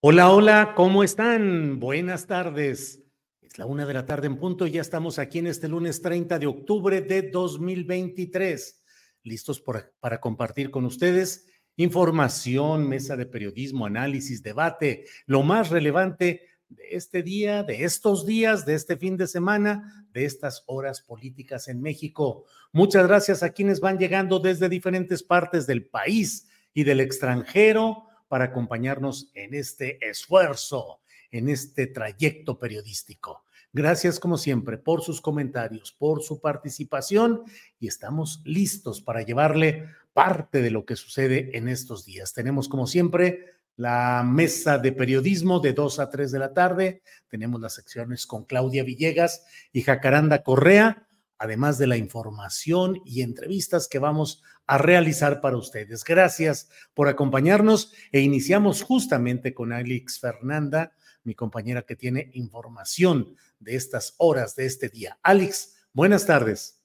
Hola, hola, ¿cómo están? Buenas tardes. Es la una de la tarde en punto y ya estamos aquí en este lunes 30 de octubre de 2023, listos para compartir con ustedes información, mesa de periodismo, análisis, debate, lo más relevante de este día, de estos días, de este fin de semana, de estas horas políticas en México. Muchas gracias a quienes van llegando desde diferentes partes del país y del extranjero para acompañarnos en este esfuerzo, en este trayecto periodístico. Gracias como siempre por sus comentarios, por su participación y estamos listos para llevarle parte de lo que sucede en estos días. Tenemos como siempre la mesa de periodismo de 2 a 3 de la tarde. Tenemos las secciones con Claudia Villegas y Jacaranda Correa, además de la información y entrevistas que vamos a realizar para ustedes. Gracias por acompañarnos e iniciamos justamente con Alex Fernanda, mi compañera que tiene información de estas horas de este día. Alex, buenas tardes.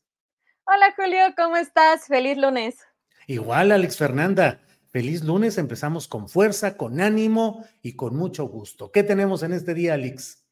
Hola Julio, ¿cómo estás? Feliz lunes. Igual, Alex Fernanda. Feliz lunes, empezamos con fuerza, con ánimo y con mucho gusto. ¿Qué tenemos en este día, Alex?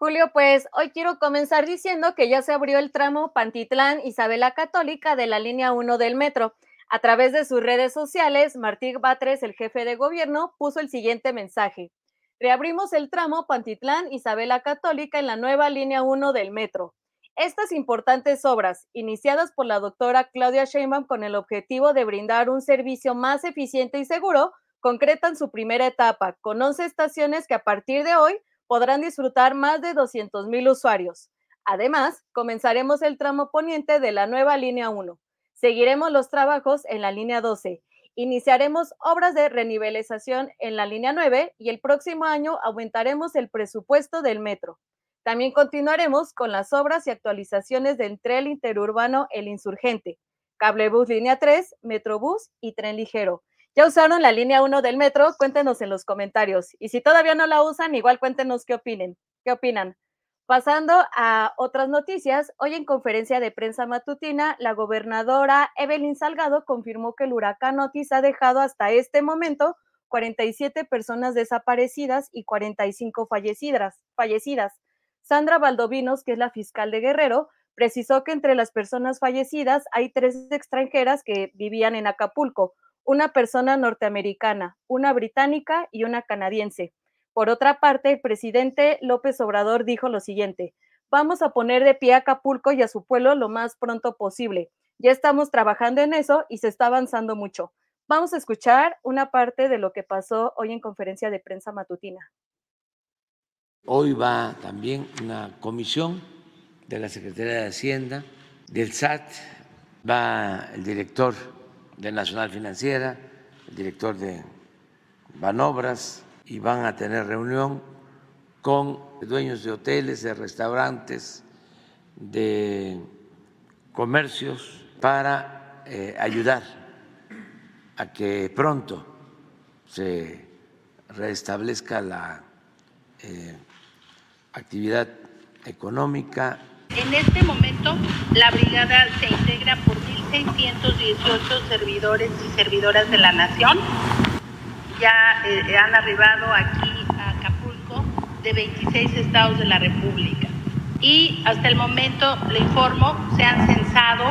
Julio, pues hoy quiero comenzar diciendo que ya se abrió el tramo Pantitlán Isabela Católica de la línea 1 del metro. A través de sus redes sociales, Martí Batres, el jefe de gobierno, puso el siguiente mensaje. Reabrimos el tramo Pantitlán Isabela Católica en la nueva línea 1 del metro. Estas importantes obras, iniciadas por la doctora Claudia Sheinbaum con el objetivo de brindar un servicio más eficiente y seguro, concretan su primera etapa, con 11 estaciones que a partir de hoy podrán disfrutar más de 200 mil usuarios. Además, comenzaremos el tramo poniente de la nueva línea 1. Seguiremos los trabajos en la línea 12. Iniciaremos obras de renivelización en la línea 9 y el próximo año aumentaremos el presupuesto del metro. También continuaremos con las obras y actualizaciones del tren interurbano El Insurgente, Cablebús Línea 3, Metrobús y Tren Ligero. ¿Ya usaron la línea 1 del metro? Cuéntenos en los comentarios. Y si todavía no la usan, igual cuéntenos qué opinen. ¿Qué opinan? Pasando a otras noticias, hoy en conferencia de prensa matutina, la gobernadora Evelyn Salgado confirmó que el huracán Otis ha dejado hasta este momento 47 personas desaparecidas y 45 fallecidas. fallecidas. Sandra Valdovinos, que es la fiscal de Guerrero, precisó que entre las personas fallecidas hay tres extranjeras que vivían en Acapulco, una persona norteamericana, una británica y una canadiense. Por otra parte, el presidente López Obrador dijo lo siguiente, vamos a poner de pie a Acapulco y a su pueblo lo más pronto posible. Ya estamos trabajando en eso y se está avanzando mucho. Vamos a escuchar una parte de lo que pasó hoy en conferencia de prensa matutina. Hoy va también una comisión de la Secretaría de Hacienda, del SAT, va el director de Nacional Financiera, el director de Banobras y van a tener reunión con dueños de hoteles, de restaurantes, de comercios para eh, ayudar a que pronto se restablezca la eh, actividad económica. En este momento, la brigada se integra por 1.618 servidores y servidoras de la nación. Ya eh, han arribado aquí a Acapulco de 26 estados de la República. Y hasta el momento, le informo, se han censado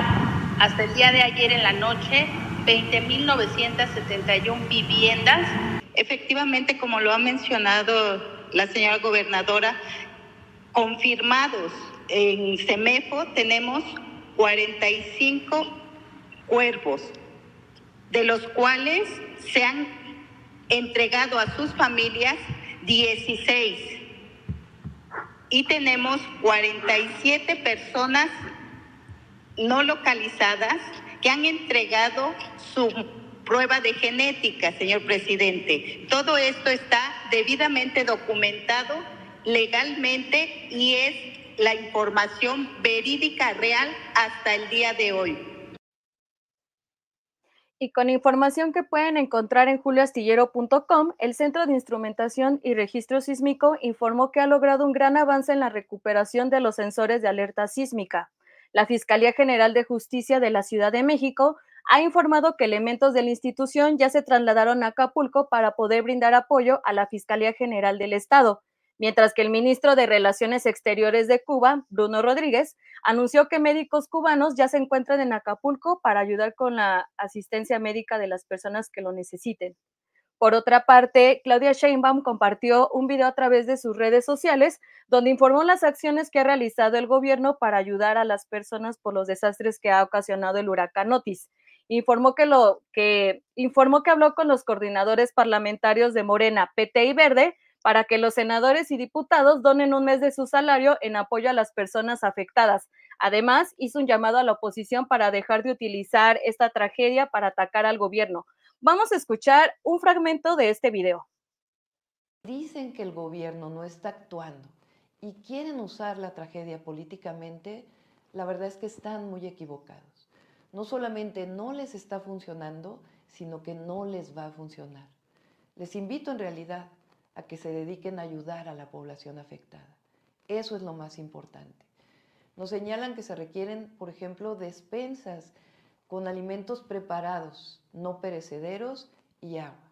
hasta el día de ayer en la noche 20.971 viviendas. Efectivamente, como lo ha mencionado la señora gobernadora, confirmados en CEMEFO tenemos 45 cuerpos, de los cuales se han entregado a sus familias 16. Y tenemos 47 personas no localizadas que han entregado su prueba de genética, señor presidente. Todo esto está debidamente documentado legalmente y es la información verídica real hasta el día de hoy. Y con información que pueden encontrar en julioastillero.com, el Centro de Instrumentación y Registro Sísmico informó que ha logrado un gran avance en la recuperación de los sensores de alerta sísmica. La Fiscalía General de Justicia de la Ciudad de México ha informado que elementos de la institución ya se trasladaron a Acapulco para poder brindar apoyo a la Fiscalía General del Estado, mientras que el ministro de Relaciones Exteriores de Cuba, Bruno Rodríguez, anunció que médicos cubanos ya se encuentran en Acapulco para ayudar con la asistencia médica de las personas que lo necesiten. Por otra parte, Claudia Sheinbaum compartió un video a través de sus redes sociales donde informó las acciones que ha realizado el gobierno para ayudar a las personas por los desastres que ha ocasionado el huracán Otis. Informó que lo que informó que habló con los coordinadores parlamentarios de Morena, PT y Verde para que los senadores y diputados donen un mes de su salario en apoyo a las personas afectadas. Además, hizo un llamado a la oposición para dejar de utilizar esta tragedia para atacar al gobierno. Vamos a escuchar un fragmento de este video. Dicen que el gobierno no está actuando y quieren usar la tragedia políticamente, la verdad es que están muy equivocados. No solamente no les está funcionando, sino que no les va a funcionar. Les invito en realidad a que se dediquen a ayudar a la población afectada. Eso es lo más importante. Nos señalan que se requieren, por ejemplo, despensas con alimentos preparados, no perecederos y agua.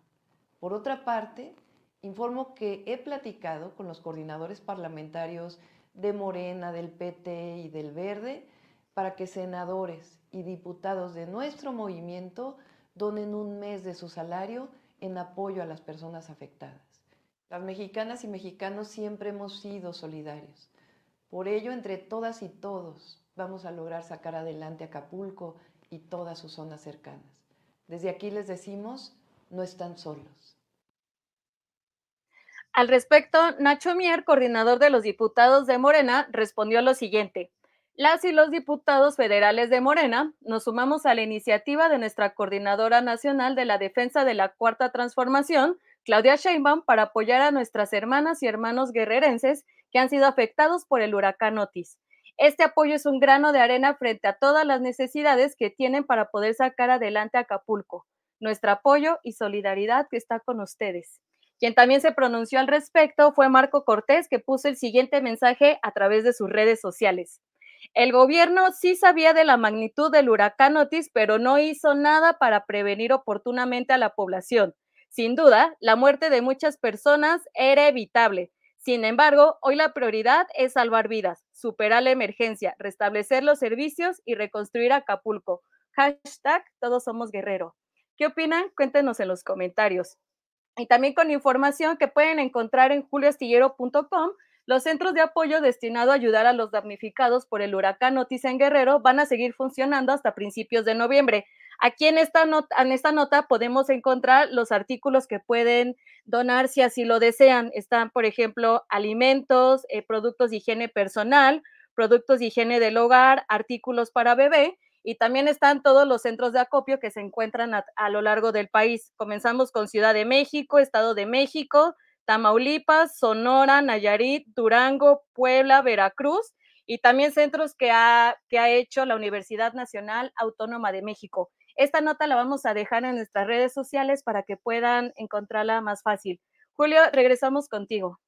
Por otra parte, informo que he platicado con los coordinadores parlamentarios de Morena, del PT y del Verde para que senadores y diputados de nuestro movimiento donen un mes de su salario en apoyo a las personas afectadas. Las mexicanas y mexicanos siempre hemos sido solidarios. Por ello, entre todas y todos, vamos a lograr sacar adelante Acapulco y todas sus zonas cercanas. Desde aquí les decimos, no están solos. Al respecto, Nacho Mier, coordinador de los diputados de Morena, respondió lo siguiente. Las y los diputados federales de Morena nos sumamos a la iniciativa de nuestra coordinadora nacional de la defensa de la Cuarta Transformación, Claudia Sheinbaum, para apoyar a nuestras hermanas y hermanos guerrerenses que han sido afectados por el huracán Otis. Este apoyo es un grano de arena frente a todas las necesidades que tienen para poder sacar adelante a Acapulco. Nuestro apoyo y solidaridad que está con ustedes. Quien también se pronunció al respecto fue Marco Cortés, que puso el siguiente mensaje a través de sus redes sociales. El gobierno sí sabía de la magnitud del huracán Otis, pero no hizo nada para prevenir oportunamente a la población. Sin duda, la muerte de muchas personas era evitable, sin embargo, hoy la prioridad es salvar vidas, superar la emergencia, restablecer los servicios y reconstruir Acapulco. Hashtag Todos Somos Guerrero. ¿Qué opinan? Cuéntenos en los comentarios. Y también con información que pueden encontrar en julioastillero.com, los centros de apoyo destinados a ayudar a los damnificados por el huracán Otis en Guerrero van a seguir funcionando hasta principios de noviembre. Aquí en esta, nota, en esta nota podemos encontrar los artículos que pueden donar si así lo desean. Están, por ejemplo, alimentos, eh, productos de higiene personal, productos de higiene del hogar, artículos para bebé y también están todos los centros de acopio que se encuentran a, a lo largo del país. Comenzamos con Ciudad de México, Estado de México, Tamaulipas, Sonora, Nayarit, Durango, Puebla, Veracruz y también centros que ha, que ha hecho la Universidad Nacional Autónoma de México. Esta nota la vamos a dejar en nuestras redes sociales para que puedan encontrarla más fácil. Julio, regresamos contigo.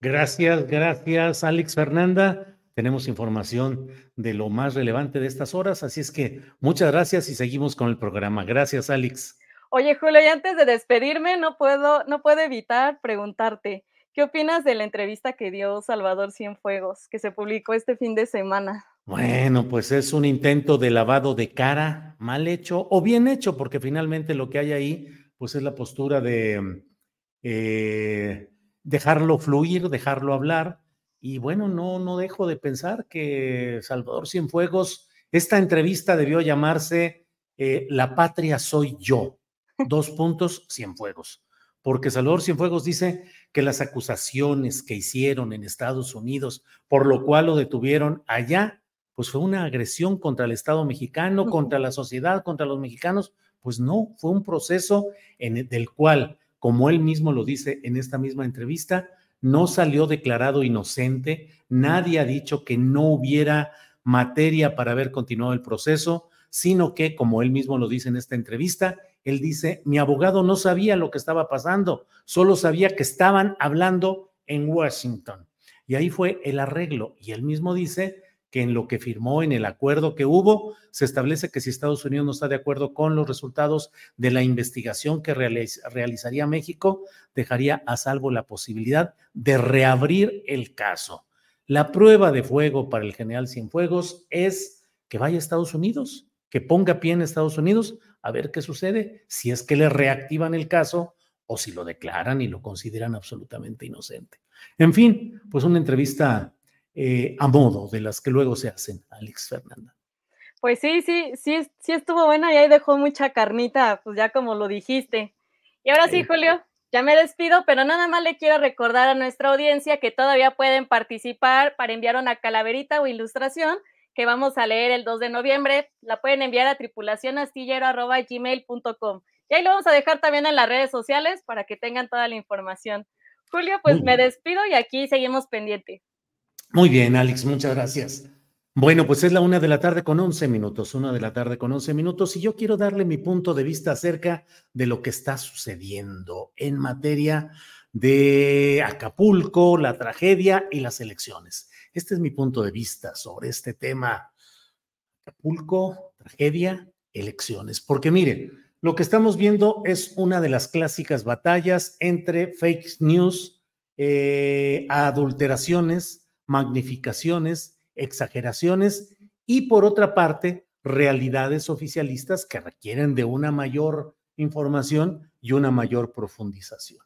Gracias, gracias, Alex Fernanda. Tenemos información de lo más relevante de estas horas, así es que muchas gracias y seguimos con el programa. Gracias, Alex. Oye, Julio, y antes de despedirme, no puedo, no puedo evitar preguntarte, ¿qué opinas de la entrevista que dio Salvador Cienfuegos, que se publicó este fin de semana? Bueno, pues es un intento de lavado de cara, mal hecho o bien hecho, porque finalmente lo que hay ahí, pues es la postura de eh, dejarlo fluir, dejarlo hablar. Y bueno, no, no dejo de pensar que Salvador Cienfuegos, esta entrevista debió llamarse eh, La patria soy yo. Dos puntos, Cienfuegos. Porque Salvador Cienfuegos dice que las acusaciones que hicieron en Estados Unidos, por lo cual lo detuvieron allá, pues fue una agresión contra el Estado mexicano, contra la sociedad, contra los mexicanos. Pues no, fue un proceso en el, del cual como él mismo lo dice en esta misma entrevista, no salió declarado inocente, nadie ha dicho que no hubiera materia para haber continuado el proceso, sino que, como él mismo lo dice en esta entrevista, él dice, mi abogado no sabía lo que estaba pasando, solo sabía que estaban hablando en Washington. Y ahí fue el arreglo. Y él mismo dice que en lo que firmó, en el acuerdo que hubo, se establece que si Estados Unidos no está de acuerdo con los resultados de la investigación que realizaría México, dejaría a salvo la posibilidad de reabrir el caso. La prueba de fuego para el general Cienfuegos es que vaya a Estados Unidos, que ponga pie en Estados Unidos a ver qué sucede, si es que le reactivan el caso o si lo declaran y lo consideran absolutamente inocente. En fin, pues una entrevista eh, a modo de las que luego se hacen, Alex Fernanda. Pues sí, sí, sí, sí estuvo buena y ahí dejó mucha carnita, pues ya como lo dijiste. Y ahora sí, Julio, ya me despido, pero nada más le quiero recordar a nuestra audiencia que todavía pueden participar para enviar una calaverita o ilustración que vamos a leer el 2 de noviembre. La pueden enviar a tripulacionastillero.gmail.com. Y ahí lo vamos a dejar también en las redes sociales para que tengan toda la información. Julio, pues me despido y aquí seguimos pendiente. Muy bien, Alex, muchas gracias. Bueno, pues es la una de la tarde con once minutos, una de la tarde con once minutos, y yo quiero darle mi punto de vista acerca de lo que está sucediendo en materia de Acapulco, la tragedia y las elecciones. Este es mi punto de vista sobre este tema. Acapulco, tragedia, elecciones. Porque miren, lo que estamos viendo es una de las clásicas batallas entre fake news, eh, adulteraciones, magnificaciones, exageraciones y por otra parte, realidades oficialistas que requieren de una mayor información y una mayor profundización.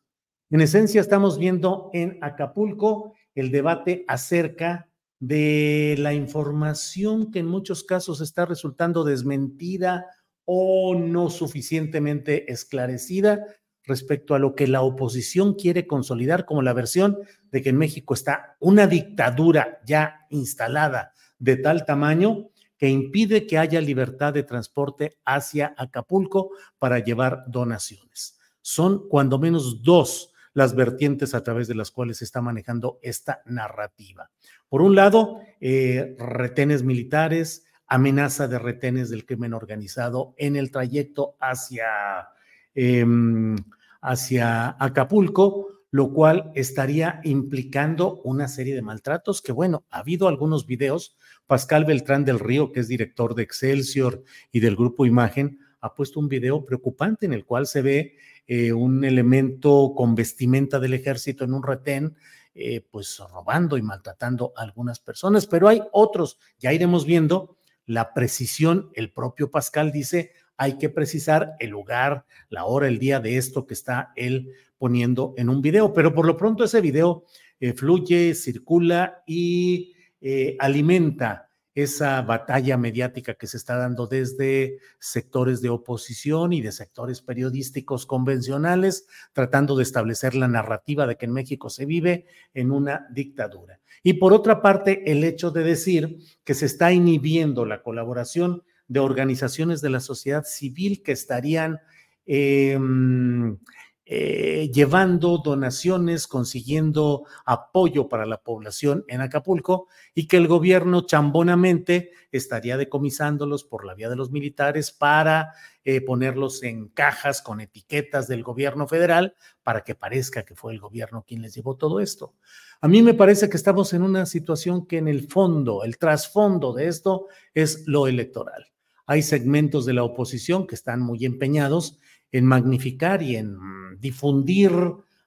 En esencia, estamos viendo en Acapulco el debate acerca de la información que en muchos casos está resultando desmentida o no suficientemente esclarecida respecto a lo que la oposición quiere consolidar como la versión de que en México está una dictadura ya instalada de tal tamaño que impide que haya libertad de transporte hacia Acapulco para llevar donaciones. Son cuando menos dos las vertientes a través de las cuales se está manejando esta narrativa. Por un lado, eh, retenes militares, amenaza de retenes del crimen organizado en el trayecto hacia Em, hacia Acapulco, lo cual estaría implicando una serie de maltratos que, bueno, ha habido algunos videos. Pascal Beltrán del Río, que es director de Excelsior y del grupo Imagen, ha puesto un video preocupante en el cual se ve eh, un elemento con vestimenta del ejército en un retén, eh, pues robando y maltratando a algunas personas, pero hay otros, ya iremos viendo la precisión, el propio Pascal dice, hay que precisar el lugar, la hora, el día de esto que está él poniendo en un video, pero por lo pronto ese video eh, fluye, circula y eh, alimenta esa batalla mediática que se está dando desde sectores de oposición y de sectores periodísticos convencionales, tratando de establecer la narrativa de que en México se vive en una dictadura. Y por otra parte, el hecho de decir que se está inhibiendo la colaboración de organizaciones de la sociedad civil que estarían em, eh, llevando donaciones, consiguiendo apoyo para la población en Acapulco y que el gobierno chambonamente estaría decomisándolos por la vía de los militares para eh, ponerlos en cajas con etiquetas del gobierno federal para que parezca que fue el gobierno quien les llevó todo esto. A mí me parece que estamos en una situación que en el fondo, el trasfondo de esto es lo electoral. Hay segmentos de la oposición que están muy empeñados en magnificar y en difundir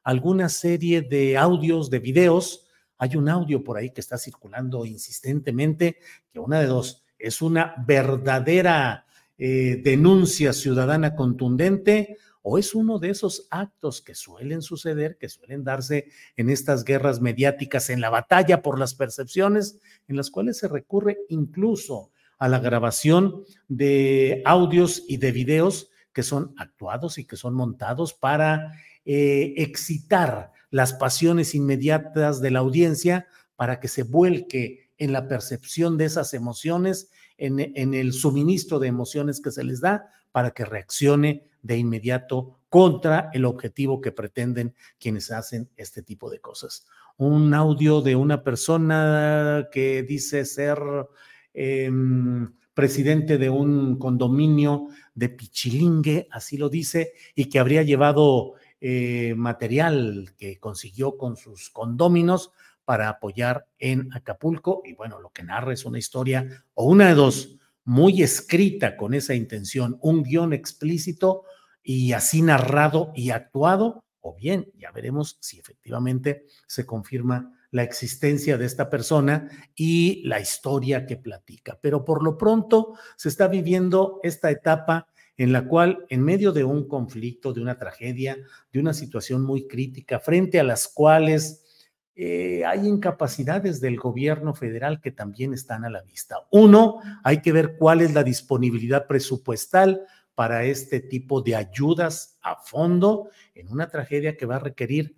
alguna serie de audios, de videos. Hay un audio por ahí que está circulando insistentemente, que una de dos es una verdadera eh, denuncia ciudadana contundente o es uno de esos actos que suelen suceder, que suelen darse en estas guerras mediáticas, en la batalla por las percepciones, en las cuales se recurre incluso a la grabación de audios y de videos que son actuados y que son montados para eh, excitar las pasiones inmediatas de la audiencia para que se vuelque en la percepción de esas emociones, en, en el suministro de emociones que se les da para que reaccione de inmediato contra el objetivo que pretenden quienes hacen este tipo de cosas. Un audio de una persona que dice ser eh, presidente de un condominio de Pichilingue, así lo dice, y que habría llevado eh, material que consiguió con sus condóminos para apoyar en Acapulco. Y bueno, lo que narra es una historia o una de dos, muy escrita con esa intención, un guion explícito y así narrado y actuado, o bien ya veremos si efectivamente se confirma la existencia de esta persona y la historia que platica. Pero por lo pronto se está viviendo esta etapa en la cual, en medio de un conflicto, de una tragedia, de una situación muy crítica, frente a las cuales eh, hay incapacidades del gobierno federal que también están a la vista. Uno, hay que ver cuál es la disponibilidad presupuestal para este tipo de ayudas a fondo en una tragedia que va a requerir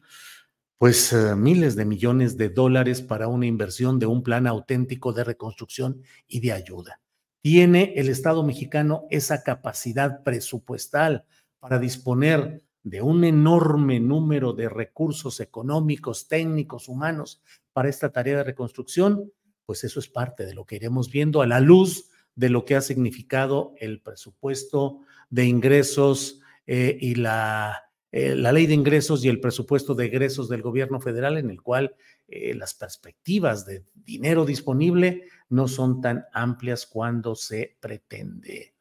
pues eh, miles de millones de dólares para una inversión de un plan auténtico de reconstrucción y de ayuda. ¿Tiene el Estado mexicano esa capacidad presupuestal para disponer de un enorme número de recursos económicos, técnicos, humanos para esta tarea de reconstrucción? Pues eso es parte de lo que iremos viendo a la luz de lo que ha significado el presupuesto de ingresos eh, y la eh, la ley de ingresos y el presupuesto de egresos del gobierno federal, en el cual eh, las perspectivas de dinero disponible no son tan amplias cuando se pretende.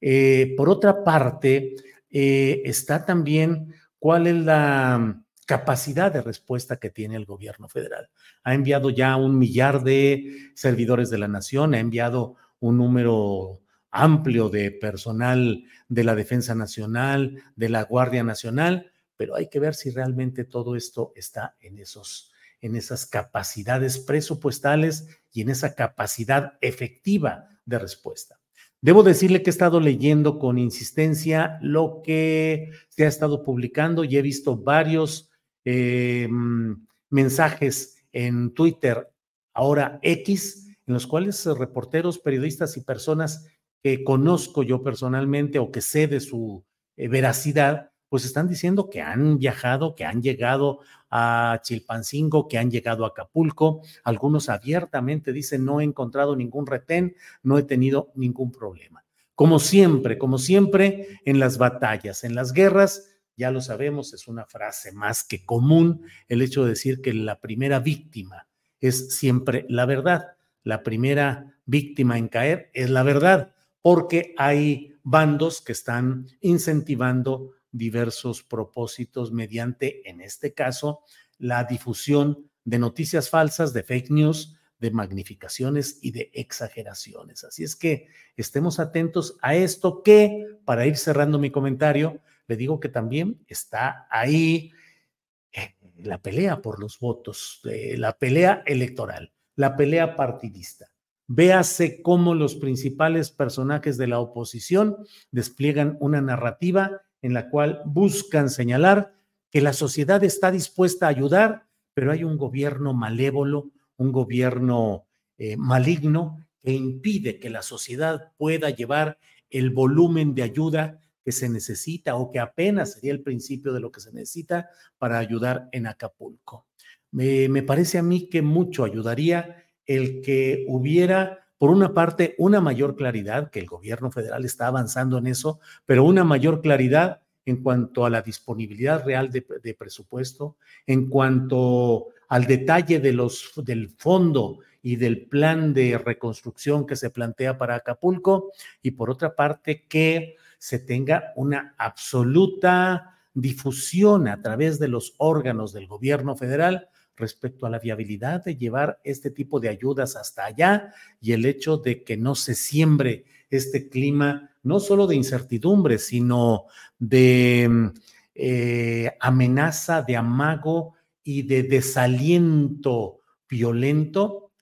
Eh, por otra parte, está también cuál es la capacidad de respuesta que tiene el gobierno federal. Ha enviado ya un millar de servidores de la nación, ha enviado un número amplio de personal de la Defensa Nacional, de la Guardia Nacional, pero hay que ver si realmente todo esto está en esos en esas capacidades presupuestales y en esa capacidad efectiva de respuesta. Debo decirle que he estado leyendo con insistencia lo que se ha estado publicando y he visto varios eh, mensajes en Twitter, ahora X, en los cuales reporteros, periodistas y personas que conozco yo personalmente o que sé de su eh, veracidad, pues están diciendo que han viajado, que han llegado a Chilpancingo, que han llegado a Acapulco. Algunos abiertamente dicen, no he encontrado ningún retén, no he tenido ningún problema. Como siempre, como siempre en las batallas, en las guerras, ya lo sabemos, es una frase más que común el hecho de decir que la primera víctima es siempre la verdad. La primera víctima en caer es la verdad porque hay bandos que están incentivando diversos propósitos mediante, en este caso, la difusión de noticias falsas, de fake news, de magnificaciones y de exageraciones. Así es que estemos atentos a esto que, para ir cerrando mi comentario, le digo que también está ahí eh, la pelea por los votos, eh, la pelea electoral, la pelea partidista. Véase cómo los principales personajes de la oposición despliegan una narrativa en la cual buscan señalar que la sociedad está dispuesta a ayudar, pero hay un gobierno malévolo, un gobierno eh, maligno que impide que la sociedad pueda llevar el volumen de ayuda que se necesita o que apenas sería el principio de lo que se necesita para ayudar en Acapulco. Me, me parece a mí que mucho ayudaría el que hubiera por una parte, una mayor claridad, que el gobierno federal está avanzando en eso, pero una mayor claridad en cuanto a la disponibilidad real de, presupuesto, en cuanto al detalle de los, del fondo y del plan de reconstrucción que se plantea para Acapulco, y por otra parte, que se tenga una absoluta difusión a través de los órganos del gobierno federal respecto a la viabilidad de llevar este tipo de ayudas hasta allá y el hecho de que no se siembre este clima, no solo de incertidumbre, sino de mm, eh, amenaza, de amago y de desaliento violento,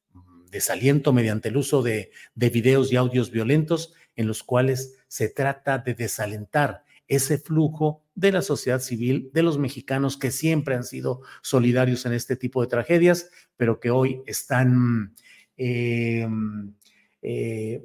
desaliento mediante el uso de, de videos y audios violentos en los cuales se trata de desalentar ese flujo de la sociedad civil, de los mexicanos que siempre han sido solidarios en este tipo de tragedias, pero que hoy están em, eh,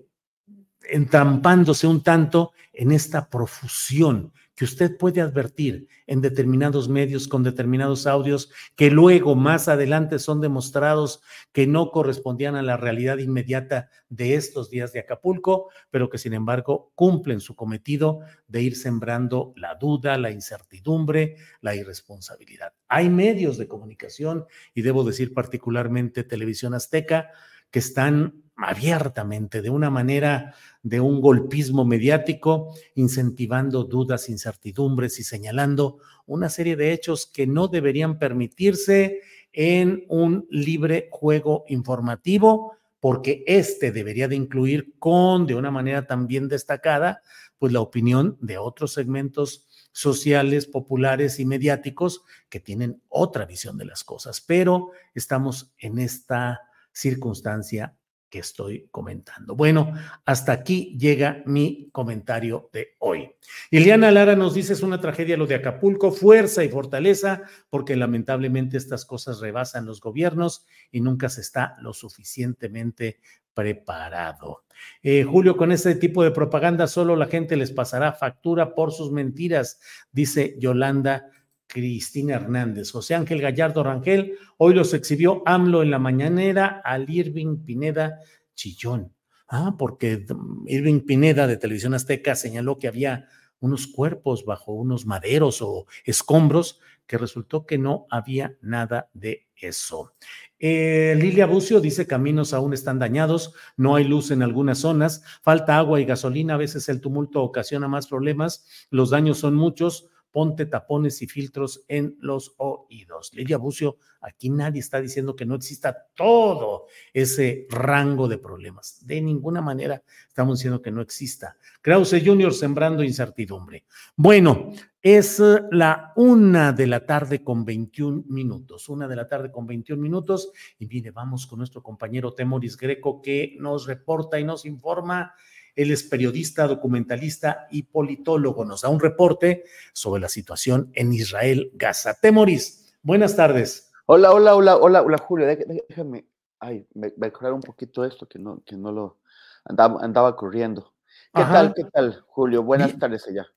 entrampándose un tanto en esta profusión que usted puede advertir en determinados medios con determinados audios que luego más adelante son demostrados que no correspondían a la realidad inmediata de estos días de Acapulco, pero que sin embargo cumplen su cometido de ir sembrando la duda, la incertidumbre, la irresponsabilidad. Hay medios de comunicación, y debo decir particularmente Televisión Azteca, que están abiertamente, de una manera de un golpismo mediático, incentivando dudas, incertidumbres y señalando una serie de hechos que no deberían permitirse en un libre juego informativo, porque este debería de incluir con, de una manera también destacada, pues la opinión de otros segmentos sociales, populares y mediáticos que tienen otra visión de las cosas. Pero estamos en esta circunstancia que estoy comentando. Bueno, hasta aquí llega mi comentario de hoy. Iliana Lara nos dice, es una tragedia lo de Acapulco, fuerza y fortaleza, porque lamentablemente estas cosas rebasan los gobiernos y nunca se está lo suficientemente preparado. Eh, Julio, con este tipo de propaganda solo la gente les pasará factura por sus mentiras, dice Yolanda Cristina Hernández. José Ángel Gallardo Rangel, hoy los exhibió AMLO en la mañanera al Irving Pineda Chillón. Ah, porque Irving Pineda de Televisión Azteca señaló que había unos cuerpos bajo unos maderos o escombros, que resultó que no había nada de eso. Eh, Lilia Bucio dice caminos aún están dañados, no hay luz en algunas zonas, falta agua y gasolina, a veces el tumulto ocasiona más problemas, los daños son muchos, ponte tapones y filtros en los oídos. Lidia Bucio, aquí nadie está diciendo que no exista todo ese rango de problemas. De ninguna manera estamos diciendo que no exista. Krause Junior sembrando incertidumbre. Bueno, es la una de la tarde con 21 minutos. Una de la tarde con 21 minutos. Y mire, vamos con nuestro compañero Temoris Greco que nos reporta y nos informa él es periodista, documentalista y politólogo. Nos da un reporte sobre la situación en Israel, Gaza. Temoris, buenas tardes. Hola, hola, hola, hola, hola, Julio. Déjame, ay, mejorar un poquito esto, que no, que no lo andaba, andaba corriendo. ¿Qué tal, qué tal, Julio? Buenas tardes allá.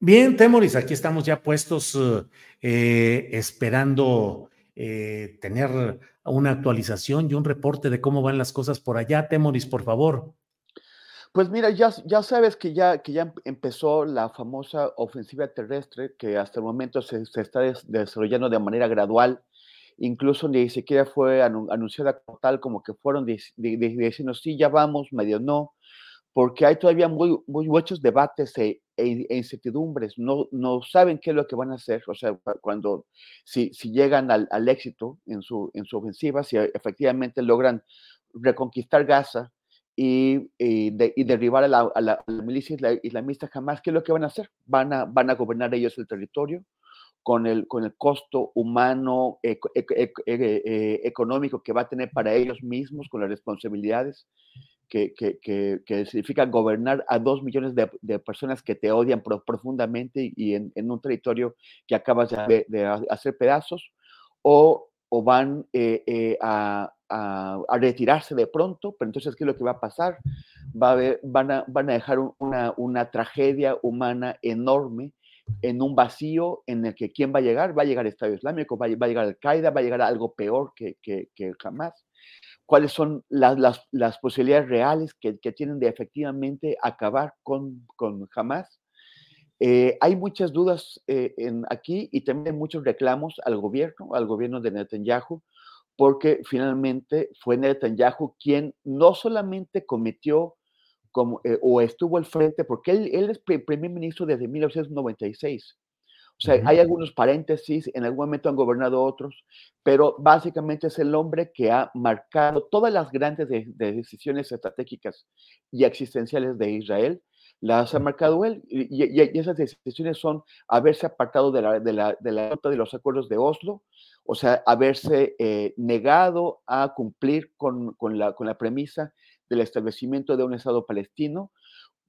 Bien, Temoris, aquí estamos ya puestos eh, esperando eh, tener una actualización y un reporte de cómo van las cosas por allá. Temoris, por favor. Pues mira, ya, ya sabes que ya, que ya empezó la famosa ofensiva terrestre que hasta el momento se, está desarrollando de manera gradual. Incluso ni siquiera fue anunciada como tal, como que fueron diciendo, sí, ya vamos, medio no, porque hay todavía muy, muy muchos debates e, e, e, incertidumbres. No, no saben qué es lo que van a hacer. O sea, cuando, si, si llegan al, al éxito en su, en su ofensiva, si efectivamente logran reconquistar Gaza, y, y, derribar a la, a la, milicia islamista jamás, ¿qué es lo que van a hacer? Van a, van a gobernar ellos el territorio con el, con el costo humano, eh, eh, económico que va a tener para ellos mismos, con las responsabilidades que, que, que, significa gobernar a dos millones de, de personas que te odian profundamente y en, en, un territorio que acabas de, de hacer pedazos, o, o van eh, a a, retirarse de pronto, pero entonces, ¿qué es lo que va a pasar? Va a van, a, van a dejar una, una tragedia humana enorme en un vacío en el que quién va a llegar, va a llegar el Estado Islámico, va a, va a llegar Al-Qaeda, va a llegar algo peor que, que, que jamás. ¿Cuáles son las, las, posibilidades reales que, que, tienen de efectivamente acabar con, con Hamas? Eh, hay muchas dudas eh, en, aquí y también muchos reclamos al gobierno, al gobierno de Netanyahu, porque finalmente fue Netanyahu quien no solamente cometió como, eh, o estuvo al frente, porque él, él es primer ministro desde 1996. O sea, hay algunos paréntesis, en algún momento han gobernado otros, pero básicamente es el hombre que ha marcado todas las grandes decisiones estratégicas y existenciales de Israel, las ha marcado él, y, esas decisiones son haberse apartado de la, de la, de la de los acuerdos de Oslo, o sea, haberse eh, negado a cumplir con, con, la, con la premisa del establecimiento de un Estado palestino,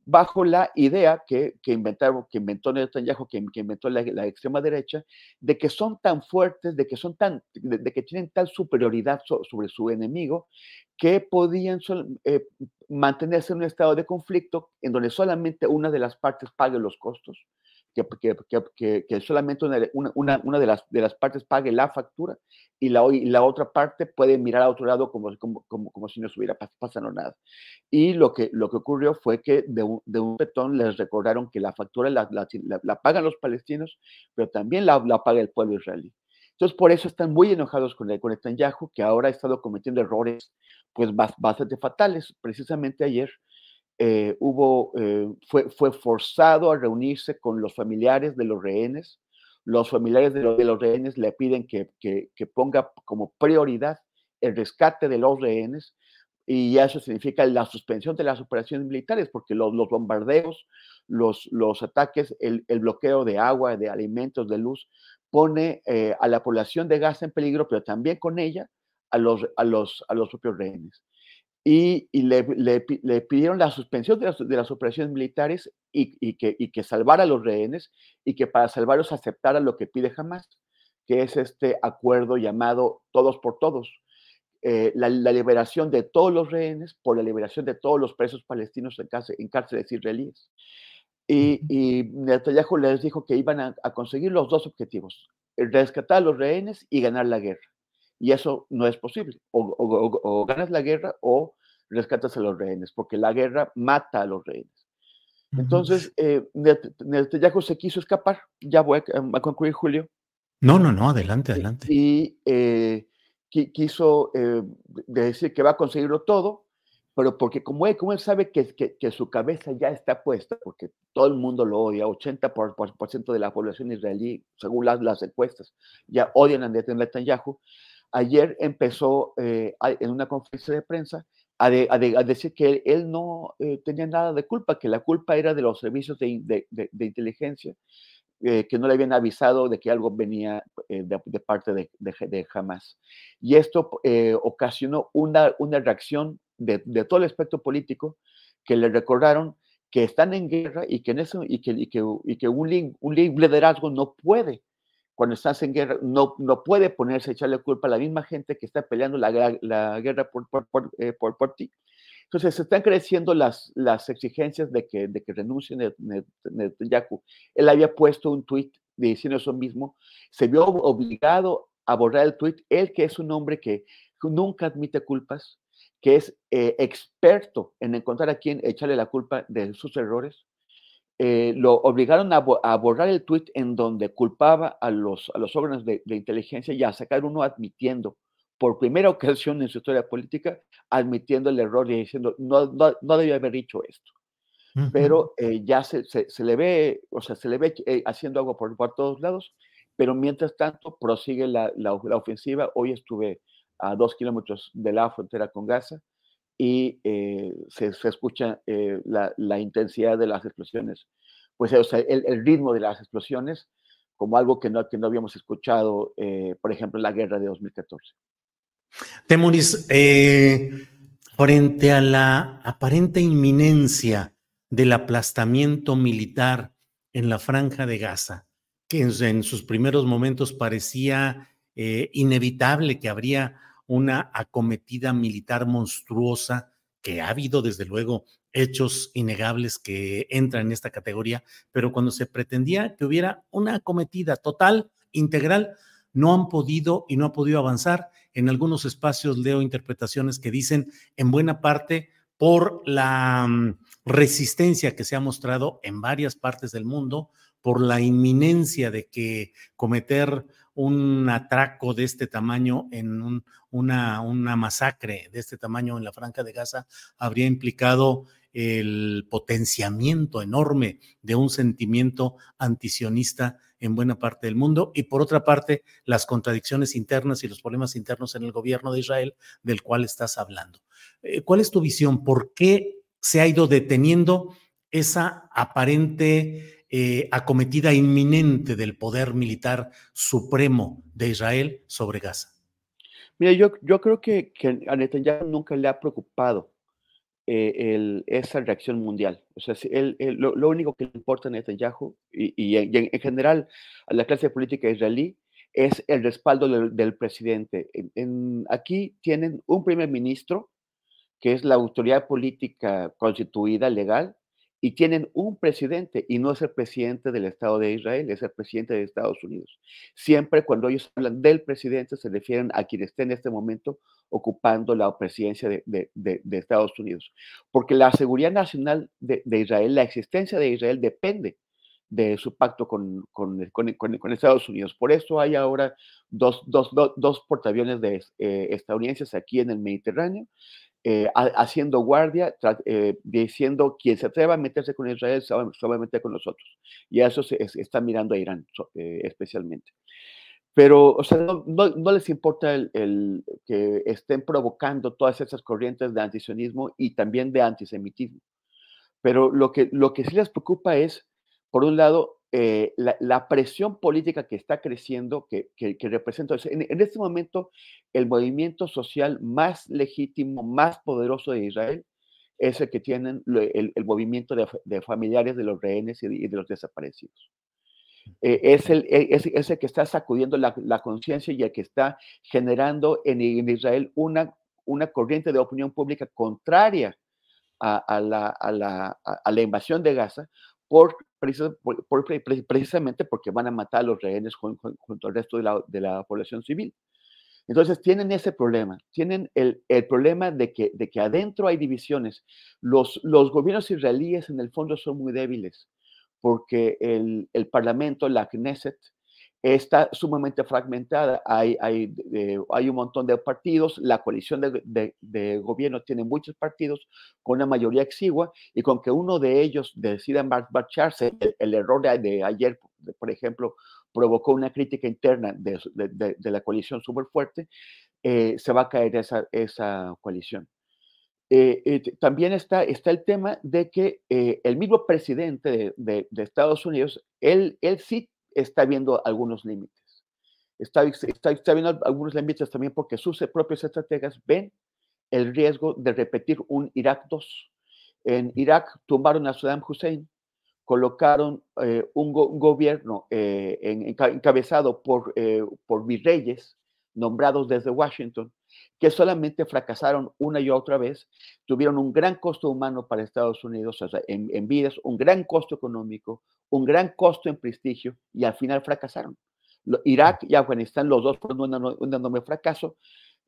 bajo la idea que, que, inventaron, que inventó Netanyahu, que, que inventó la, extrema derecha, de que son tan fuertes, de que, son tan, de, que tienen tal superioridad sobre su enemigo, que podían eh, mantenerse en un estado de conflicto en donde solamente una de las partes pague los costos que, que, solamente una, una, una, de, las, de las partes pague la factura y la, y la otra parte puede mirar a otro lado como, como, como, como si no estuviera pasando nada. Y lo que, lo que ocurrió fue que de un, de un petón les recordaron que la factura la, la pagan los palestinos, pero también la, paga el pueblo israelí. Entonces, por eso están muy enojados con, el, con Netanyahu, que ahora ha estado cometiendo errores pues bastante fatales. Precisamente ayer eh, eh, fue, forzado a reunirse con los familiares de los rehenes. Los familiares de, los rehenes le piden que, ponga como prioridad el rescate de los rehenes y eso significa la suspensión de las operaciones militares, porque los, bombardeos, los, ataques, el, bloqueo de agua, de alimentos, de luz, pone eh, a la población de Gaza en peligro, pero también con ella a los propios rehenes y, le, le, pidieron la suspensión de las, de las operaciones militares y, y, que, y, que, salvara a los rehenes y que para salvarlos aceptara lo que pide Hamas, que es este acuerdo llamado todos por todos, eh, la, la, liberación de todos los rehenes por la liberación de todos los presos palestinos en, cárcel, en cárceles israelíes. Y, y Netanyahu les dijo que iban a, a conseguir los dos objetivos, rescatar a los rehenes y ganar la guerra. Y eso no es posible. O, ganas la guerra o rescatas a los rehenes, porque la guerra mata a los rehenes. Entonces, eh, Netanyahu se quiso escapar. Ya voy a, concluir, Julio. No, no, no, adelante, adelante. Y eh, quiso eh, decir que va a conseguirlo todo, pero porque como él, como él sabe que, que, su cabeza ya está puesta, porque todo el mundo lo odia, 80% de la población israelí, según las, las encuestas, ya odian a Netanyahu, ayer empezó eh, en una conferencia de prensa a, decir que él, no eh, tenía nada de culpa, que la culpa era de los servicios de, inteligencia, eh, que no le habían avisado de que algo venía de, parte de, Hamas. Y esto ocasionó una, una reacción de, todo el espectro político que le recordaron que están en guerra y que, en un, un liderazgo no puede cuando estás en guerra, no, no puede ponerse a echarle culpa a la misma gente que está peleando la, la guerra por, por, por, eh, por, por ti. Entonces, se están creciendo las, las exigencias de que, de que renuncie Netanyahu. Él había puesto un tuit diciendo eso mismo, se vio obligado a borrar el tuit, él que es un hombre que nunca admite culpas, que es eh, experto en encontrar a quien echarle la culpa de sus errores, eh, lo obligaron a, borrar el tuit en donde culpaba a los, a los órganos de, inteligencia y a sacar uno admitiendo, por primera ocasión en su historia política, admitiendo el error y diciendo, no, no, debía haber dicho esto. Pero eh, ya se, se, le ve, o sea, se le ve eh, haciendo algo por, por, todos lados, pero mientras tanto prosigue la, la, ofensiva. Hoy estuve a dos kilómetros de la frontera con Gaza y eh, se, escucha eh, la, intensidad de las explosiones, pues el, ritmo de las explosiones como algo que no, que no habíamos escuchado, eh, por ejemplo, en la guerra de 2014. Temoris, frente a la aparente inminencia del aplastamiento militar en la franja de Gaza, que en sus primeros momentos parecía inevitable que habría una acometida militar monstruosa, que ha habido desde luego hechos innegables que entran en esta categoría, pero cuando se pretendía que hubiera una acometida total, integral, no han podido y no ha podido avanzar. En algunos espacios leo interpretaciones que dicen en buena parte por la mm, resistencia que se ha mostrado en varias partes del mundo, por la inminencia de que cometer un atraco de este tamaño en una, una masacre de este tamaño en la Franja de Gaza habría implicado el potenciamiento enorme de un sentimiento antisionista en buena parte del mundo y por otra parte las contradicciones internas y los problemas internos en el gobierno de Israel del cual estás hablando. Eh, ¿Cuál es tu visión? ¿Por qué se ha ido deteniendo esa aparente eh, acometida inminente del poder militar supremo de Israel sobre Gaza? Mira, yo, yo creo que, que a Netanyahu nunca le ha preocupado eh, esa reacción mundial. O sea, lo, único que le importa a Netanyahu y, y, en, general a la clase política israelí es el respaldo del, presidente. En, aquí tienen un primer ministro, que es la autoridad política constituida legal, y tienen un presidente y no es el presidente del Estado de Israel, es el presidente de Estados Unidos. Siempre cuando ellos hablan del presidente se refieren a quien esté en este momento ocupando la presidencia de, Estados Unidos. Porque la seguridad nacional de, Israel, la existencia de Israel depende de su pacto con, Estados Unidos. Por eso hay ahora dos, portaaviones de, eh, estadounidenses aquí en el Mediterráneo eh, haciendo guardia, eh, diciendo quien se atreva a meterse con Israel meter con nosotros. Y a eso se está mirando a Irán eh, especialmente. Pero, o sea, no, les importa el, que estén provocando todas esas corrientes de antisionismo y también de antisemitismo. Pero lo que, lo que sí les preocupa es, por un lado, eh, la, presión política que está creciendo, que, representa, en, este momento, el movimiento social más legítimo, más poderoso de Israel es el que tienen el, movimiento de, familiares de los rehenes y de, los desaparecidos. Eh, es, el, e, es, el que está sacudiendo la, conciencia y el que está generando en, Israel una, una corriente de opinión pública contraria a, la, a, la, a, la, invasión de Gaza, precisamente porque van a matar a los rehenes junto, al resto de la, población civil. Entonces tienen ese problema, tienen el, problema de que, de que adentro hay divisiones. Los, los gobiernos israelíes en el fondo son muy débiles porque el, el Parlamento, la Knesset, está sumamente fragmentada. Hay, hay, eh, hay, un montón de partidos, la coalición de, de, gobierno tiene muchos partidos con una mayoría exigua y con que uno de ellos decida marcharse, el, error de, ayer, por ejemplo, provocó una crítica interna de, la coalición súper fuerte, eh, se va a caer esa, esa coalición. Eh, también está, está el tema de que el mismo presidente de, Estados Unidos, él, él sí está viendo algunos límites. Está, está, viendo algunos límites también porque sus propios estrategas ven el riesgo de repetir un Irak 2. En Irak tumbaron a Saddam Hussein, colocaron eh, un, gobierno eh, encabezado por, eh, por virreyes nombrados desde Washington, que solamente fracasaron una y otra vez, tuvieron un gran costo humano para Estados Unidos, o sea, en, vidas, un gran costo económico, un gran costo en prestigio, y al final fracasaron. Irak y Afganistán, los dos fueron un enorme fracaso.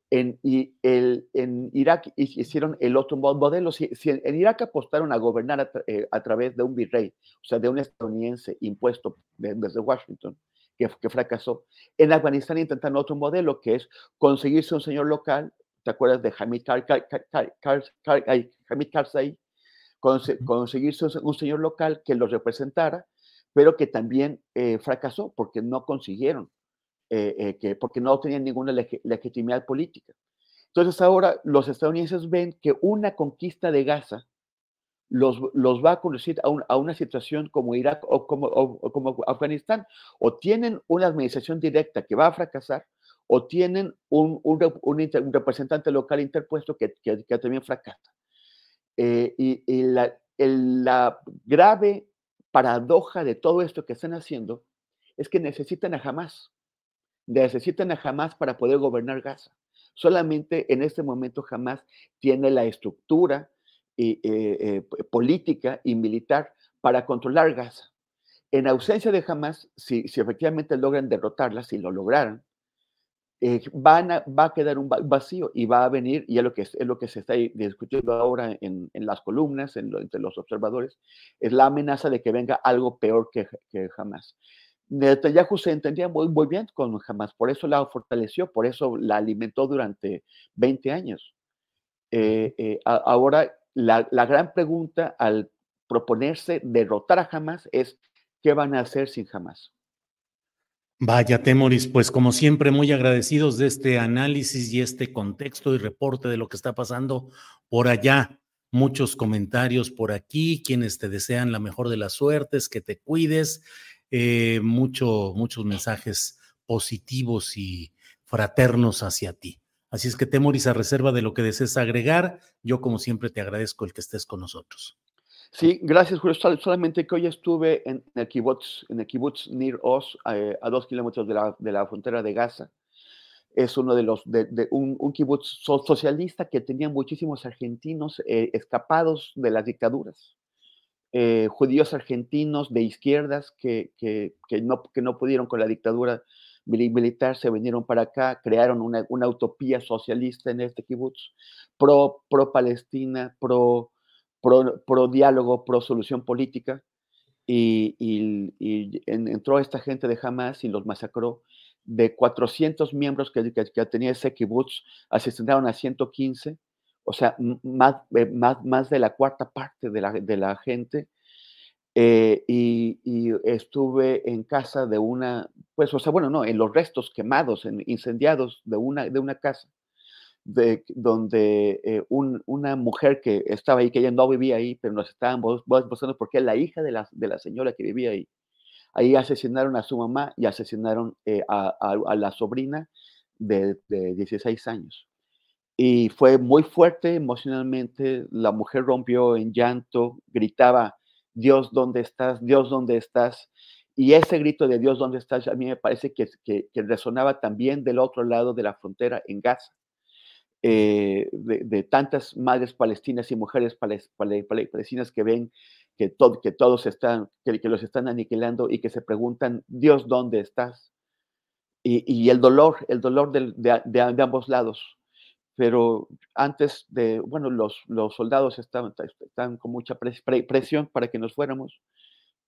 En, y el, en Irak hicieron el otro modelo. Si, en Irak apostaron a gobernar a, eh, a, través de un virrey, o sea, de un estadounidense impuesto desde Washington, que, fracasó. En Afganistán intentan otro modelo que es conseguirse un señor local, ¿te acuerdas de Hamid, Karzai? conseguirse un señor local que lo representara, pero que también eh, fracasó porque no consiguieron, eh, eh, que, porque no tenían ninguna legitimidad política. Entonces ahora los estadounidenses ven que una conquista de Gaza los, los va a conducir a, una situación como Irak o como, como, Afganistán. O tienen una administración directa que va a fracasar, o tienen un, un, representante local interpuesto que, que, también fracasa. Eh, y, la, la, grave paradoja de todo esto que están haciendo es que necesitan a Hamas. necesitan a Hamas para poder gobernar Gaza. Solamente en este momento Hamas tiene la estructura eh, eh, política y militar para controlar Gaza. En ausencia de Hamas, si, si efectivamente logran derrotarla, si lo lograran, eh, van va a quedar un vacío y va a venir, y es lo que, es, lo que se está discutiendo ahora en, en las columnas, en entre los observadores, es la amenaza de que venga algo peor que, que Hamas. Netanyahu se entendía muy, muy bien con Hamas, por eso la fortaleció, por eso la alimentó durante 20 años. Eh, eh, ahora, la, gran pregunta al proponerse derrotar a Hamas es, ¿qué van a hacer sin Hamas? Vaya, Temoris, pues como siempre, muy agradecidos de este análisis y este contexto y reporte de lo que está pasando por allá. Muchos comentarios por aquí, quienes te desean la mejor de las suertes, que te cuides, eh, mucho, muchos mensajes positivos y fraternos hacia ti. Así es que, Temoris, a reserva de lo que desees agregar, yo como siempre te agradezco el que estés con nosotros. Sí, gracias, Julio. Solamente que hoy estuve en el kibbutz, en el kibbutz Nir Oz, eh, a dos kilómetros de la, de la, frontera de Gaza. Es uno de los, de, un, un, kibbutz socialista que tenía muchísimos argentinos eh, escapados de las dictaduras. Eh, judíos argentinos de izquierdas que, que, que, no, que no pudieron con la dictadura militar, se vinieron para acá, crearon una, una utopía socialista en este kibbutz, pro, pro Palestina, pro pro, diálogo, pro solución política, y, entró esta gente de Hamas y los masacró. De 400 miembros que, tenía ese kibbutz, asesinaron a 115, o sea, más, eh, más, más de la cuarta parte de la, de la gente. Eh, y, estuve en casa de una, pues, o sea, bueno, no, en los restos quemados, en, incendiados de una, de una casa de, donde eh, una mujer que estaba ahí, que ella no vivía ahí, pero nos estaban buscando porque la hija de la, de la señora que vivía ahí. Ahí asesinaron a su mamá y asesinaron eh, a, a, la sobrina de, de 16 años. Y fue muy fuerte emocionalmente. La mujer rompió en llanto, gritaba, Dios, ¿dónde estás? Dios, ¿dónde estás? Y ese grito de Dios, ¿dónde estás? A mí me parece que, que, que resonaba también del otro lado de la frontera en Gaza eh, de, tantas madres palestinas y mujeres palestinas que ven que, que todos están, que, los están aniquilando y que se preguntan, Dios, ¿dónde estás? Y, el dolor, el dolor de, ambos lados. Pero antes de, bueno, los, los soldados estaban, estaban con mucha presión para que nos fuéramos,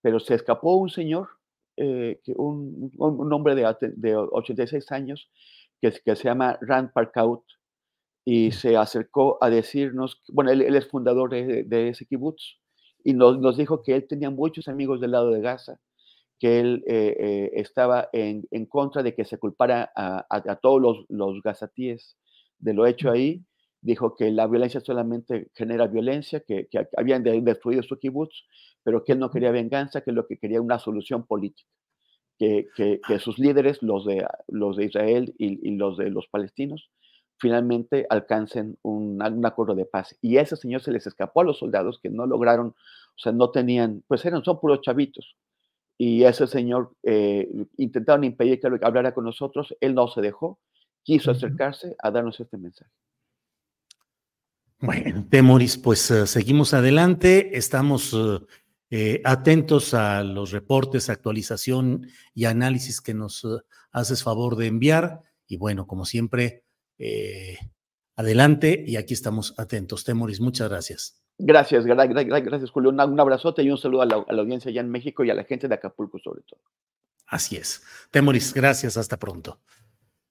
pero se escapó un señor, eh, un, un, hombre de, de 86 años, que, que se llama Rand Parkaut, y se acercó a decirnos, bueno, él, es fundador de, ese kibutz, y nos, nos, dijo que él tenía muchos amigos del lado de Gaza, que él eh, eh, estaba en, en, contra de que se culpara a, a, todos los, los gazatíes de lo hecho ahí, dijo que la violencia solamente genera violencia, que, que habían destruido su kibutz, pero que él no quería venganza, que lo que quería una solución política. Que, que, sus líderes, los de, los de Israel y, los de los palestinos, finalmente alcancen un, acuerdo de paz. Y ese señor se les escapó a los soldados que no lograron, o sea, no tenían, pues eran, son puros chavitos. Y ese señor eh, intentaron impedir que hablara con nosotros, él no se dejó, quiso acercarse a darnos este mensaje. Bueno, Temoris, pues uh, seguimos adelante, estamos uh, eh, atentos a los reportes, actualización y análisis que nos uh, haces favor de enviar. Y bueno, como siempre, eh, adelante y aquí estamos atentos. Temoris, muchas gracias. Gracias, gracias, Julio. Un abrazote y un saludo a la, audiencia allá en México y a la gente de Acapulco sobre todo. Así es. Temoris, gracias. Hasta pronto.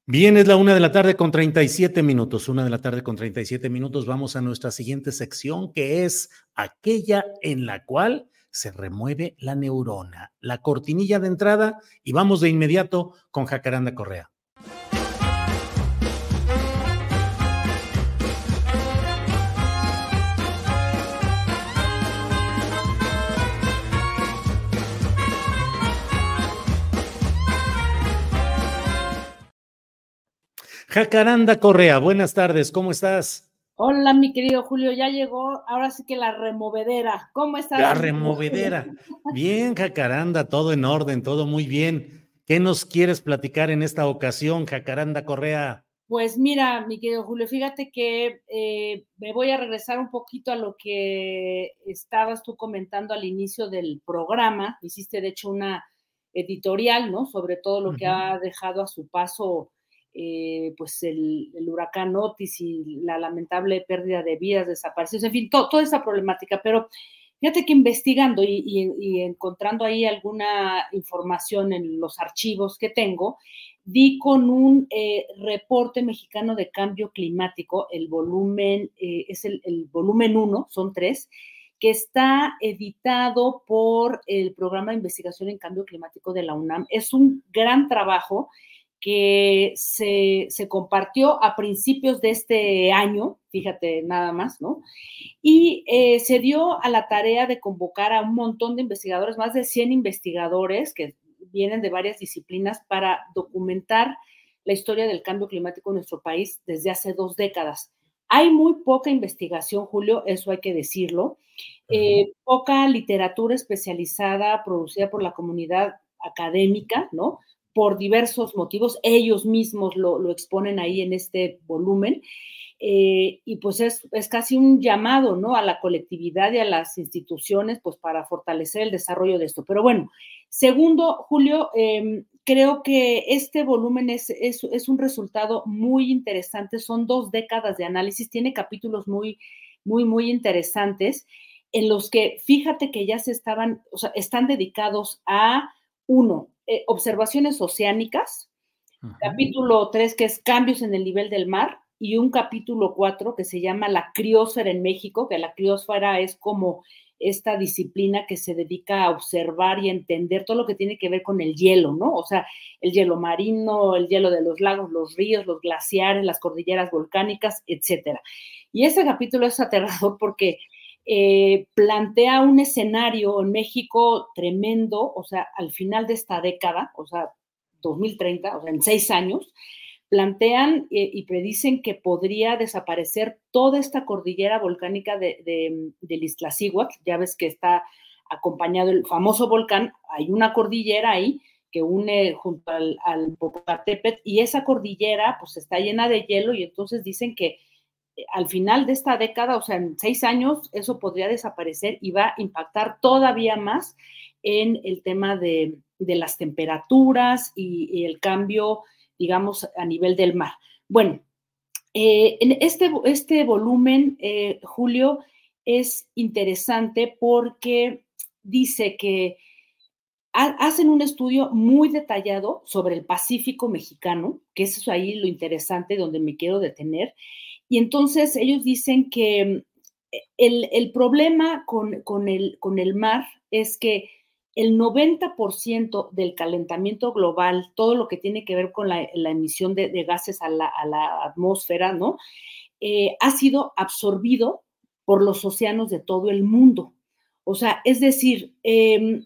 Bien, es la una de la tarde con 37 minutos. Una de la tarde con 37 minutos. Vamos a nuestra siguiente sección, que es aquella en la cual se remueve la neurona, la cortinilla de entrada, y vamos de inmediato con Jacaranda Correa. Jacaranda Correa, buenas tardes, ¿cómo estás? Hola, mi querido Julio, ya llegó, ahora sí que la removedera. ¿Cómo estás? La removedera. Bien, Jacaranda, todo en orden, todo muy bien. ¿Qué nos quieres platicar en esta ocasión, Jacaranda Correa? Pues mira, mi querido Julio, fíjate que eh, me voy a regresar un poquito a lo que estabas tú comentando al inicio del programa. Hiciste, de hecho, una editorial, ¿no? Sobre todo lo que ha dejado a su paso, eh, pues, el, huracán Otis y la lamentable pérdida de vidas, desaparecidos, en fin, toda esa problemática. Pero fíjate que investigando y encontrando ahí alguna información en los archivos que tengo, di con un eh, reporte mexicano de cambio climático, el volumen, eh, es el, volumen 1, son tres, que está editado por el programa de investigación en cambio climático de la UNAM. Es un gran trabajo que se, compartió a principios de este año, fíjate nada más, ¿no? Y eh, se dio a la tarea de convocar a un montón de investigadores, más de 100 investigadores que vienen de varias disciplinas para documentar la historia del cambio climático en nuestro país desde hace dos décadas. Hay muy poca investigación, Julio, eso hay que decirlo, eh, poca literatura especializada producida por la comunidad académica, ¿no? Por diversos motivos, ellos mismos lo, exponen ahí en este volumen. Eh, y pues es, es, casi un llamado, ¿no? A la colectividad y a las instituciones, pues para fortalecer el desarrollo de esto. Pero bueno, Segundo, Julio, em, creo que este volumen es, es, un resultado muy interesante. Son dos décadas de análisis, tiene capítulos muy, muy, muy interesantes en los que fíjate que ya se estaban, o sea, están dedicados a, uno, eh, observaciones oceánicas, capítulo tres, que es cambios en el nivel del mar, y un capítulo cuatro que se llama la criósfera en México, que la criósfera es como esta disciplina que se dedica a observar y entender todo lo que tiene que ver con el hielo, ¿no? O sea, el hielo marino, el hielo de los lagos, los ríos, los glaciares, las cordilleras volcánicas, etcétera. Y ese capítulo es aterrador porque eh, plantea un escenario en México tremendo, o sea, al final de esta década, o sea, 2030, o sea, en seis años, plantean eh, y predicen que podría desaparecer toda esta cordillera volcánica de, de, del Ya ves que está acompañado el famoso volcán, hay una cordillera ahí que une junto al, al Popocatépetl y esa cordillera pues está llena de hielo y entonces dicen que al final de esta década, o sea, en seis años, eso podría desaparecer y va a impactar todavía más en el tema de, las temperaturas y, el cambio digamos, a nivel del mar. Bueno, eh, en este, este volumen, eh, Julio, es interesante porque dice que hacen un estudio muy detallado sobre el Pacífico mexicano, que es ahí lo interesante donde me quiero detener. Y entonces ellos dicen que el, el problema con, el, mar es que el 90% del calentamiento global, todo lo que tiene que ver con la, emisión de, gases a la, atmósfera, ¿no? Eh, ha sido absorbido por los océanos de todo el mundo. O sea, es decir, em,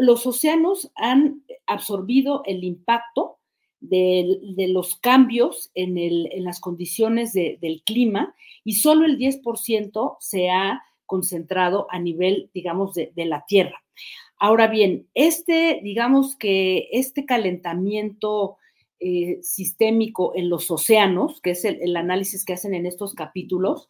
los océanos han absorbido el impacto de, los cambios en, las condiciones del clima y solo el 10% se ha concentrado a nivel, digamos, de la Tierra. Ahora bien, este, digamos que este calentamiento eh, sistémico en los océanos, que es el, análisis que hacen en estos capítulos,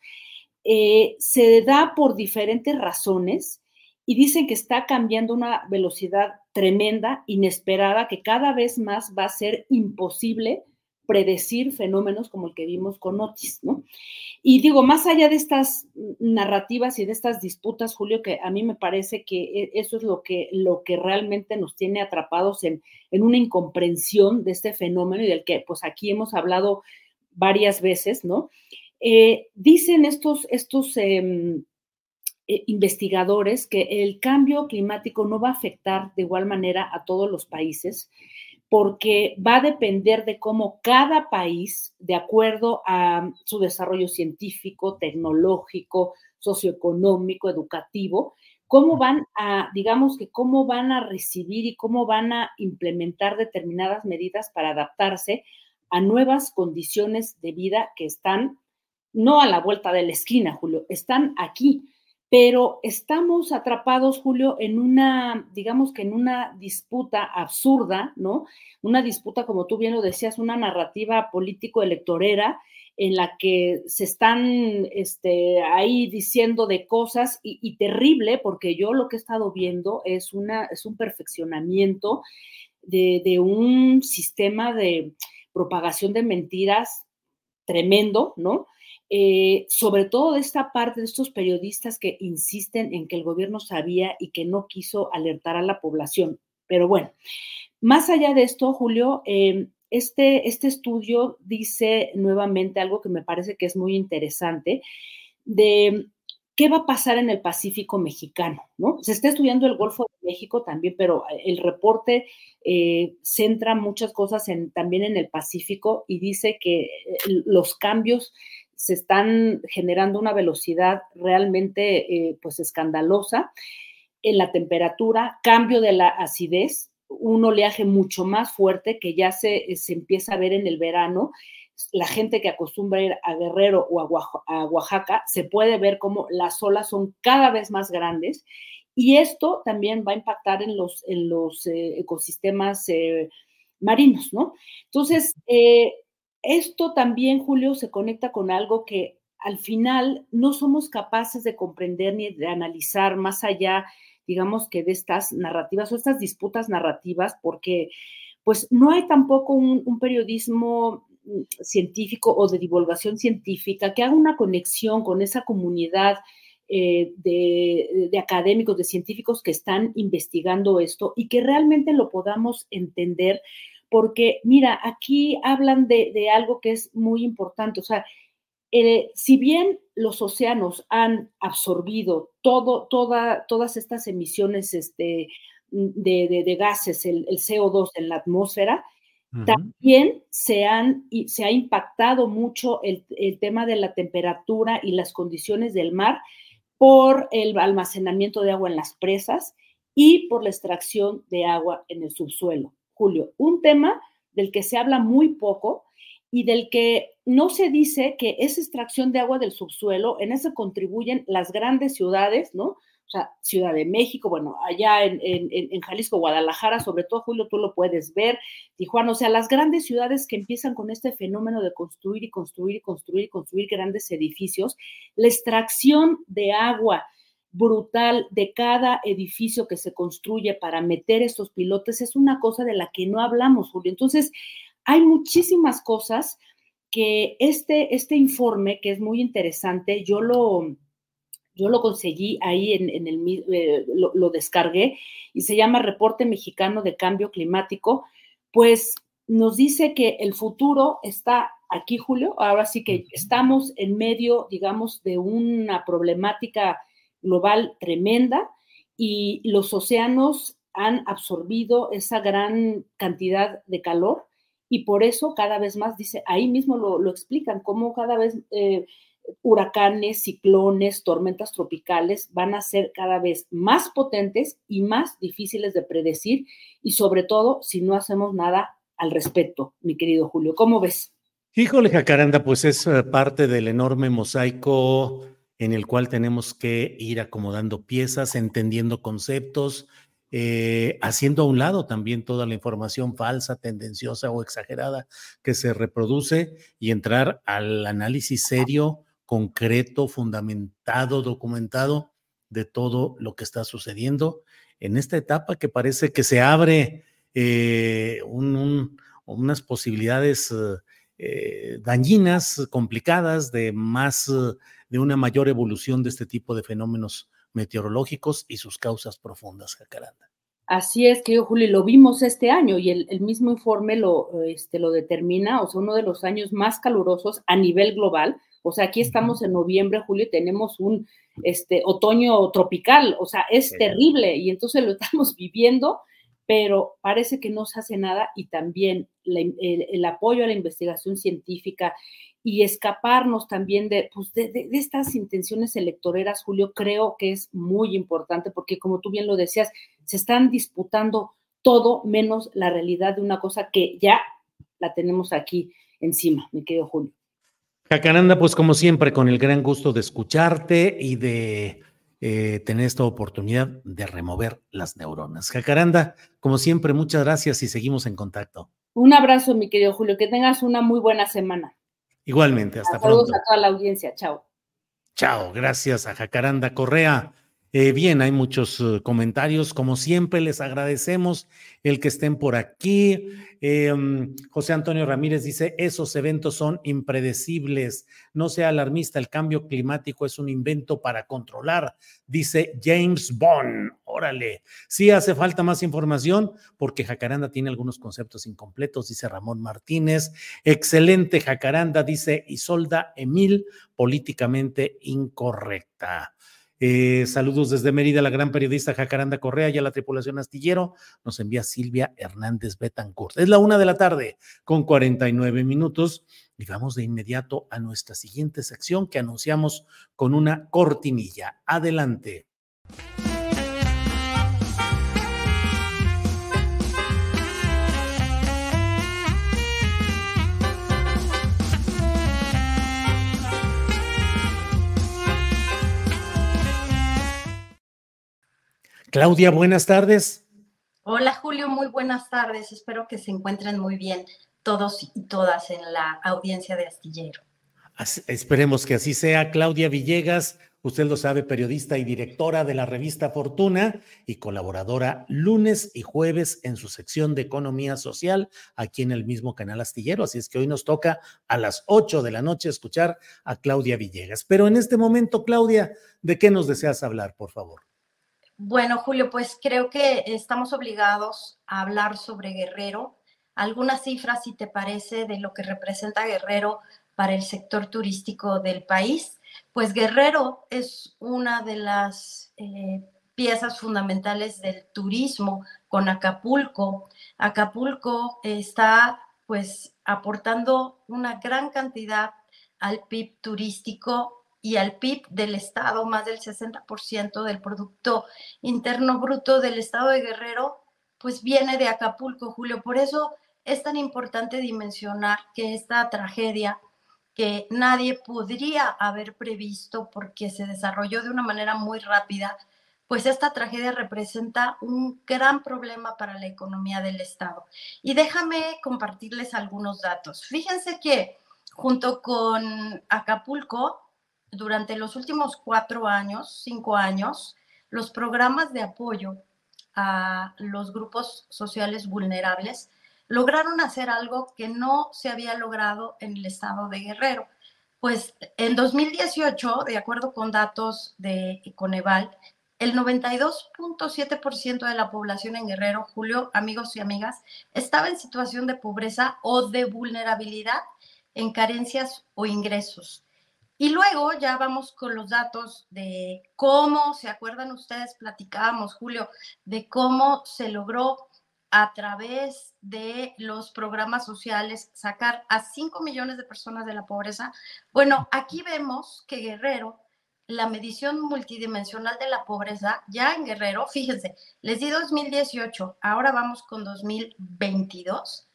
eh, se da por diferentes razones y dicen que está cambiando una velocidad tremenda, inesperada, que cada vez más va a ser imposible predecir fenómenos como el que vimos con Otis, ¿no? Y digo, más allá de estas narrativas y de estas disputas, Julio, que a mí me parece que e, eso es lo que, lo que realmente nos tiene atrapados en, una incomprensión de este fenómeno y del que pues aquí hemos hablado varias veces, ¿no? Eh, dicen estos, estos em, eh, investigadores que el cambio climático no va a afectar de igual manera a todos los países, porque va a depender de cómo cada país, de acuerdo a su desarrollo científico, tecnológico, socioeconómico, educativo, cómo van a, digamos que cómo van a recibir y cómo van a implementar determinadas medidas para adaptarse a nuevas condiciones de vida que están no a la vuelta de la esquina, Julio, están aquí. Pero estamos atrapados, Julio, en una, digamos que en una disputa absurda, ¿no? Una disputa, como tú bien lo decías, una narrativa político-electorera en la que se están este, ahí diciendo de cosas y, terrible, porque yo lo que he estado viendo es, una, es un perfeccionamiento de, de un sistema de propagación de mentiras tremendo, ¿no? Eh, sobre todo de esta parte de estos periodistas que insisten en que el gobierno sabía y que no quiso alertar a la población. Pero bueno, más allá de esto, Julio, em, este, este estudio dice nuevamente algo que me parece que es muy interesante, de qué va a pasar en el Pacífico mexicano, ¿no? Se está estudiando el Golfo de México también, pero el reporte eh, centra muchas cosas también en el Pacífico y dice que eh, los cambios se están generando una velocidad realmente eh, pues escandalosa en la temperatura, cambio de la acidez, un oleaje mucho más fuerte que ya se, se empieza a ver en el verano. La gente que acostumbra ir a Guerrero o a Oaxaca, se puede ver como las olas son cada vez más grandes y esto también va a impactar en los, en los eh, ecosistemas eh, marinos, ¿no? Entonces, esto también, Julio, se conecta con algo que al final no somos capaces de comprender ni de analizar más allá, digamos que de estas narrativas o estas disputas narrativas, porque pues no hay tampoco un, periodismo mm, científico o de divulgación científica que haga una conexión con esa comunidad eh, de, de, académicos, de científicos que están investigando esto y que realmente lo podamos entender porque mira, aquí hablan de, algo que es muy importante, o sea, eh, si bien los océanos han absorbido todo, toda, todas estas emisiones este, de, gases, el, CO2 en la atmósfera, también se, han, se ha impactado mucho el, el, tema de la temperatura y las condiciones del mar por el almacenamiento de agua en las presas y por la extracción de agua en el subsuelo. Julio, un tema del que se habla muy poco y del que no se dice que esa extracción de agua del subsuelo, en eso contribuyen las grandes ciudades, ¿no? O sea, Ciudad de México, bueno, allá en, en, Jalisco, Guadalajara, sobre todo, Julio, tú lo puedes ver, Tijuana, o sea, las grandes ciudades que empiezan con este fenómeno de construir y construir y construir y construir grandes edificios, la extracción de agua brutal de cada edificio que se construye para meter estos pilotes es una cosa de la que no hablamos, Julio. Entonces, hay muchísimas cosas que este, este informe, que es muy interesante, yo lo, yo lo conseguí ahí en, el, eh, lo, lo, descargué y se llama Reporte Mexicano de Cambio Climático, pues nos dice que el futuro está aquí, Julio. Ahora sí que estamos en medio, digamos, de una problemática global tremenda y los océanos han absorbido esa gran cantidad de calor y por eso cada vez más, dice, ahí mismo lo, explican, cómo cada vez eh, huracanes, ciclones, tormentas tropicales van a ser cada vez más potentes y más difíciles de predecir y sobre todo si no hacemos nada al respecto, mi querido Julio. ¿Cómo ves? Híjole, Jacaranda, pues es eh, parte del enorme mosaico en el cual tenemos que ir acomodando piezas, entendiendo conceptos, eh, haciendo a un lado también toda la información falsa, tendenciosa o exagerada que se reproduce y entrar al análisis serio, concreto, fundamentado, documentado de todo lo que está sucediendo en esta etapa que parece que se abre eh, unas posibilidades eh, dañinas, complicadas, de más de una mayor evolución de este tipo de fenómenos meteorológicos y sus causas profundas, Jacaranda. Así es, querido Julio, lo vimos este año y el, mismo informe lo, este, lo determina, o sea, uno de los años más calurosos a nivel global. O sea, aquí estamos en noviembre, Julio, y tenemos un este, otoño tropical, o sea, es terrible y entonces lo estamos viviendo, pero parece que no se hace nada y también el, apoyo a la investigación científica y escaparnos también pues, de, de, estas intenciones electoreras, Julio, creo que es muy importante porque como tú bien lo decías, se están disputando todo menos la realidad de una cosa que ya la tenemos aquí encima, mi querido Julio. Jacaranda, pues como siempre, con el gran gusto de escucharte y de eh, tener esta oportunidad de remover las neuronas. Jacaranda, como siempre, muchas gracias y seguimos en contacto. Un abrazo, mi querido Julio, que tengas una muy buena semana. Igualmente, hasta Saludos pronto. a toda la audiencia, chao. Chao, gracias a Jacaranda Correa. Eh, bien, hay muchos uh, comentarios. Como siempre, les agradecemos el que estén por aquí. Eh, um, José Antonio Ramírez dice, esos eventos son impredecibles. No sea alarmista, el cambio climático es un invento para controlar, dice James Bond. Órale, sí hace falta más información porque Jacaranda tiene algunos conceptos incompletos, dice Ramón Martínez. Excelente, Jacaranda, dice Isolda Emil, políticamente incorrecta. Eh, saludos desde Mérida, la gran periodista Jacaranda Correa y a la tripulación astillero. Nos envía Silvia Hernández Betancourt. Es la una de la tarde con 49 minutos y vamos de inmediato a nuestra siguiente sección que anunciamos con una cortinilla. Adelante. Claudia, buenas tardes. Hola Julio, muy buenas tardes. Espero que se encuentren muy bien todos y todas en la audiencia de Astillero. Esperemos que así sea. Claudia Villegas, usted lo sabe, periodista y directora de la revista Fortuna y colaboradora lunes y jueves en su sección de Economía Social aquí en el mismo canal Astillero. Así es que hoy nos toca a las 8 de la noche escuchar a Claudia Villegas. Pero en este momento, Claudia, ¿de qué nos deseas hablar, por favor? Bueno, Julio, pues creo que estamos obligados a hablar sobre Guerrero. Algunas cifras, si te parece, de lo que representa Guerrero para el sector turístico del país. Pues Guerrero es una de las eh, piezas fundamentales del turismo con Acapulco. Acapulco está pues aportando una gran cantidad al PIB turístico y al PIB del Estado, más del 60% del Producto Interno Bruto del Estado de Guerrero, pues viene de Acapulco, Julio. Por eso es tan importante dimensionar que esta tragedia que nadie podría haber previsto porque se desarrolló de una manera muy rápida, pues esta tragedia representa un gran problema para la economía del Estado. Y déjame compartirles algunos datos. Fíjense que junto con Acapulco, durante los últimos cuatro años, cinco años, los programas de apoyo a los grupos sociales vulnerables lograron hacer algo que no se había logrado en el estado de Guerrero. Pues en 2018, de acuerdo con datos de Coneval, el 92.7% de la población en Guerrero, Julio, amigos y amigas, estaba en situación de pobreza o de vulnerabilidad en carencias o ingresos. Y luego ya vamos con los datos de cómo, ¿se acuerdan ustedes? Platicábamos, Julio, de cómo se logró a través de los programas sociales sacar a 5 millones de personas de la pobreza. Bueno, aquí vemos que Guerrero, la medición multidimensional de la pobreza, ya en Guerrero, fíjense, les di 2018, ahora vamos con 2022.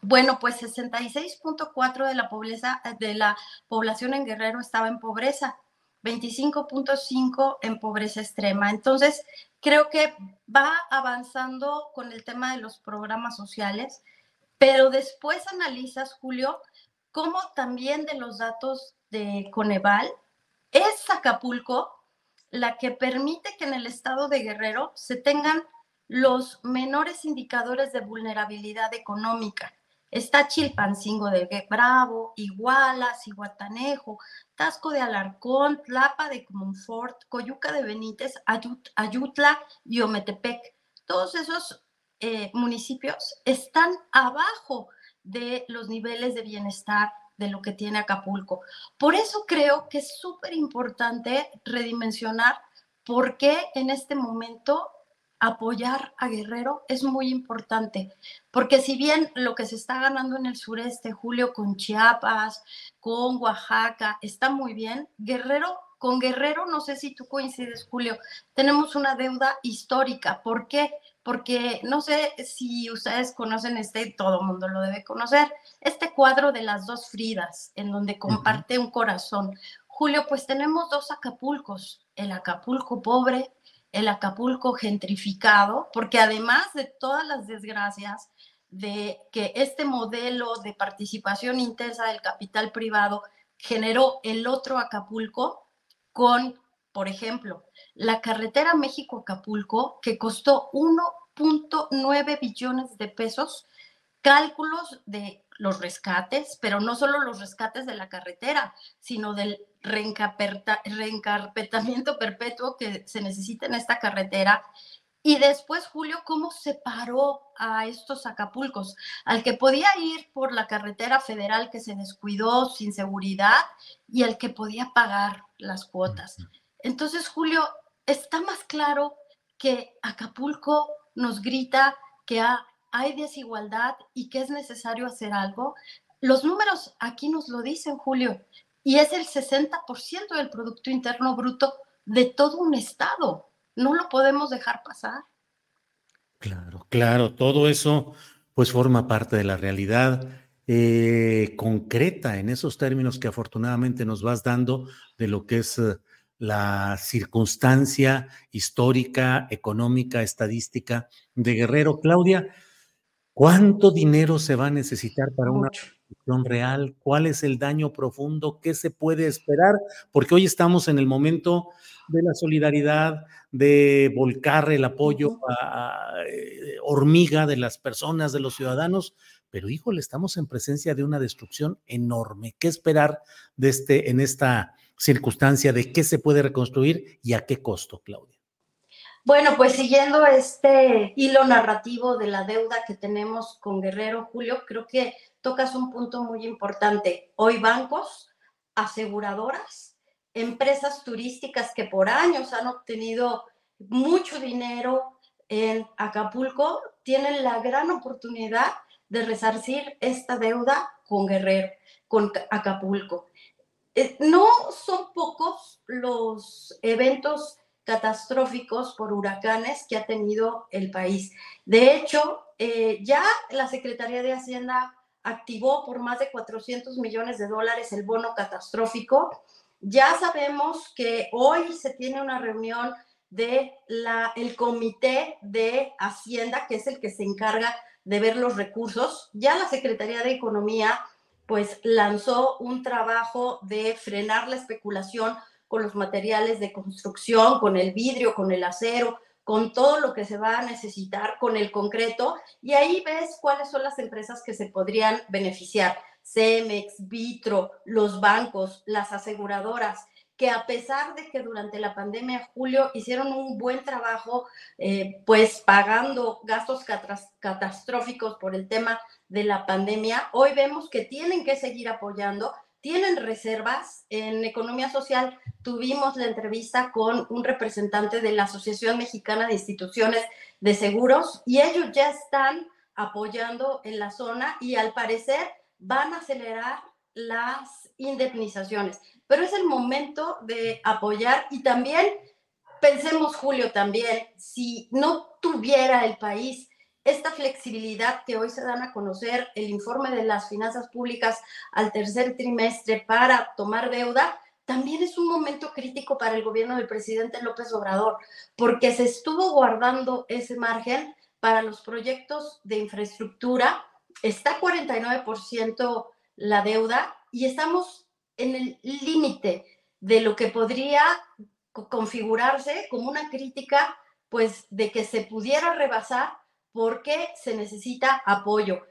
Bueno, pues 66.4 de la pobreza de la población en Guerrero estaba en pobreza, 25.5 en pobreza extrema. Entonces, creo que va avanzando con el tema de los programas sociales, pero después analizas, Julio, cómo también de los datos de Coneval es Acapulco la que permite que en el estado de Guerrero se tengan los menores indicadores de vulnerabilidad económica. Está Chilpancingo de Bravo, Iguala, Cihuatanejo, Tasco de Alarcón, Tlapa de Monfort, Coyuca de Benítez, Ayut Ayutla y Ometepec. Todos esos eh, municipios están abajo de los niveles de bienestar de lo que tiene Acapulco. Por eso creo que es súper importante redimensionar por qué en este momento apoyar a Guerrero es muy importante, porque si bien lo que se está ganando en el sureste, Julio, con Chiapas, con Oaxaca, está muy bien, Guerrero, con Guerrero, no sé si tú coincides, Julio, tenemos una deuda histórica. ¿Por qué? Porque no sé si ustedes conocen este, todo el mundo lo debe conocer, este cuadro de las dos Fridas, en donde comparte uh -huh. un corazón. Julio, pues tenemos dos Acapulcos, el Acapulco pobre, el Acapulco gentrificado, porque además de todas las desgracias de que este modelo de participación intensa del capital privado generó el otro Acapulco con, por ejemplo, la carretera México-Acapulco, que costó 1.9 billones de pesos, cálculos de los rescates, pero no solo los rescates de la carretera, sino del reencarpetamiento perpetuo que se necesita en esta carretera. Y después, Julio, cómo separó a estos Acapulcos, al que podía ir por la carretera federal que se descuidó sin seguridad y al que podía pagar las cuotas. Entonces, Julio, está más claro que Acapulco nos grita que hay desigualdad y que es necesario hacer algo. Los números aquí nos lo dicen, Julio y es el 60% del Producto Interno Bruto de todo un Estado. No lo podemos dejar pasar. Claro, claro, todo eso pues forma parte de la realidad eh, concreta en esos términos que afortunadamente nos vas dando de lo que es eh, la circunstancia histórica, económica, estadística de Guerrero. Claudia, ¿cuánto dinero se va a necesitar para una real, cuál es el daño profundo, qué se puede esperar, porque hoy estamos en el momento de la solidaridad, de volcar el apoyo a, eh, hormiga de las personas, de los ciudadanos, pero híjole, estamos en presencia de una destrucción enorme. ¿Qué esperar de este, en esta circunstancia de qué se puede reconstruir y a qué costo, Claudia? Bueno, pues siguiendo este hilo narrativo de la deuda que tenemos con Guerrero, Julio, creo que tocas un punto muy importante. Hoy bancos, aseguradoras, empresas turísticas que por años han obtenido mucho dinero en Acapulco, tienen la gran oportunidad de resarcir esta deuda con Guerrero, con Acapulco. Eh, no son pocos los eventos catastróficos por huracanes que ha tenido el país. De hecho, eh, ya la Secretaría de Hacienda activó por más de 400 millones de dólares el bono catastrófico. Ya sabemos que hoy se tiene una reunión de la, el comité de Hacienda, que es el que se encarga de ver los recursos. Ya la Secretaría de Economía pues lanzó un trabajo de frenar la especulación con los materiales de construcción, con el vidrio, con el acero, con todo lo que se va a necesitar, con el concreto, y ahí ves cuáles son las empresas que se podrían beneficiar. Cemex, Vitro, los bancos, las aseguradoras, que a pesar de que durante la pandemia, Julio, hicieron un buen trabajo, eh, pues pagando gastos catastróficos por el tema de la pandemia, hoy vemos que tienen que seguir apoyando tienen reservas. En economía social tuvimos la entrevista con un representante de la Asociación Mexicana de Instituciones de Seguros y ellos ya están apoyando en la zona y al parecer van a acelerar las indemnizaciones. Pero es el momento de apoyar y también pensemos, Julio, también, si no tuviera el país esta flexibilidad que hoy se dan a conocer, el informe de las finanzas públicas al tercer trimestre para tomar deuda, también es un momento crítico para el gobierno del presidente López Obrador, porque se estuvo guardando ese margen para los proyectos de infraestructura. Está 49% la deuda y estamos en el límite de lo que podría configurarse como una crítica, pues, de que se pudiera rebasar porque se necesita apoyo.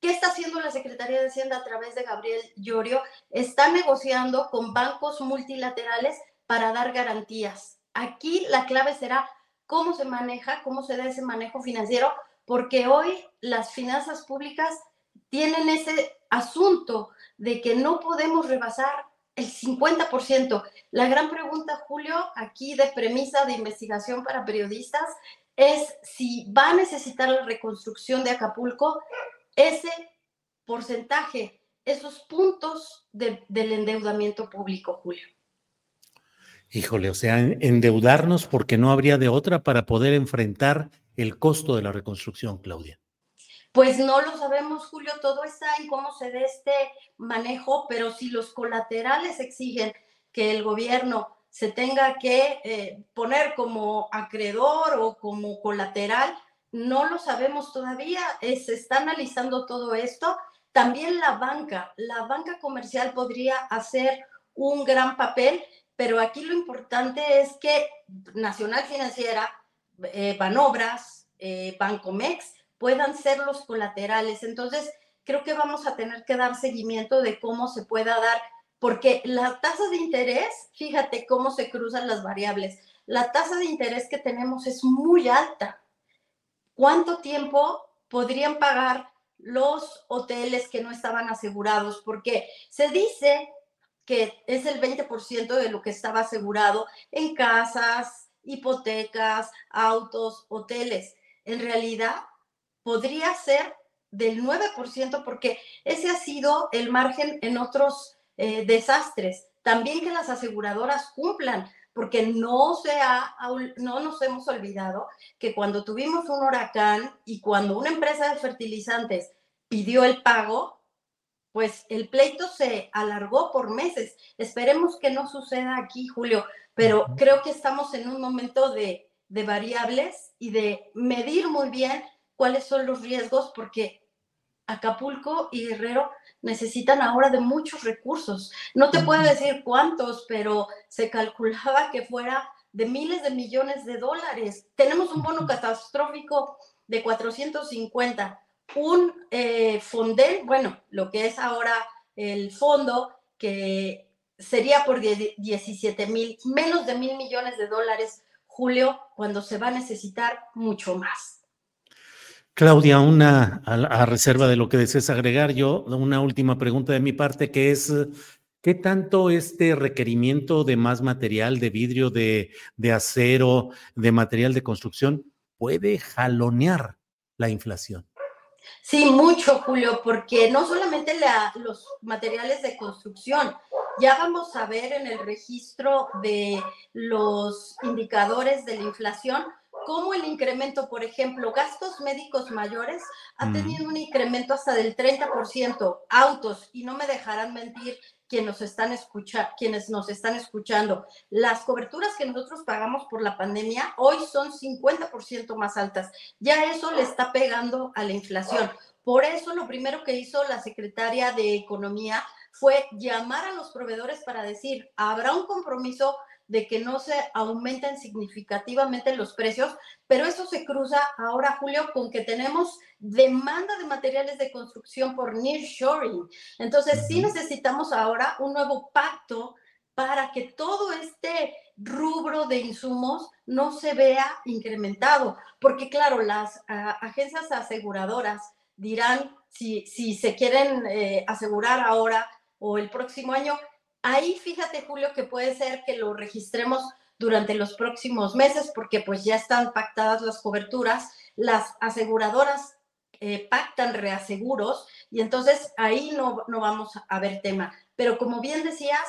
¿Qué está haciendo la Secretaría de Hacienda a través de Gabriel Llorio? Está negociando con bancos multilaterales para dar garantías. Aquí la clave será cómo se maneja, cómo se da ese manejo financiero, porque hoy las finanzas públicas tienen ese asunto de que no podemos rebasar el 50%. La gran pregunta, Julio, aquí de premisa de investigación para periodistas, es si va a necesitar la reconstrucción de Acapulco, ese porcentaje, esos puntos del endeudamiento público, Julio. Híjole, o sea, endeudarnos porque no habría de otra para poder enfrentar el costo de la reconstrucción, Claudia. Pues no lo sabemos, Julio, todo está en cómo se dé este manejo, pero si los colaterales exigen que el gobierno se tenga que eh, poner como acreedor o como colateral, no lo sabemos todavía. se está analizando todo esto. También la banca, la banca comercial podría hacer un gran papel, pero aquí lo importante es que Nacional Financiera, eh, Banobras, eh, Bancomex puedan ser los colaterales. Entonces, creo que vamos a tener que dar seguimiento de cómo se pueda dar, porque la tasa de interés, fíjate cómo se cruzan las variables. La tasa de interés que tenemos es muy alta. ¿Cuánto tiempo podrían pagar los hoteles que no estaban asegurados? Porque se dice que es el 20% de lo que estaba asegurado en casas, hipotecas, autos, hoteles. En realidad, podría ser del 9% porque ese ha sido el margen en otros eh, desastres. También que las aseguradoras cumplan, porque no, se ha, no nos hemos olvidado que cuando tuvimos un huracán y cuando una empresa de fertilizantes pidió el pago, pues el pleito se alargó por meses. Esperemos que no suceda aquí, Julio, pero creo que estamos en un momento de, de variables y de medir muy bien cuáles son los riesgos, porque Acapulco y Guerrero necesitan ahora de muchos recursos. No te puedo decir cuántos, pero se calculaba que fuera de miles de millones de dólares. Tenemos un bono catastrófico de 450 un eh, fondel, bueno, lo que es ahora el fondo, que sería por 17 mil, menos de mil millones de dólares, Julio, cuando se va a necesitar mucho más. Claudia, una a, reserva de lo que desees agregar, yo una última pregunta de mi parte, que es, ¿qué tanto este requerimiento de más material, de vidrio, de, de acero, de material de construcción, puede jalonear la inflación? Sí, mucho, Julio, porque no solamente los materiales de construcción, ya vamos a ver en el registro de los indicadores de la inflación cómo el incremento, por ejemplo, gastos médicos mayores ha tenido un incremento hasta del 30%, autos, y no me dejarán mentir quienes nos están, escucha, quienes nos están escuchando. Las coberturas que nosotros pagamos por la pandemia hoy son 50% más altas. Ya eso le está pegando a la inflación. Por eso lo primero que hizo la secretaria de Economía fue llamar a los proveedores para decir, habrá un compromiso de que no se aumenten significativamente los precios, pero eso se cruza ahora, Julio, con que tenemos demanda de materiales de construcción por nearshoring. Entonces, sí necesitamos ahora un nuevo pacto para que todo este rubro de insumos no se vea incrementado, porque claro, las agencias aseguradoras dirán si, si se quieren eh, asegurar ahora o el próximo año, Ahí fíjate, Julio, que puede ser que lo registremos durante los próximos meses porque pues ya están pactadas las coberturas, las aseguradoras eh, pactan reaseguros y entonces ahí no, no vamos a ver tema. Pero como bien decías...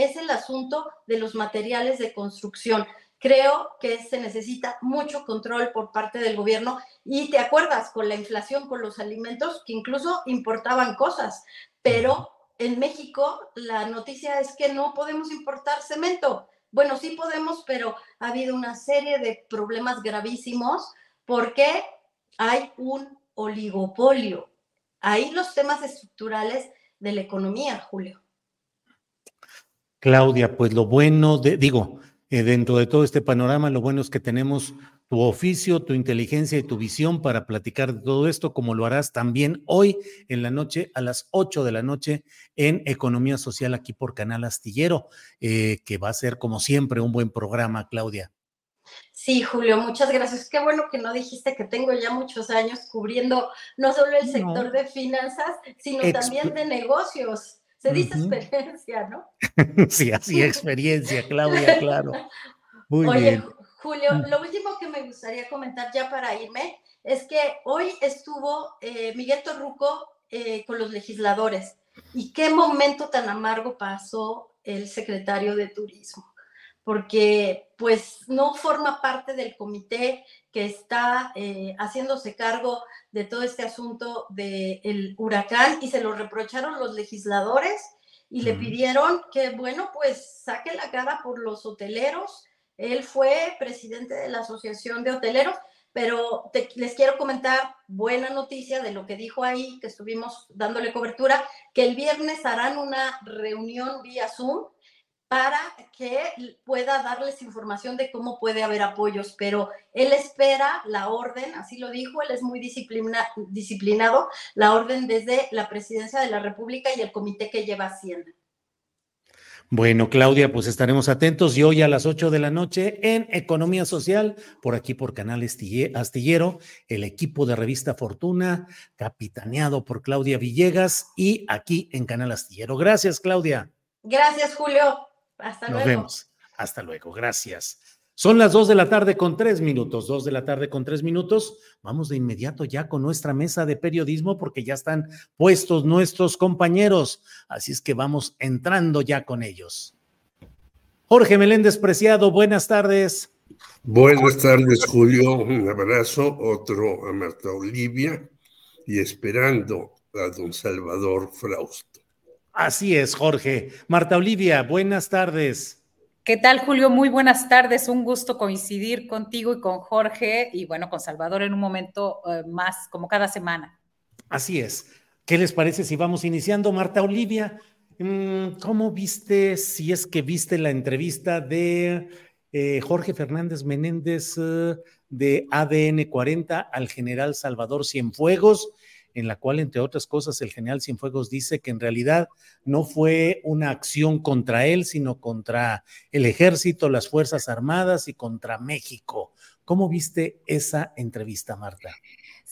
Es el asunto de los materiales de construcción. Creo que se necesita mucho control por parte del gobierno y te acuerdas con la inflación, con los alimentos, que incluso importaban cosas, pero en México la noticia es que no podemos importar cemento. Bueno, sí podemos, pero ha habido una serie de problemas gravísimos porque hay un oligopolio. Ahí los temas estructurales de la economía, Julio. Claudia, pues lo bueno, de, digo, eh, dentro de todo este panorama, lo bueno es que tenemos tu oficio, tu inteligencia y tu visión para platicar de todo esto, como lo harás también hoy en la noche, a las 8 de la noche, en Economía Social aquí por Canal Astillero, eh, que va a ser como siempre un buen programa, Claudia. Sí, Julio, muchas gracias. Qué bueno que no dijiste que tengo ya muchos años cubriendo no solo el sector de finanzas, sino también de negocios. Se dice experiencia, ¿no? sí, así experiencia, Claudia, claro. Muy Oye, Julio, mm. lo último que me gustaría comentar ya para irme es que hoy estuvo eh, Miguel Torruco eh, con los legisladores y qué momento tan amargo pasó el secretario de Turismo porque pues no forma parte del comité que está eh, haciéndose cargo de todo este asunto del huracán y se lo reprocharon los legisladores y le pidieron que, bueno, pues saque la cara por los hoteleros. Él fue presidente de la Asociación de Hoteleros, pero les quiero comentar buena noticia de lo que dijo ahí, que estuvimos dándole cobertura, que el viernes harán una reunión vía Zoom para que pueda darles información de cómo puede haber apoyos, pero él espera la orden, así lo dijo, él es muy disciplinado, la orden desde la presidencia de la República y el comité que lleva Hacienda. Bueno, Claudia, pues estaremos atentos y hoy a las 8 de la noche en Economía Social, por aquí por Canal Astillero, el equipo de Revista Fortuna, capitaneado por Claudia Villegas y aquí en Canal Astillero. Gracias, Claudia. Gracias, Julio. Hasta Nos vemos. Hasta luego. Gracias. Son las dos de la tarde con tres minutos, dos de la tarde con tres minutos. Vamos de inmediato ya con nuestra mesa de periodismo porque ya están puestos nuestros compañeros. Así es que vamos entrando ya con ellos. Jorge Meléndez Preciado, buenas tardes. Buenas tardes, Julio. Un abrazo, otro a Marta Olivia y esperando a don Salvador Frausto. Así es, Jorge. Marta Olivia, buenas tardes. ¿Qué tal, Julio? Muy buenas tardes. Un gusto coincidir contigo y con Jorge y bueno, con Salvador en un momento eh, más, como cada semana. Así es. ¿Qué les parece si vamos iniciando? Marta Olivia, mm, ¿cómo viste, si es que viste la entrevista de eh, Jorge Fernández Menéndez eh, de ADN 40 al general Salvador Cienfuegos? En la cual, entre otras cosas, el general Cienfuegos dice que en realidad no fue una acción contra él, sino contra el ejército, las Fuerzas Armadas y contra México. ¿Cómo viste esa entrevista, Marta?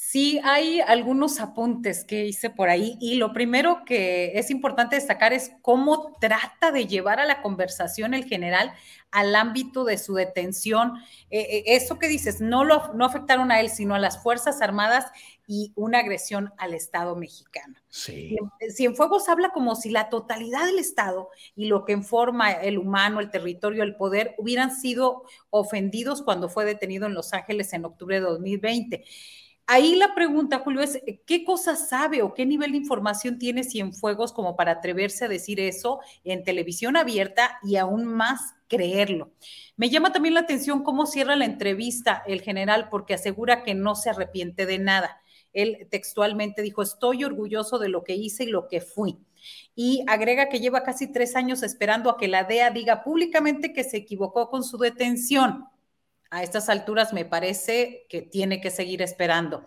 Sí, hay algunos apuntes que hice por ahí y lo primero que es importante destacar es cómo trata de llevar a la conversación el general al ámbito de su detención. Eh, eh, eso que dices, no, lo, no afectaron a él, sino a las Fuerzas Armadas y una agresión al Estado mexicano. Sí. Cienfuegos habla como si la totalidad del Estado y lo que informa el humano, el territorio, el poder, hubieran sido ofendidos cuando fue detenido en Los Ángeles en octubre de 2020 Ahí la pregunta, Julio, es ¿qué cosas sabe o qué nivel de información tiene Cienfuegos como para atreverse a decir eso en televisión abierta y aún más creerlo? Me llama también la atención cómo cierra la entrevista el general porque asegura que no se arrepiente de nada. Él textualmente dijo, estoy orgulloso de lo que hice y lo que fui. Y agrega que lleva casi tres años esperando a que la DEA diga públicamente que se equivocó con su detención a estas alturas me parece que tiene que seguir esperando.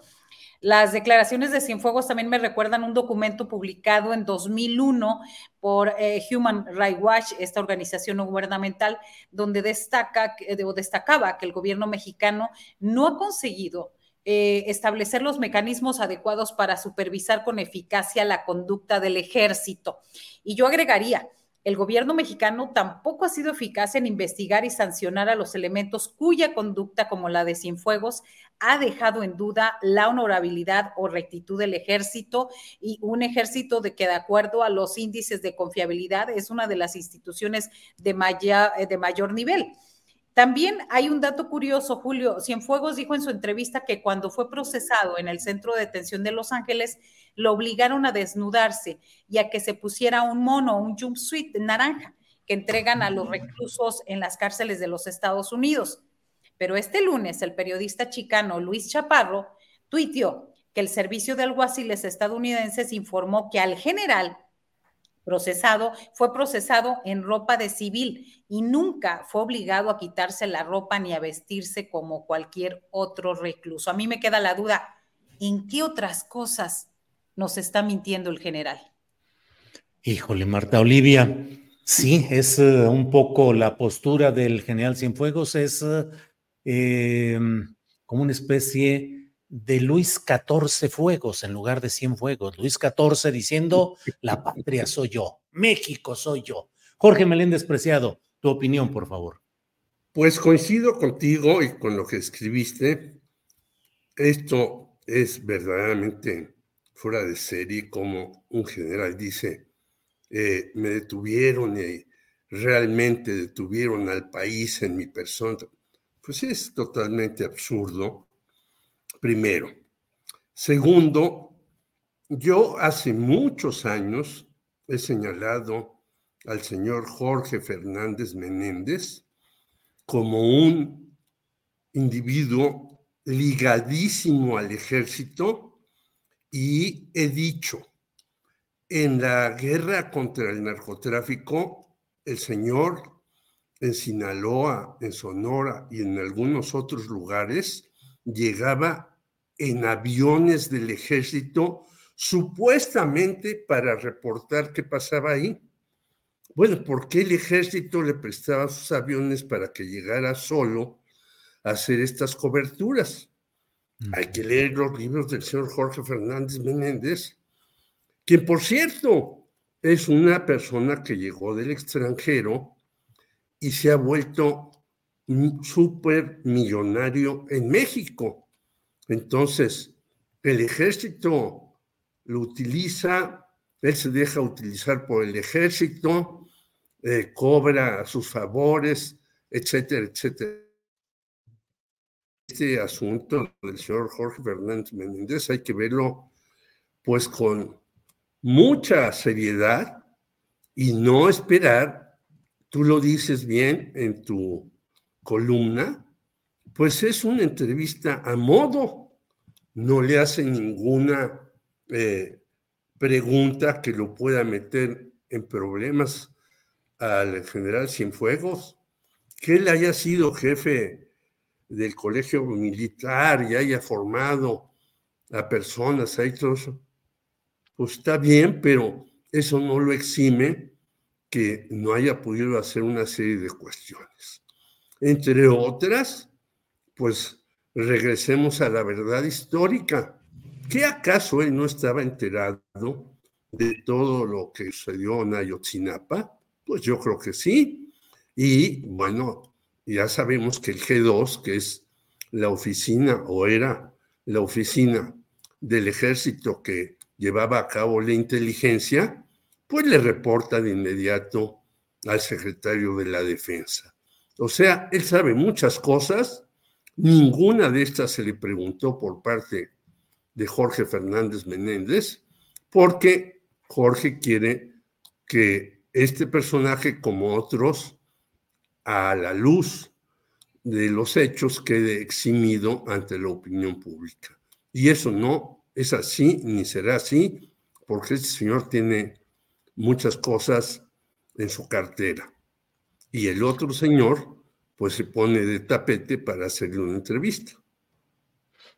Las declaraciones de Cienfuegos también me recuerdan un documento publicado en 2001 por eh, Human Rights Watch, esta organización no gubernamental, donde destaca, o destacaba que el gobierno mexicano no ha conseguido eh, establecer los mecanismos adecuados para supervisar con eficacia la conducta del ejército. Y yo agregaría, el gobierno mexicano tampoco ha sido eficaz en investigar y sancionar a los elementos cuya conducta, como la de Cienfuegos, ha dejado en duda la honorabilidad o rectitud del ejército y un ejército de que, de acuerdo a los índices de confiabilidad, es una de las instituciones de, de mayor nivel. También hay un dato curioso, Julio. Cienfuegos dijo en su entrevista que cuando fue procesado en el centro de detención de Los Ángeles, lo obligaron a desnudarse y a que se pusiera un mono, un jumpsuit naranja que entregan a los reclusos en las cárceles de los Estados Unidos. Pero este lunes el periodista chicano Luis Chaparro tuiteó que el servicio de alguaciles estadounidenses informó que al general procesado fue procesado en ropa de civil y nunca fue obligado a quitarse la ropa ni a vestirse como cualquier otro recluso. A mí me queda la duda, ¿en qué otras cosas nos está mintiendo el general. Híjole, Marta Olivia, sí, es eh, un poco la postura del general Cienfuegos, es eh, como una especie de Luis XIV Fuegos en lugar de Cienfuegos. Luis XIV diciendo, la patria soy yo, México soy yo. Jorge Meléndez Preciado, tu opinión, por favor. Pues coincido contigo y con lo que escribiste. Esto es verdaderamente fuera de serie como un general dice, eh, me detuvieron y realmente detuvieron al país en mi persona. Pues es totalmente absurdo, primero. Segundo, yo hace muchos años he señalado al señor Jorge Fernández Menéndez como un individuo ligadísimo al ejército y he dicho, en la guerra contra el narcotráfico, el señor en Sinaloa, en Sonora y en algunos otros lugares llegaba en aviones del ejército supuestamente para reportar qué pasaba ahí. Bueno, ¿por qué el ejército le prestaba sus aviones para que llegara solo a hacer estas coberturas? Hay que leer los libros del señor Jorge Fernández Menéndez, quien por cierto es una persona que llegó del extranjero y se ha vuelto súper millonario en México. Entonces, el ejército lo utiliza, él se deja utilizar por el ejército, eh, cobra sus favores, etcétera, etcétera. Este asunto del señor Jorge Fernández Menéndez hay que verlo pues con mucha seriedad y no esperar, tú lo dices bien en tu columna, pues es una entrevista a modo, no le hace ninguna eh, pregunta que lo pueda meter en problemas al general Cienfuegos, que él haya sido jefe del colegio militar y haya formado a personas, todo eso, pues está bien, pero eso no lo exime que no haya podido hacer una serie de cuestiones. Entre otras, pues regresemos a la verdad histórica. ¿Qué acaso él no estaba enterado de todo lo que sucedió en Ayotzinapa? Pues yo creo que sí. Y bueno, ya sabemos que el G2, que es la oficina o era la oficina del ejército que llevaba a cabo la inteligencia, pues le reporta de inmediato al secretario de la defensa. O sea, él sabe muchas cosas, ninguna de estas se le preguntó por parte de Jorge Fernández Menéndez, porque Jorge quiere que este personaje, como otros, a la luz de los hechos, quede eximido ante la opinión pública. Y eso no es así, ni será así, porque este señor tiene muchas cosas en su cartera. Y el otro señor, pues se pone de tapete para hacerle una entrevista.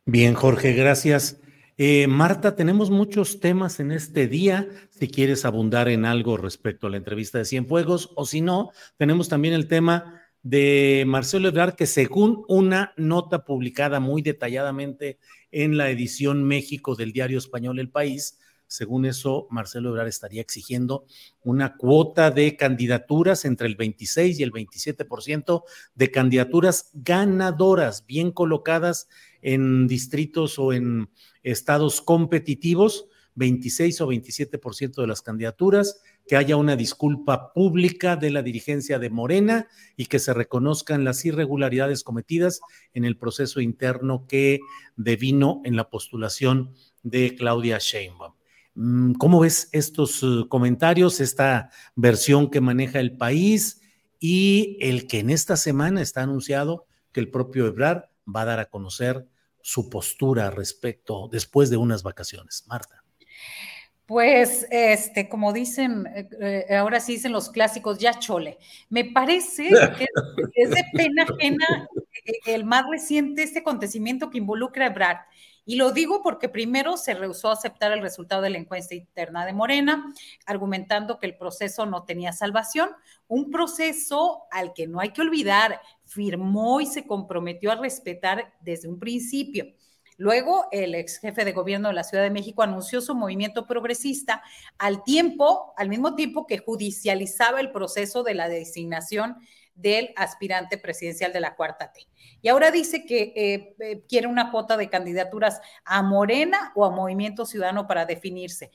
Bien, Jorge, gracias. Eh, Marta, tenemos muchos temas en este día. Si quieres abundar en algo respecto a la entrevista de Cienfuegos, o si no, tenemos también el tema de Marcelo Ebrard, que según una nota publicada muy detalladamente en la edición México del diario español El País, según eso, Marcelo Ebrard estaría exigiendo una cuota de candidaturas entre el 26 y el 27% de candidaturas ganadoras, bien colocadas en distritos o en estados competitivos, 26 o 27% de las candidaturas, que haya una disculpa pública de la dirigencia de Morena y que se reconozcan las irregularidades cometidas en el proceso interno que devino en la postulación de Claudia Sheinbaum. Mm, ¿Cómo ves estos eh, comentarios, esta versión que maneja el país y el que en esta semana está anunciado que el propio Ebrard va a dar a conocer su postura respecto después de unas vacaciones? Marta. Pues, este, como dicen, eh, eh, ahora sí dicen los clásicos, ya chole. Me parece que es de pena ajena el más reciente este acontecimiento que involucra a Ebrard. Y lo digo porque primero se rehusó a aceptar el resultado de la encuesta interna de Morena, argumentando que el proceso no tenía salvación, un proceso al que no hay que olvidar, firmó y se comprometió a respetar desde un principio. Luego, el ex jefe de gobierno de la Ciudad de México anunció su movimiento progresista al tiempo, al mismo tiempo que judicializaba el proceso de la designación del aspirante presidencial de la cuarta T. Y ahora dice que eh, eh, quiere una cuota de candidaturas a Morena o a Movimiento Ciudadano para definirse.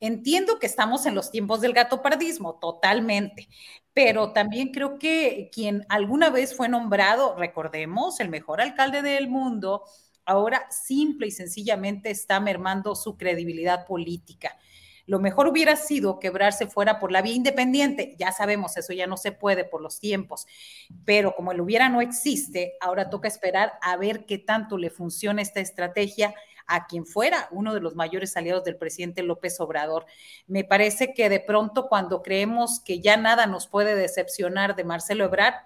Entiendo que estamos en los tiempos del gato pardismo, totalmente, pero también creo que quien alguna vez fue nombrado, recordemos, el mejor alcalde del mundo, ahora simple y sencillamente está mermando su credibilidad política. Lo mejor hubiera sido quebrarse fuera por la vía independiente. Ya sabemos, eso ya no se puede por los tiempos. Pero como el hubiera no existe, ahora toca esperar a ver qué tanto le funciona esta estrategia a quien fuera uno de los mayores aliados del presidente López Obrador. Me parece que de pronto cuando creemos que ya nada nos puede decepcionar de Marcelo Ebrard,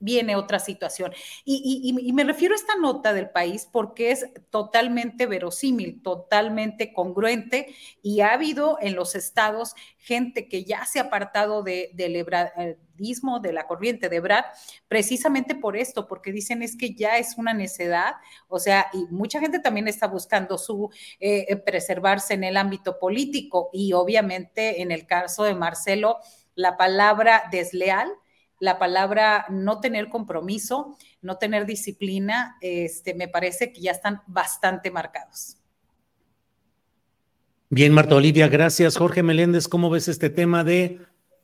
viene otra situación. Y, me refiero a esta nota del país porque es totalmente verosímil, totalmente congruente y ha habido en los estados gente que ya se ha apartado de, del ebradismo, de la corriente de Brad, precisamente por esto, porque dicen es que ya es una necedad, o sea, y mucha gente también está buscando su eh, preservarse en el ámbito político y obviamente en el caso de Marcelo, la palabra desleal la palabra no tener compromiso, no tener disciplina, este, me parece que ya están bastante marcados. Bien, Marta Olivia, gracias. Jorge Meléndez, ¿cómo ves este tema de,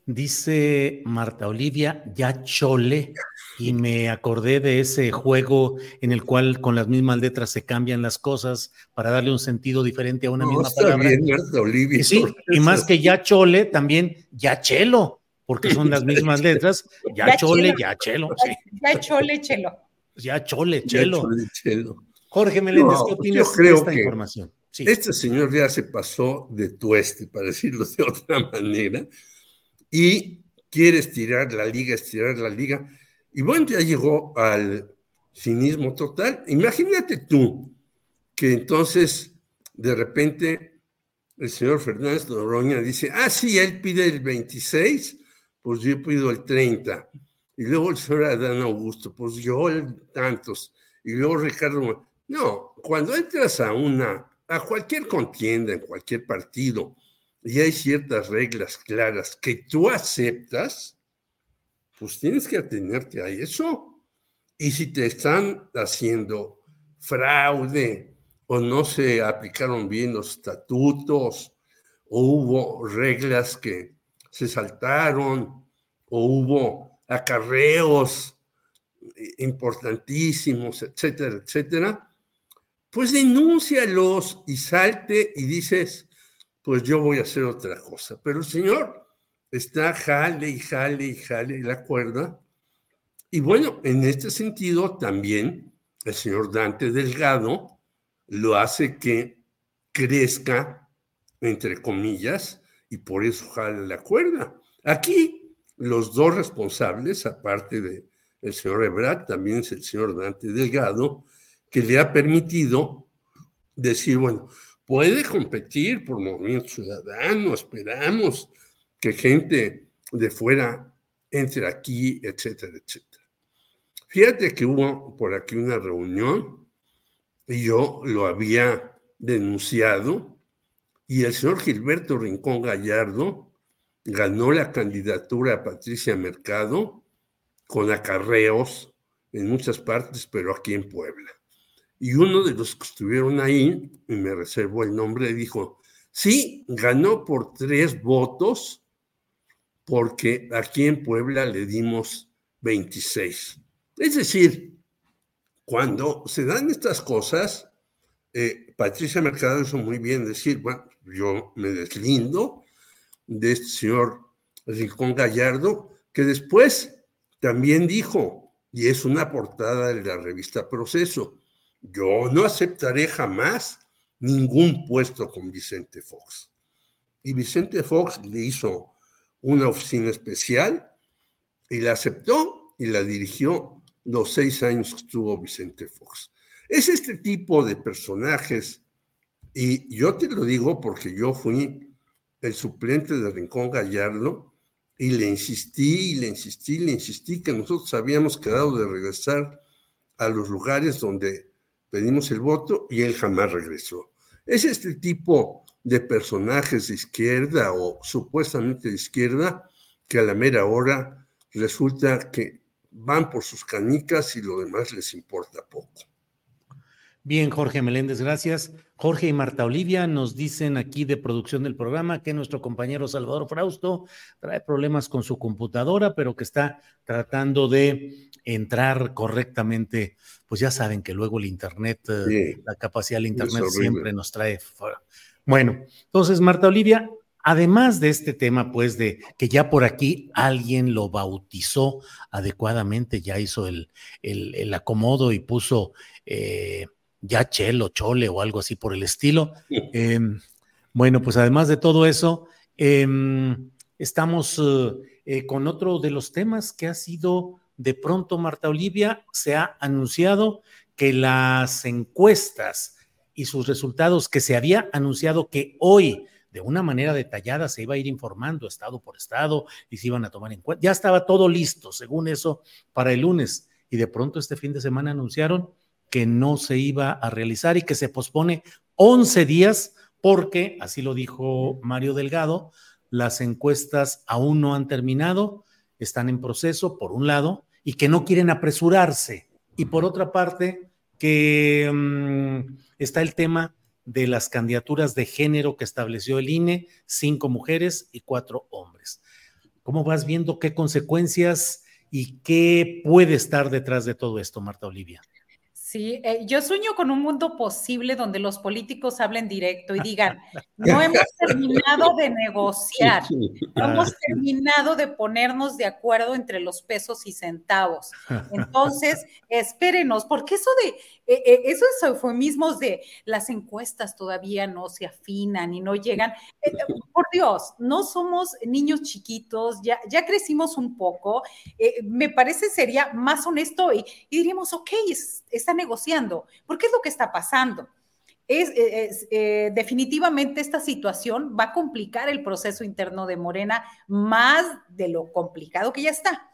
dice Marta Olivia, ya chole? Y me acordé de ese juego en el cual con las mismas letras se cambian las cosas para darle un sentido diferente a una misma palabra. Bien, Marta Olivia. Y sí, y más que ya chole, también ya chelo porque son las mismas letras. Ya, chole, ya chelo. Ya chole, chelo. Ya chole, chelo. Jorge Meléndez, ¿qué opinas de esta información? Este señor ya se pasó de tueste, para decirlo de otra manera, y quiere estirar la liga, estirar la liga. Y bueno, ya llegó al cinismo total. Imagínate tú que entonces de repente el señor Fernández Noroña dice, ah, sí, él pide el 26 pues yo pido el 30. Y luego el señor Adán Augusto, pues yo el tantos. Y luego Ricardo. No, cuando entras a una, a cualquier contienda, en cualquier partido, y hay ciertas reglas claras que tú aceptas, pues tienes que atenerte a eso. Y si te están haciendo fraude o no se aplicaron bien los estatutos o hubo reglas que se saltaron o hubo acarreos importantísimos, etcétera, etcétera, pues denúncialos y salte y dices, pues yo voy a hacer otra cosa. Pero el señor está jale y jale y jale la cuerda. Y bueno, en este sentido también el señor Dante Delgado lo hace que crezca, entre comillas, y por eso jale la cuerda. Aquí los dos responsables, aparte de el señor Ebrard, también es el señor Dante Delgado, que le ha permitido decir, bueno, puede competir por movimiento ciudadano, esperamos que gente de fuera entre aquí, etcétera, etcétera. Fíjate que hubo por aquí una reunión y yo lo había denunciado y el señor Gilberto Rincón Gallardo ganó la candidatura a Patricia Mercado con acarreos en muchas partes, pero aquí en Puebla. Y uno de los que estuvieron ahí, y me reservo el nombre, dijo, sí, ganó por tres votos, porque aquí en Puebla le dimos 26. Es decir, cuando se dan estas cosas, eh, Patricia Mercado hizo muy bien decir, bueno, yo me deslindo de este señor Rincón Gallardo, que después también dijo, y es una portada de la revista Proceso, yo no aceptaré jamás ningún puesto con Vicente Fox. Y Vicente Fox le hizo una oficina especial y la aceptó y la dirigió los seis años que estuvo Vicente Fox. Es este tipo de personajes, y yo te lo digo porque yo fui el suplente de Rincón Gallardo y le insistí, y le insistí, le insistí que nosotros habíamos quedado de regresar a los lugares donde pedimos el voto y él jamás regresó. Es este tipo de personajes de izquierda o supuestamente de izquierda que a la mera hora resulta que van por sus canicas y lo demás les importa poco. Bien, Jorge Meléndez, gracias. Jorge y Marta Olivia nos dicen aquí de producción del programa que nuestro compañero Salvador Frausto trae problemas con su computadora, pero que está tratando de entrar correctamente. Pues ya saben que luego el Internet, eh, la capacidad del Internet siempre nos trae. Bueno, entonces, Marta Olivia, además de este tema, pues de que ya por aquí alguien lo bautizó adecuadamente, ya hizo el, el, acomodo y puso... Eh, ya Chelo, Chole o algo así por el estilo. Em, bueno, pues además de todo eso, em, estamos eh, eh, con otro de los temas que ha sido de pronto, Marta Olivia, se ha anunciado que las encuestas y sus resultados que se había anunciado que hoy de una manera detallada se iba a ir informando estado por estado y se iban a tomar en cuenta. Ya estaba todo listo, según eso, para el lunes. Y de pronto este fin de semana anunciaron que no se iba a realizar y que se pospone 11 días porque, así lo dijo Mario Delgado, las encuestas aún no han terminado, están en proceso, por un lado, y que no quieren apresurarse. Y por otra parte, que mm, está el tema de las candidaturas de género que estableció el INE, cinco mujeres y cuatro hombres. ¿Cómo vas viendo qué consecuencias y qué puede estar detrás de todo esto, Marta Olivia? Sí, eh, yo sueño con un mundo posible donde los políticos hablen directo y digan, no hemos terminado de negociar, no hemos terminado de ponernos de acuerdo entre los pesos y centavos. Entonces, espérenos, porque eso de, eh, eh, esos eufemismos de las encuestas todavía no se afinan y no llegan, por Dios, no somos niños chiquitos, ya, ya crecimos un poco, me parece sería más honesto y, diríamos, ok, es, está negociando, porque es lo que está pasando. Es, eh, definitivamente esta situación va a complicar el proceso interno de Morena más de lo complicado que ya está.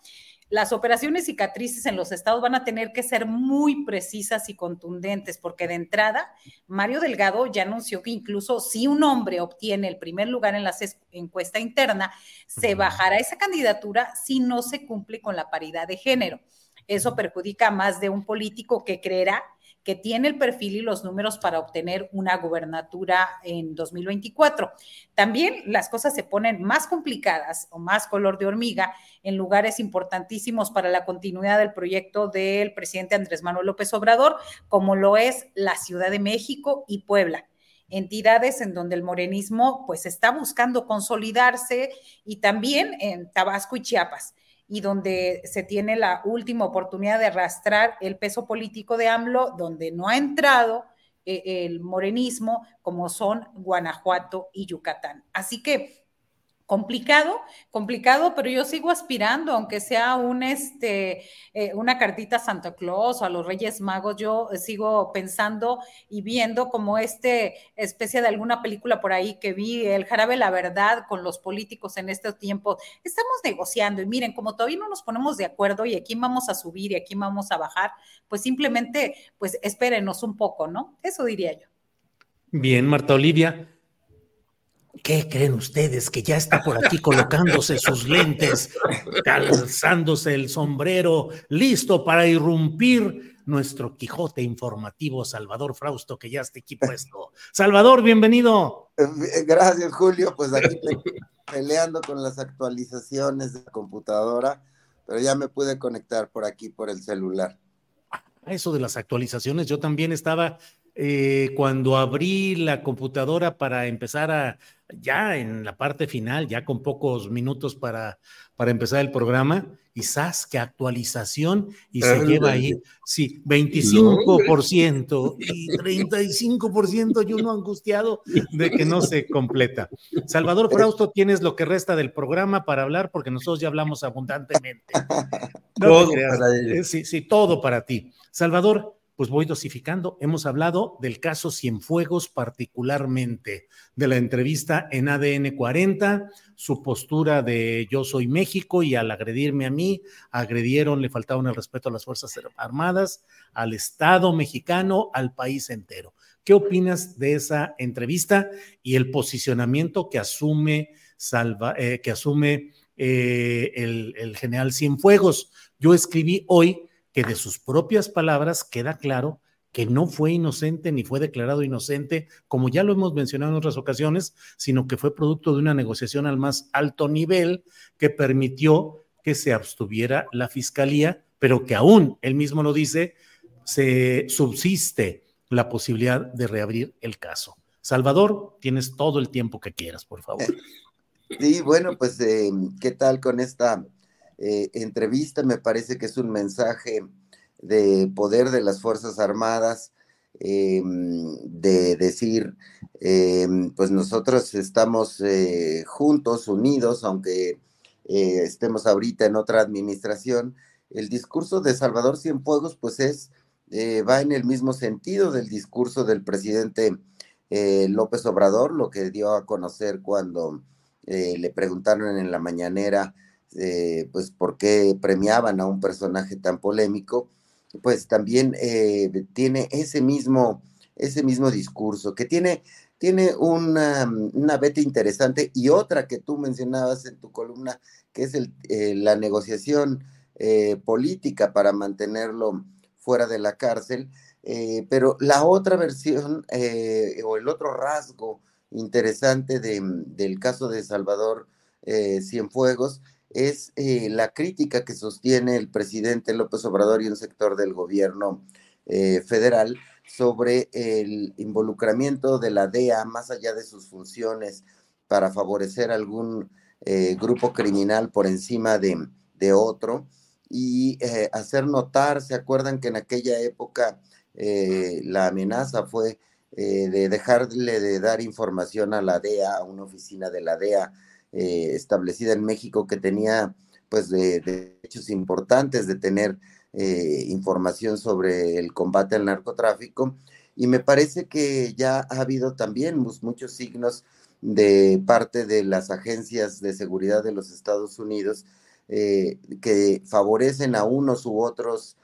Las operaciones cicatrices en los estados van a tener que ser muy precisas y contundentes, porque de entrada, Mario Delgado ya anunció que incluso si un hombre obtiene el primer lugar en la encuesta interna, se bajará esa candidatura si no se cumple con la paridad de género. Eso perjudica a más de un político que creerá que tiene el perfil y los números para obtener una gubernatura en 2024. También las cosas se ponen más complicadas o más color de hormiga en lugares importantísimos para la continuidad del proyecto del presidente Andrés Manuel López Obrador, como lo es la Ciudad de México y Puebla entidades en donde el morenismo pues está buscando consolidarse y también en Tabasco y Chiapas y donde se tiene la última oportunidad de arrastrar el peso político de AMLO, donde no ha entrado eh, el morenismo, como son Guanajuato y Yucatán. Así que complicado, complicado, pero yo sigo aspirando, aunque sea un, este, eh, una cartita a Santa Claus o a los Reyes Magos, yo sigo pensando y viendo como este especie de alguna película por ahí que vi, El Jarabe la Verdad, con los políticos en este tiempo. Estamos negociando y miren, como todavía no nos ponemos de acuerdo y aquí vamos a subir y aquí vamos a bajar, pues simplemente, pues espérenos un poco, ¿no? Eso diría yo. Bien, Marta Olivia. ¿Qué creen ustedes que ya está por aquí colocándose sus lentes, calzándose el sombrero, listo para irrumpir nuestro Quijote informativo, Salvador Frausto, que ya está aquí puesto? Salvador, bienvenido. Gracias, Julio. Pues aquí peleando con las actualizaciones de la computadora, pero ya me pude conectar por aquí por el celular. Eso de las actualizaciones, yo también estaba eh, cuando abrí la computadora para empezar a, ya en la parte final, ya con pocos minutos para, para empezar el programa, y ¡zas! que actualización! Y se lleva ahí, sí, 25% y 35% y uno angustiado de que no se completa. Salvador Frausto, tienes lo que resta del programa para hablar porque nosotros ya hablamos abundantemente. todo para eh, Sí, sí, todo para ti. Salvador, pues voy dosificando. Hemos hablado del caso Cienfuegos particularmente, de la entrevista en ADN 40, su postura de yo soy México y al agredirme a mí, agredieron, le faltaron el respeto a las Fuerzas Armadas, al Estado mexicano, al país entero. ¿Qué opinas de esa entrevista y el posicionamiento que asume, Salva, eh, que asume eh, el, el general Cienfuegos? Yo escribí hoy que de sus propias palabras queda claro que no fue inocente ni fue declarado inocente, como ya lo hemos mencionado en otras ocasiones, sino que fue producto de una negociación al más alto nivel que permitió que se abstuviera la fiscalía, pero que aún, él mismo lo dice, se subsiste la posibilidad de reabrir el caso. Salvador, tienes todo el tiempo que quieras, por favor. Sí, bueno, pues, eh, ¿qué tal con esta eh, entrevista, me parece que es un mensaje de poder de las Fuerzas Armadas, em, de decir, em, pues nosotros estamos eh, juntos, unidos, aunque eh, estemos ahorita en otra administración. El discurso de Salvador Cienfuegos, pues es, va en el mismo sentido del discurso del presidente López Obrador, lo que dio a conocer cuando le preguntaron en la mañanera eh, pues por qué premiaban a un personaje tan polémico, pues también eh, tiene ese mismo, ese mismo discurso, que tiene, tiene una, una beta interesante y otra que tú mencionabas en tu columna, que es eh, la negociación política para mantenerlo fuera de la cárcel, pero la otra versión o el otro rasgo interesante de, del caso de Salvador Cienfuegos es eh, la crítica que sostiene el presidente López Obrador y un sector del gobierno eh, federal sobre el involucramiento de la DEA más allá de sus funciones para favorecer algún eh, grupo criminal por encima de, otro y hacer notar, ¿se acuerdan que en aquella época la amenaza fue de dejarle de dar información a la DEA, a una oficina de la DEA? Eh, establecida en México que tenía pues de, hechos importantes de tener eh, información sobre el combate al narcotráfico. Y me parece que ya ha habido también muchos signos de parte de las agencias de seguridad de los Estados Unidos eh, que favorecen a unos u otros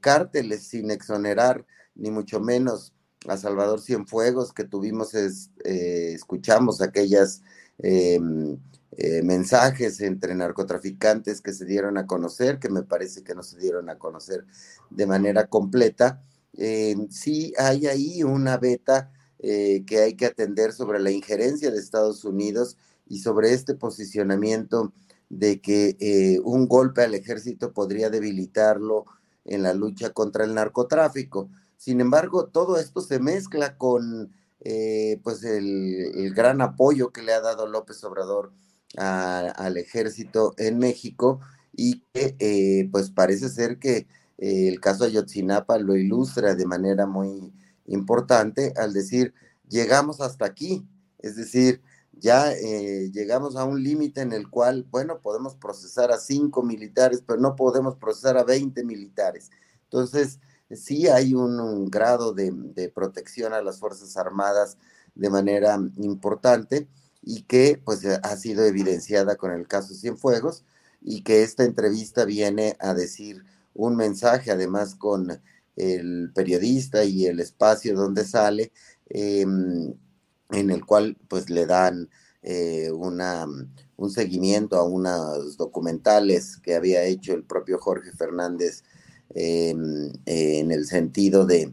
cárteles sin exonerar ni mucho menos a Salvador Cienfuegos que tuvimos, escuchamos aquellas Em, eh, mensajes entre narcotraficantes que se dieron a conocer, que me parece que no se dieron a conocer de manera completa, eh, sí hay ahí una beta eh, que hay que atender sobre la injerencia de Estados Unidos y sobre este posicionamiento de que eh, un golpe al ejército podría debilitarlo en la lucha contra el narcotráfico. Sin embargo, todo esto se mezcla con pues el, gran apoyo que le ha dado López Obrador al ejército en México y que pues parece ser que el caso Ayotzinapa lo ilustra de manera muy importante al decir, llegamos hasta aquí, es decir, ya eh, llegamos a un límite en el cual, bueno, podemos procesar a cinco militares, pero no podemos procesar a 20 militares. Entonces, sí hay un, grado de, protección a las Fuerzas Armadas de manera importante y que pues ha sido evidenciada con el caso Cienfuegos y que esta entrevista viene a decir un mensaje, además con el periodista y el espacio donde sale, em, en el cual pues le dan eh, una, un seguimiento a unos documentales que había hecho el propio Jorge Fernández en el sentido de,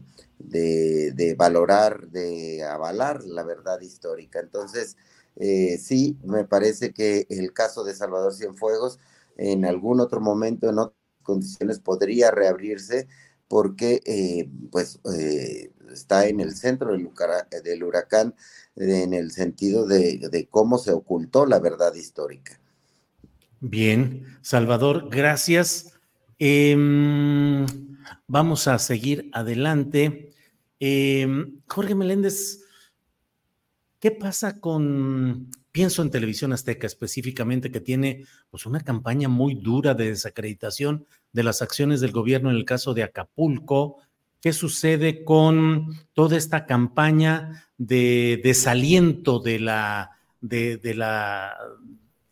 de, valorar, de avalar la verdad histórica. Entonces, eh, sí, me parece que el caso de Salvador Cienfuegos en algún otro momento, en otras condiciones, podría reabrirse porque eh, pues eh, está en el centro del huracán en el sentido de, cómo se ocultó la verdad histórica. Bien, Salvador, gracias. Em, vamos a seguir adelante. Em, Jorge Meléndez, ¿qué pasa con Pienso en Televisión Azteca específicamente, que tiene pues, una campaña muy dura de desacreditación de las acciones del gobierno en el caso de Acapulco. ¿Qué sucede con toda esta campaña de desaliento de la, de, de la,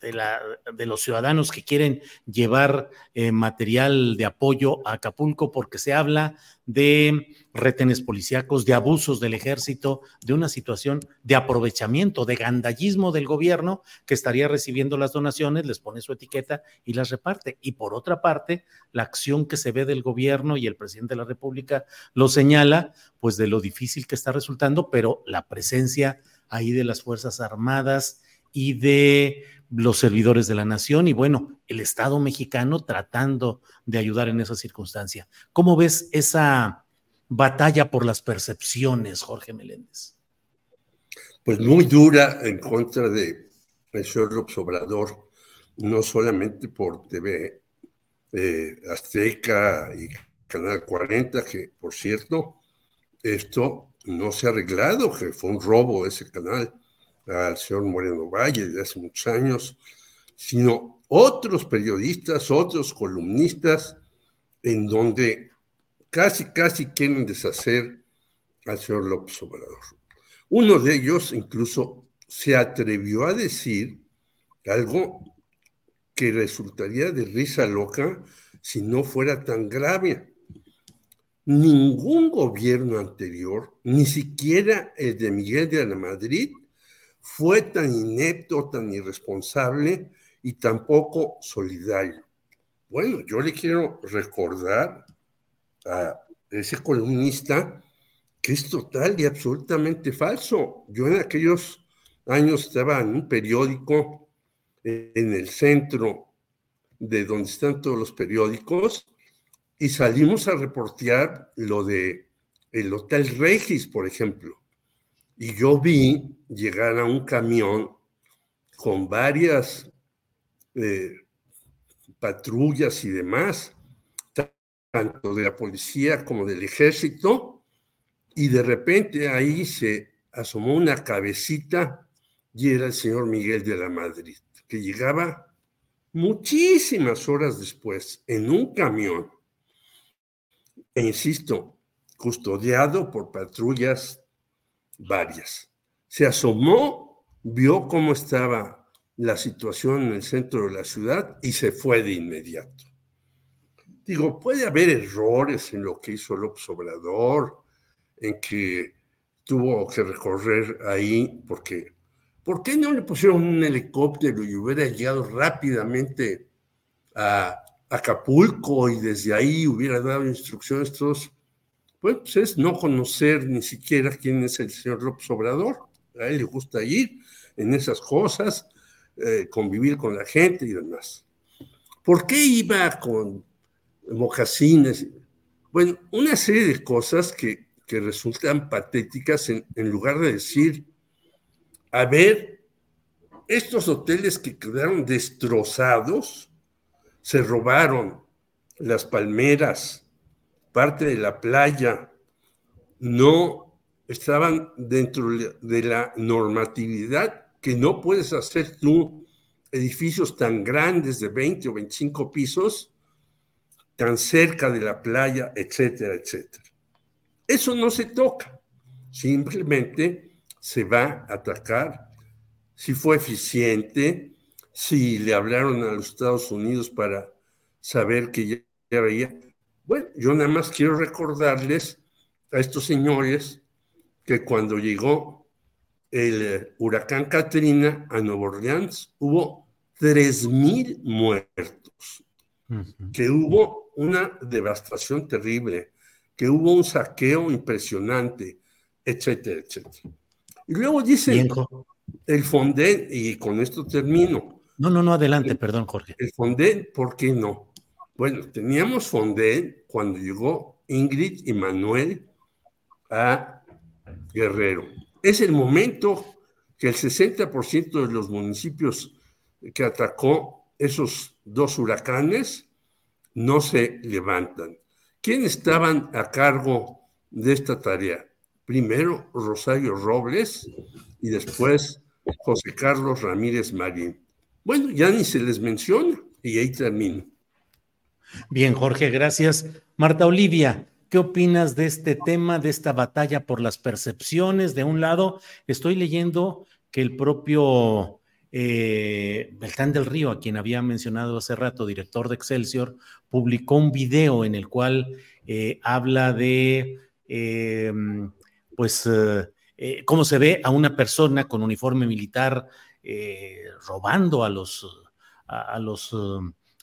de, la, de los ciudadanos que quieren llevar eh, material de apoyo a Acapulco porque se habla de retenes policíacos, de abusos del ejército, de una situación de aprovechamiento, de gandallismo del gobierno que estaría recibiendo las donaciones, les pone su etiqueta y las reparte. Y por otra parte, la acción que se ve del gobierno y el presidente de la República lo señala, pues de lo difícil que está resultando, pero la presencia ahí de las Fuerzas Armadas y de los servidores de la nación y bueno, el Estado mexicano tratando de ayudar en esa circunstancia. ¿Cómo ves esa batalla por las percepciones, Jorge Meléndez? Pues muy dura en contra de el señor Obrador, no solamente por TV eh, Azteca y Canal 40, que por cierto, esto no se ha arreglado, que fue un robo ese canal al señor Moreno Valle de hace muchos años, sino otros periodistas, otros columnistas, en donde casi, casi quieren deshacer al señor López Obrador. Uno de ellos incluso se atrevió a decir algo que resultaría de risa loca si no fuera tan grave. Ningún gobierno anterior, ni siquiera el de Miguel de la Madrid, fue tan inepto, tan irresponsable y tampoco solidario. Bueno, yo le quiero recordar a ese columnista que es total y absolutamente falso. Yo en aquellos años estaba en un periódico en el centro de donde están todos los periódicos y salimos a reportear lo de el Hotel Regis, por ejemplo. Y yo vi llegar a un camión con varias eh, patrullas y demás, tanto de la policía como del ejército, y de repente ahí se asomó una cabecita y era el señor Miguel de la Madrid, que llegaba muchísimas horas después en un camión, e insisto, custodiado por patrullas varias. Se asomó, vio cómo estaba la situación en el centro de la ciudad y se fue de inmediato. Digo, puede haber errores en lo que hizo López Obrador, en que tuvo que recorrer ahí, porque ¿por qué no le pusieron un helicóptero y hubiera llegado rápidamente a Acapulco y desde ahí hubiera dado instrucciones a Pues, es no conocer ni siquiera quién es el señor López Obrador. A él le gusta ir en esas cosas, eh, convivir con la gente y demás. ¿Por qué iba con mocasines? Bueno, una serie de cosas que, resultan patéticas en lugar de decir, a ver, estos hoteles que quedaron destrozados, se robaron las palmeras, parte de la playa, no estaban dentro de la normatividad que no puedes hacer tú edificios tan grandes de 20 o 25 pisos, tan cerca de la playa, etcétera, etcétera. Eso no se toca, simplemente se va a atacar si fue eficiente, si le hablaron a los Estados Unidos para saber que ya, ya veía. Bueno, yo nada más quiero recordarles a estos señores que cuando llegó el eh, huracán Katrina a Nueva Orleans hubo 3.000 muertos, que hubo una devastación terrible, que hubo un saqueo impresionante, etcétera, etcétera. Y luego dice el Fonden, y con esto termino. No, no, no, adelante, perdón, Jorge. El Fonden, ¿por qué no? Bueno, teníamos Fonden cuando llegó Ingrid y Manuel a Guerrero. Es el momento que el 60% de los municipios que atacó esos dos huracanes no se levantan. ¿Quién estaban a cargo de esta tarea? Primero Rosario Robles y después José Carlos Ramírez Marín. Bueno, ya ni se les menciona y ahí termino. Bien, Jorge, gracias. Marta Olivia, ¿Qué opinas de este tema, de esta batalla por las percepciones? De un lado, estoy leyendo que el propio eh, Beltrán del Río, a quien había mencionado hace rato, director de Excelsior, publicó un video en el cual eh, habla de, eh, pues, eh, cómo se ve a una persona con uniforme militar robando a los, a los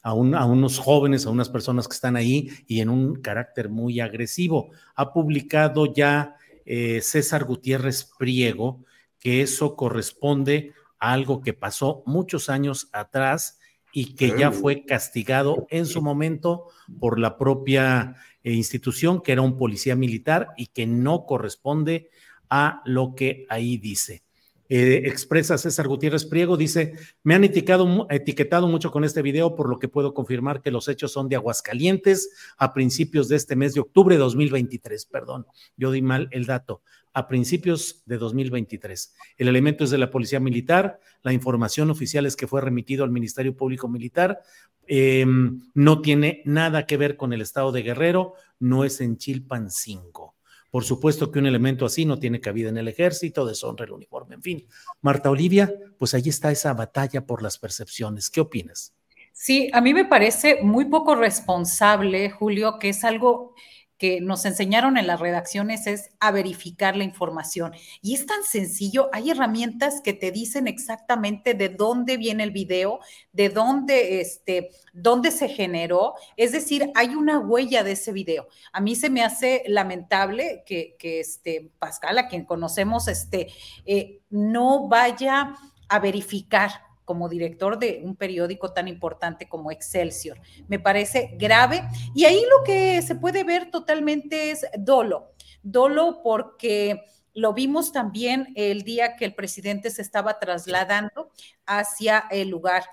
a, unos jóvenes, a unas personas que están ahí y en un carácter muy agresivo. Ha publicado ya eh, César Gutiérrez Priego que eso corresponde a algo que pasó muchos años atrás y que ya fue castigado en su momento por la propia eh, institución, que era un policía militar y que no corresponde a lo que ahí dice. Eh, expresa César Gutiérrez Priego, dice, me han etiquetado, etiquetado mucho con este video, por lo que puedo confirmar que los hechos son de Aguascalientes a principios de este mes de octubre de 2023, perdón, yo di mal el dato, a principios de 2023. El elemento es de la Policía Militar, la información oficial es que fue remitido al Ministerio Público Militar, em, no tiene nada que ver con el estado de Guerrero, no es en Chilpan 5. Por supuesto que un elemento así no tiene cabida en el ejército, deshonra el uniforme, en fin. Marta Olivia, pues ahí está esa batalla por las percepciones. ¿Qué opinas? Sí, a mí me parece muy poco responsable, Julio, que es algo que nos enseñaron en las redacciones es a verificar la información. Y es tan sencillo, hay herramientas que te dicen exactamente de dónde viene el video, de dónde, este, dónde se generó. Es decir, hay una huella de ese video. A mí se me hace lamentable que, que este, Pascal, a quien conocemos, este, eh, no vaya a verificar como director de un periódico tan importante como Excelsior. Me parece grave. Y ahí lo que se puede ver totalmente es dolo. Dolo porque lo vimos también el día que el presidente se estaba trasladando hacia el lugar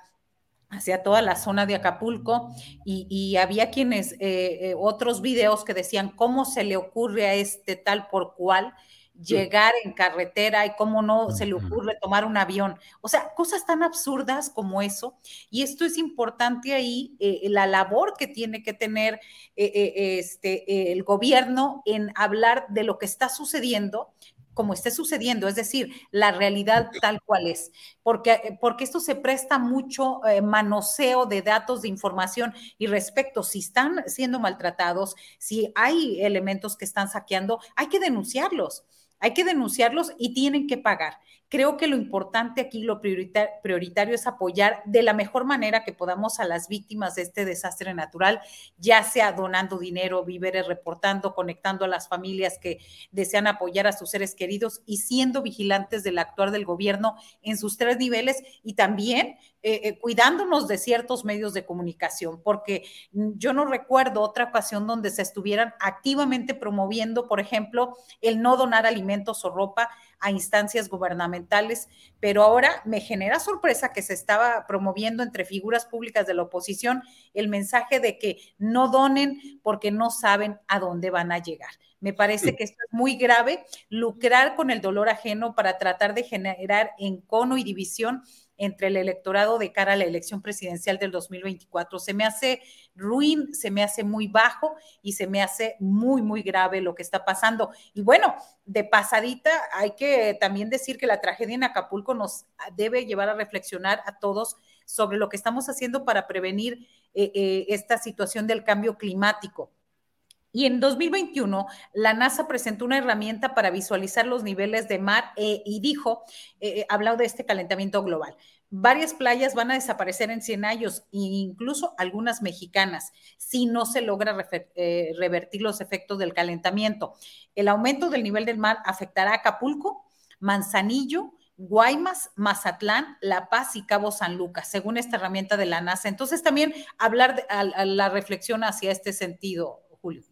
hacia toda la zona de Acapulco y, había quienes, eh, eh, otros videos que decían cómo se le ocurre a este tal por cual llegar en carretera y cómo no se le ocurre tomar un avión. O sea, cosas tan absurdas como eso. Y esto es importante ahí, eh, la labor que tiene que tener eh, eh, este, el gobierno en hablar de lo que está sucediendo como esté sucediendo, es decir, la realidad tal cual es, porque, porque esto se presta mucho manoseo de datos, de información y respecto, si están siendo maltratados, si hay elementos que están saqueando, hay que denunciarlos hay que denunciarlos y tienen que pagar. Creo que lo importante aquí, lo prioritario es apoyar de la mejor manera que podamos a las víctimas de este desastre natural, ya sea donando dinero, víveres, reportando, conectando a las familias que desean apoyar a sus seres queridos y siendo vigilantes del actuar del gobierno en sus tres niveles y también eh, eh, cuidándonos de ciertos medios de comunicación, porque yo no recuerdo otra ocasión donde se estuvieran activamente promoviendo, por ejemplo, el no donar alimentos o ropa a instancias gubernamentales, pero ahora me genera sorpresa que se estaba promoviendo entre figuras públicas de la oposición el mensaje de que no donen porque no saben a dónde van a llegar. Me parece que esto es muy grave, lucrar con el dolor ajeno para tratar de generar encono y división entre el electorado de cara a la elección presidencial del 2024. Se me hace ruin, se me hace muy bajo y se me hace muy, muy grave lo que está pasando. Y bueno, de pasadita, hay que también decir que la tragedia en Acapulco nos debe llevar a reflexionar a todos sobre lo que estamos haciendo para prevenir eh, eh, esta situación del cambio climático. Y en 2021, la NASA presentó una herramienta para visualizar los niveles de mar eh, y dijo, eh, eh, hablado de este calentamiento global. Varias playas van a desaparecer en 100 años, incluso algunas mexicanas, si no se logra revertir los efectos del calentamiento. El aumento del nivel del mar afectará a Acapulco, Manzanillo, Guaymas, Mazatlán, La Paz y Cabo San Lucas, según esta herramienta de la NASA. Entonces, también hablar de la reflexión hacia este sentido, Julio.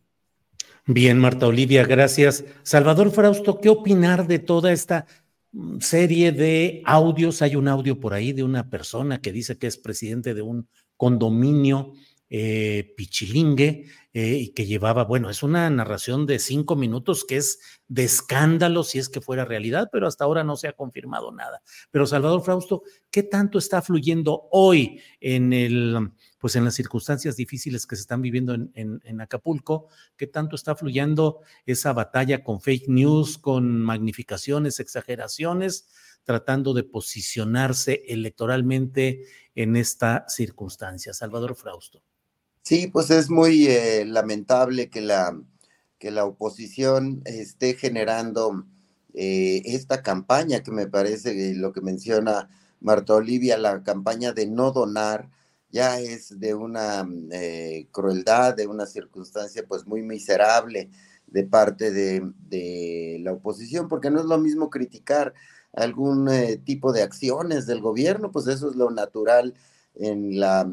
Bien, Marta Olivia, gracias. Salvador Frausto, ¿qué opinar de toda esta serie de audios? Hay un audio por ahí de una persona que dice que es presidente de un condominio eh, pichilingue eh, y que llevaba, bueno, es una narración de cinco minutos que es de escándalo si es que fuera realidad, pero hasta ahora no se ha confirmado nada. Pero Salvador Frausto, ¿qué tanto está fluyendo hoy en el pues en las circunstancias difíciles que se están viviendo en, Acapulco, qué tanto está fluyendo esa batalla con fake news, con magnificaciones, exageraciones, tratando de posicionarse electoralmente en esta circunstancia. Salvador Frausto. Sí, pues es muy eh, lamentable que la, que la oposición esté generando eh, esta campaña que me parece lo que menciona Marta Olivia, la campaña de no donar ya es de una eh, crueldad, de una circunstancia pues muy miserable de parte de, la oposición, porque no es lo mismo criticar algún eh, tipo de acciones del gobierno, pues eso es lo natural en la,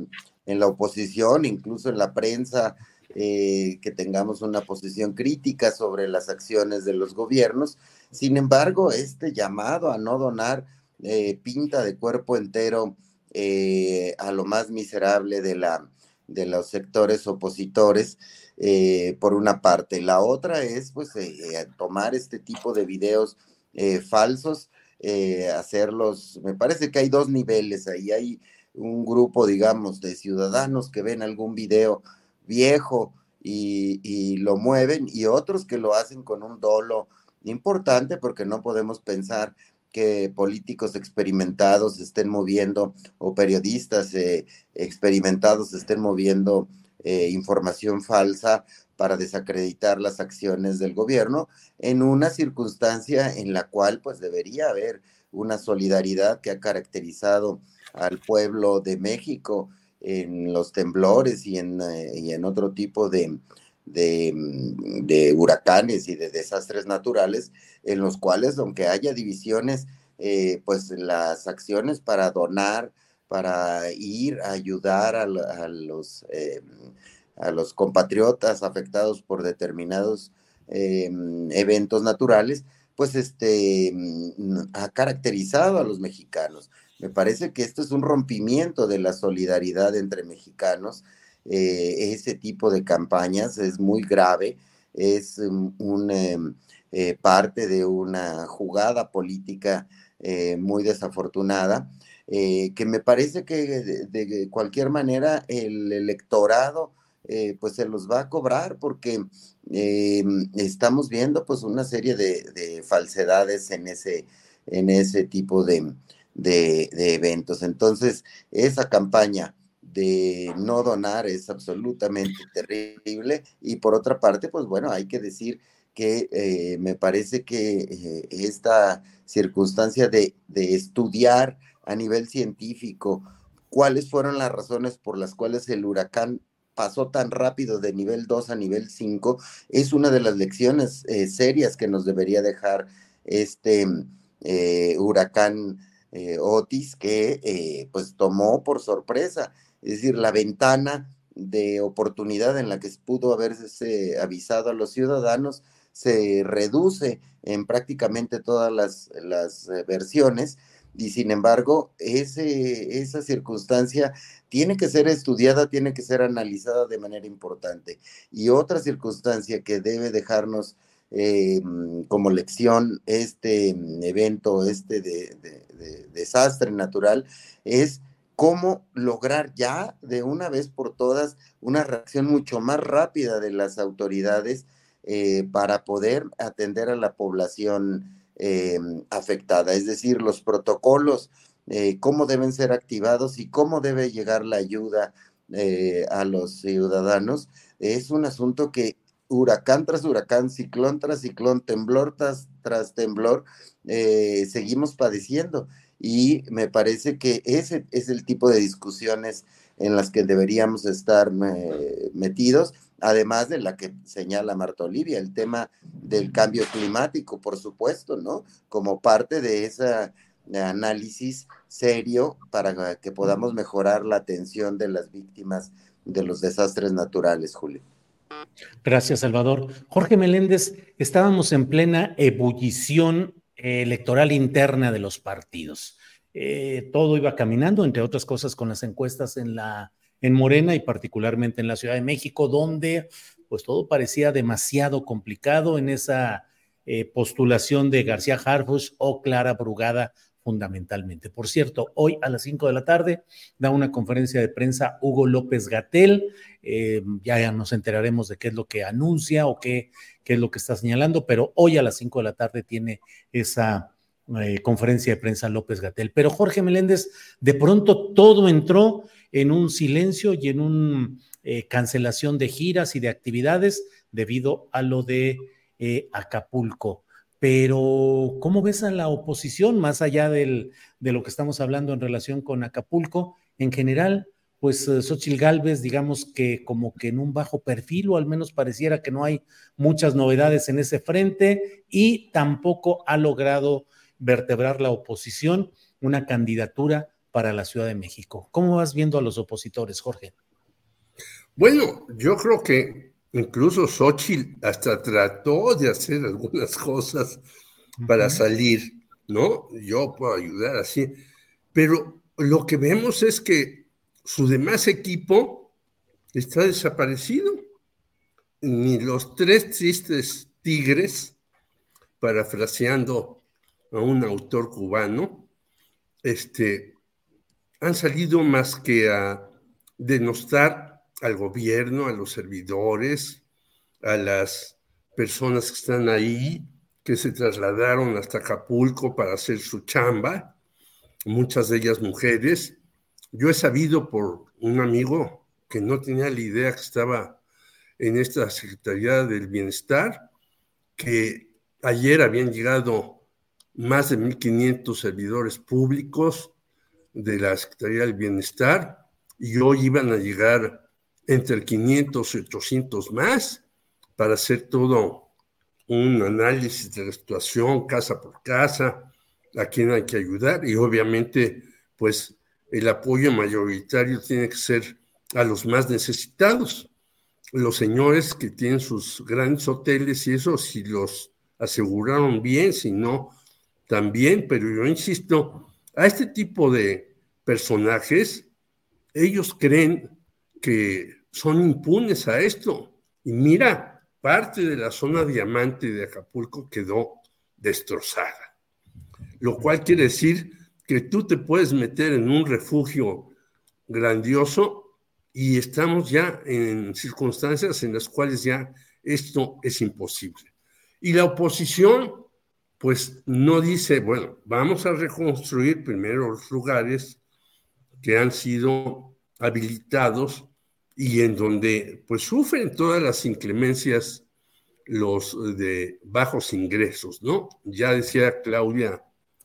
en la oposición, incluso en la prensa, eh, que tengamos una posición crítica sobre las acciones de los gobiernos. Sin embargo, este llamado a no donar pinta de cuerpo entero eh, a lo más miserable de, la, de los sectores opositores, eh, por una parte. La otra es, pues, eh, tomar este tipo de videos falsos, hacerlos, me parece que hay dos niveles ahí, hay un grupo, digamos, de ciudadanos que ven algún video viejo y, y lo mueven y otros que lo hacen con un dolo importante porque no podemos pensar que políticos experimentados estén moviendo o periodistas eh, experimentados estén moviendo eh, información falsa para desacreditar las acciones del gobierno en una circunstancia en la cual pues debería haber una solidaridad que ha caracterizado al pueblo de México en los temblores y en, eh, y en otro tipo de, Mm, de, huracanes y de desastres naturales, en los cuales, aunque haya divisiones, eh, pues las acciones para donar, para ir a ayudar a, los, eh, a los compatriotas afectados por determinados eh, eventos naturales, pues este, mm, ha caracterizado a los mexicanos. Me parece que esto es un rompimiento de la solidaridad entre mexicanos eh, ese tipo de campañas es muy grave, es un, em, eh, parte de una jugada política eh, muy desafortunada, que me parece que de, cualquier manera el electorado pues se los va a cobrar porque em, estamos viendo pues una serie de, falsedades en ese, en ese tipo de, de eventos. Entonces, esa campaña de no donar es absolutamente terrible. Y por otra parte, pues bueno, hay que decir que eh, me parece que eh, esta circunstancia de, de, estudiar a nivel científico cuáles fueron las razones por las cuales el huracán pasó tan rápido de nivel 2 a nivel 5 es una de las lecciones eh, serias que nos debería dejar este huracán Otis que pues tomó por sorpresa, es decir, la ventana de oportunidad en la que pudo haberse avisado a los ciudadanos se reduce en prácticamente todas las, las eh, versiones y sin embargo ese, esa circunstancia tiene que ser estudiada, tiene que ser analizada de manera importante. Y otra circunstancia que debe dejarnos eh, como lección este evento, este de, de desastre natural, es cómo lograr ya de una vez por todas una reacción mucho más rápida de las autoridades eh, para poder atender a la población eh, afectada, es decir, los protocolos, cómo deben ser activados y cómo debe llegar la ayuda a los ciudadanos, es un asunto que huracán tras huracán, ciclón tras ciclón, temblor tras, tras temblor, seguimos padeciendo. Y me parece que ese es el tipo de discusiones en las que deberíamos estar metidos además de la que señala Marta Olivia, el tema del cambio climático, por supuesto, ¿no? Como parte de ese análisis serio para que podamos mejorar la atención de las víctimas de los desastres naturales, Julio. Gracias, Salvador. Jorge Meléndez, estábamos en plena ebullición electoral interna de los partidos. Eh, todo iba caminando, entre otras cosas, con las encuestas en la en Morena y particularmente en la Ciudad de México, donde pues todo parecía demasiado complicado en esa eh, postulación de García Harfush o Clara Brugada fundamentalmente. Por cierto, hoy a las 5 de la tarde da una conferencia de prensa Hugo López Gatel, eh, ya, nos enteraremos de qué es lo que anuncia o qué, es lo que está señalando, pero hoy a las 5 de la tarde tiene esa eh, conferencia de prensa López Gatel. Pero Jorge Meléndez, de pronto todo entró en un silencio y en una eh, cancelación de giras y de actividades debido a lo de Acapulco. Pero, ¿cómo ves a la oposición más allá de lo que estamos hablando en relación con Acapulco? En general, pues eh, Xochitl Galvez, digamos que como que en un bajo perfil, o al menos pareciera que no hay muchas novedades en ese frente, y tampoco ha logrado vertebrar la oposición una candidatura para la Ciudad de México. ¿Cómo vas viendo a los opositores, Jorge? Bueno, yo creo que incluso Xochitl hasta trató de hacer algunas cosas para salir, ¿no? Yo puedo ayudar así, pero lo que vemos es que su demás equipo está desaparecido. Ni los tres tristes tigres, parafraseando a un autor cubano, este, han salido más que a denostar al gobierno, a los servidores, a las personas que están ahí, que se trasladaron hasta Acapulco para hacer su chamba, muchas de ellas mujeres. Yo he sabido por un amigo que no tenía la idea que estaba en esta Secretaría del Bienestar, que ayer habían llegado más de 1.500 servidores públicos, de la Secretaría del Bienestar y hoy iban a llegar entre 500 y 800 más para hacer todo un análisis de la situación casa por casa, a quién hay que ayudar y obviamente pues el apoyo mayoritario tiene que ser a los más necesitados. Los señores que tienen sus grandes hoteles y eso, si los aseguraron bien, si no, también, pero yo insisto, a este tipo de, personajes, ellos creen que son impunes a esto. Y mira, parte de la zona diamante de Acapulco quedó destrozada, lo cual quiere decir que tú te puedes meter en un refugio grandioso y estamos ya en circunstancias en las cuales ya esto es imposible. Y la oposición, pues no dice, bueno, vamos a reconstruir primero los lugares que han sido habilitados y en donde pues sufren todas las inclemencias los de bajos ingresos, ¿no? Ya decía Claudia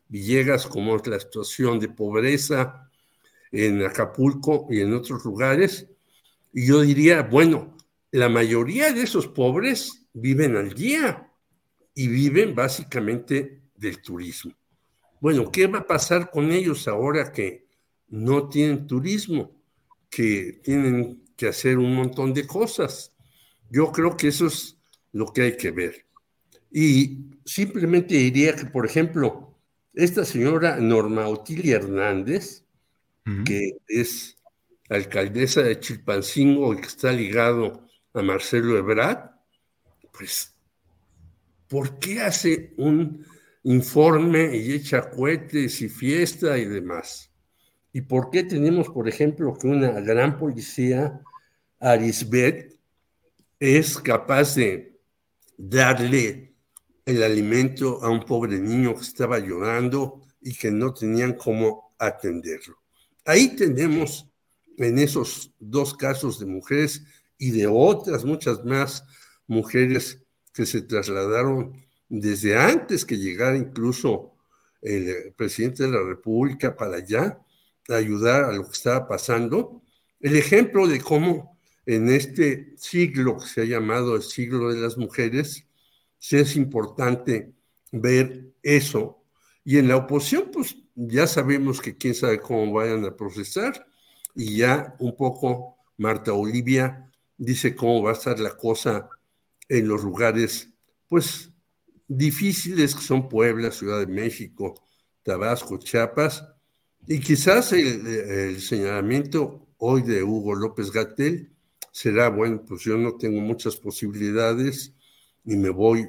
Villegas cómo es la situación de pobreza en Acapulco y en otros lugares. Y yo diría, bueno, la mayoría de esos pobres viven al día y viven básicamente del turismo. Bueno, ¿qué va a pasar con ellos ahora que no tienen turismo, que tienen que hacer un montón de cosas? Yo creo que eso es lo que hay que ver. Y simplemente diría que, por ejemplo, esta señora Norma Otilia Hernández, que es alcaldesa de Chilpancingo y que está ligado a Marcelo Ebrard, pues, ¿por qué hace un informe y echa cohetes y fiesta y demás? ¿Y por qué tenemos, por ejemplo, que una gran policía, Arisbet, es capaz de darle el alimento a un pobre niño que estaba llorando y que no tenían cómo atenderlo. Ahí tenemos en esos dos casos de mujeres y de otras muchas más mujeres que se trasladaron desde antes que llegara incluso el presidente de la República para allá, ayudar a lo que estaba pasando. El ejemplo de cómo en este siglo que se ha llamado el siglo de las mujeres, sí es importante ver eso. Y en la oposición, pues ya sabemos que quién sabe cómo vayan a procesar. Y ya un poco Marta Olivia dice cómo va a estar la cosa en los lugares, pues difíciles que son Puebla, Ciudad de México, Tabasco, Chiapas. Y quizás el, señalamiento hoy de Hugo López Gatel será, bueno, pues yo no tengo muchas posibilidades y me voy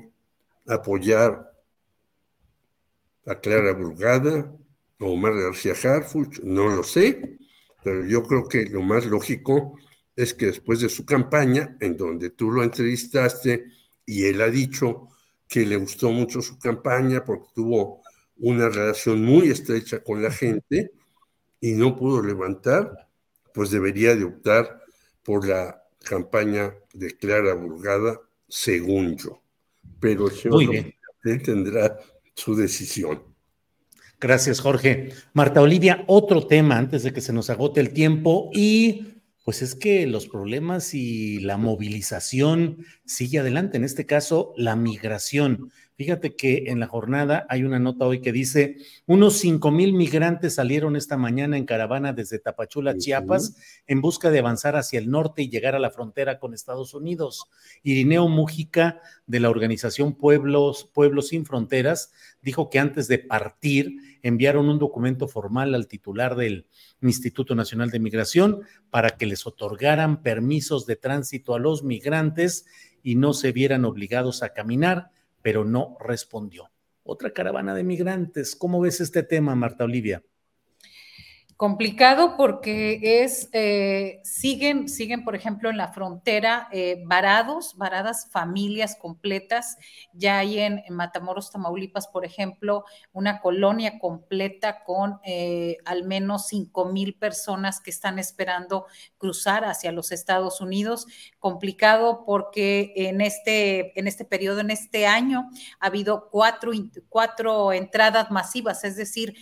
a apoyar a Clara Brugada o Omar García Harfuch, no lo sé, pero yo creo que lo más lógico es que después de su campaña, en donde tú lo entrevistaste y él ha dicho que le gustó mucho su campaña porque tuvo una relación muy estrecha con la gente y no pudo levantar, pues debería de optar por la campaña de Clara Burgada, según yo. Pero él tendrá su decisión. Gracias, Jorge. Marta Olivia, otro tema antes de que se nos agote el tiempo y pues es que los problemas y la movilización sigue adelante, en este caso la migración. Fíjate que en la jornada hay una nota hoy que dice, unos cinco mil migrantes salieron esta mañana en caravana desde Tapachula, Chiapas, en busca de avanzar hacia el norte y llegar a la frontera con Estados Unidos. Irineo Mújica, de la organización Pueblos, Pueblos Sin Fronteras, dijo que antes de partir enviaron un documento formal al titular del Instituto Nacional de Migración para que les otorgaran permisos de tránsito a los migrantes y no se vieran obligados a caminar pero no respondió. Otra caravana de migrantes. ¿Cómo ves este tema, Marta Olivia? Complicado porque es, eh, siguen, siguen, por ejemplo, en la frontera eh, varados, varadas familias completas. Ya hay en, Matamoros, Tamaulipas, por ejemplo, una colonia completa con eh, al menos 5 mil personas que están esperando cruzar hacia los Estados Unidos. Complicado porque en este, en este periodo, en este año, ha habido cuatro, cuatro entradas masivas, es decir,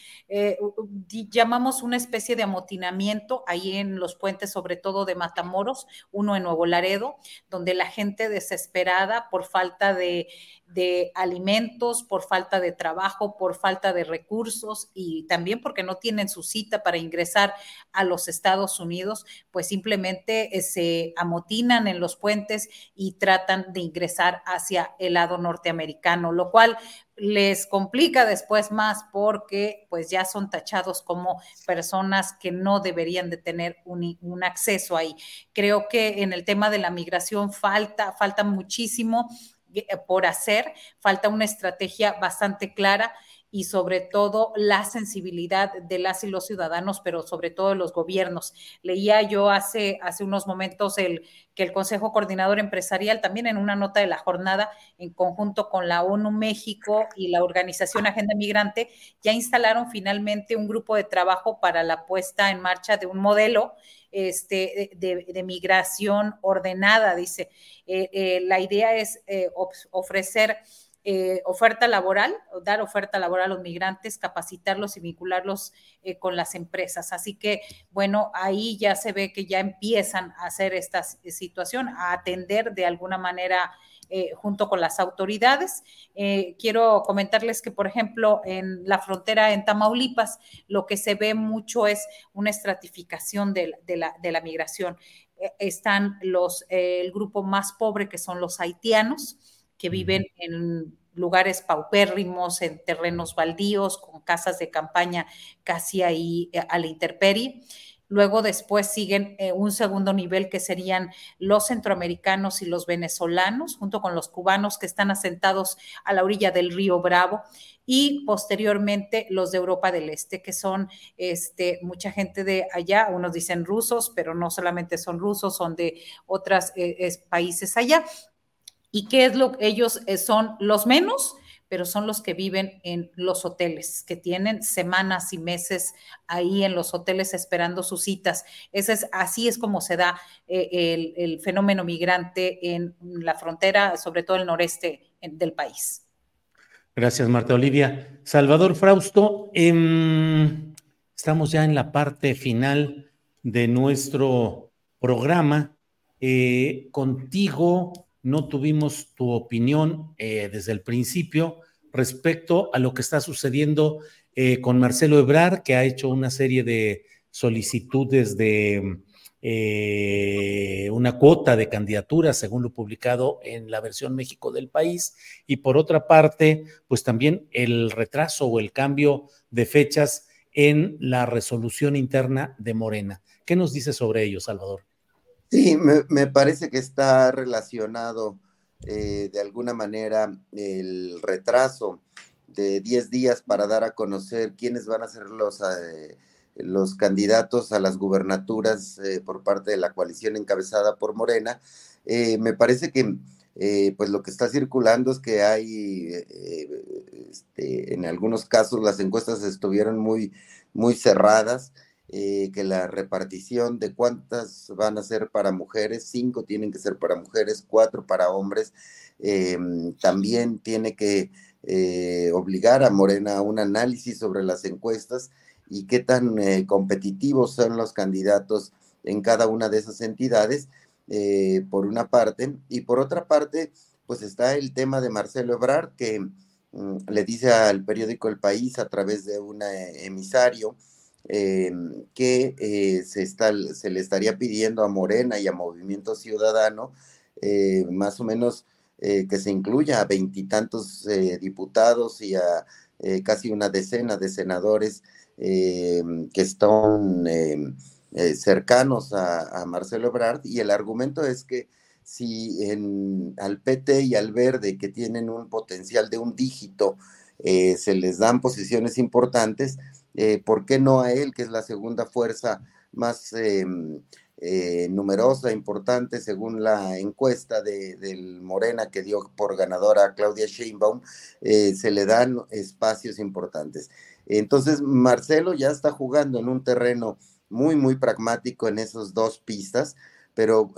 llamamos una especie de amotinamiento ahí en los puentes, sobre todo de Matamoros, uno en Nuevo Laredo, donde la gente desesperada por falta de, de alimentos, por falta de trabajo, por falta de recursos y también porque no tienen su cita para ingresar a los Estados Unidos, pues simplemente eh, se amotinan en los puentes y tratan de ingresar hacia el lado norteamericano, lo cual les complica después más porque pues ya son tachados como personas que no deberían de tener un, un, acceso ahí. Creo que en el tema de la migración falta, falta muchísimo por hacer, falta una estrategia bastante clara y sobre todo la sensibilidad de las y los ciudadanos, pero sobre todo de los gobiernos. Leía yo hace, hace unos momentos el, que el Consejo Coordinador Empresarial también en una nota de la jornada en conjunto con la ONU México y la organización Agenda Migrante ya instalaron finalmente un grupo de trabajo para la puesta en marcha de un modelo este, de, migración ordenada, dice. Eh, eh, la idea es eh, ofrecer eh, oferta laboral, dar oferta laboral a los migrantes, capacitarlos y vincularlos eh, con las empresas. Así que, bueno, ahí ya se ve que ya empiezan a hacer esta situación, a atender de alguna manera eh, junto con las autoridades. quiero comentarles que, por ejemplo, en la frontera en Tamaulipas, lo que se ve mucho es una estratificación de, la, de la, migración. están los, el grupo más pobre, que son los haitianos, que viven en lugares paupérrimos, en terrenos baldíos, con casas de campaña casi ahí eh, a la intemperie. Luego después siguen eh, un segundo nivel que serían los centroamericanos y los venezolanos, junto con los cubanos que están asentados a la orilla del río Bravo y posteriormente los de Europa del Este, que son este, mucha gente de allá, unos dicen rusos, pero no solamente son rusos, son de otros eh, países allá y qué es lo que ellos eh, son los menos, pero son los que viven en los hoteles, que tienen semanas y meses ahí en los hoteles esperando sus citas. Ese es, así es como se da eh, el, fenómeno migrante en la frontera, sobre todo el noreste del país. Gracias, Marta Olivia. Salvador Frausto, em, estamos ya en la parte final de nuestro programa. Eh, contigo no tuvimos tu opinión eh, desde el principio respecto a lo que está sucediendo eh, con Marcelo Ebrar, que ha hecho una serie de solicitudes de eh, una cuota de candidaturas, según lo publicado en la versión México del país, y por otra parte, pues también el retraso o el cambio de fechas en la resolución interna de Morena. ¿Qué nos dice sobre ello, Salvador? Sí, me, parece que está relacionado eh, de alguna manera el retraso de 10 días para dar a conocer quiénes van a ser los, eh, los candidatos a las gubernaturas eh, por parte de la coalición encabezada por Morena. me parece que pues lo que está circulando es que hay, este, en algunos casos las encuestas estuvieron muy, muy cerradas. Eh, que la repartición de cuántas van a ser para mujeres, cinco tienen que ser para mujeres, cuatro para hombres, eh, también tiene que eh, obligar a Morena a un análisis sobre las encuestas y qué tan competitivos son los candidatos en cada una de esas entidades, por una parte, y por otra parte, pues está el tema de Marcelo Ebrard, que mm, le dice al periódico El País a través de un emisario, eh, que eh, se, está, se le estaría pidiendo a Morena y a Movimiento Ciudadano, eh, más o menos que se incluya a veintitantos diputados y a casi una decena de senadores que están cercanos a, Marcelo Ebrard, y el argumento es que si en, al PT y al Verde, que tienen un potencial de un dígito, se les dan posiciones importantes, eh, ¿por qué no a él, que es la segunda fuerza más eh, eh, numerosa, importante, según la encuesta de, del Morena que dio por ganadora a Claudia Sheinbaum, se le dan espacios importantes. Entonces, Marcelo ya está jugando en un terreno muy, muy pragmático en esas dos pistas, pero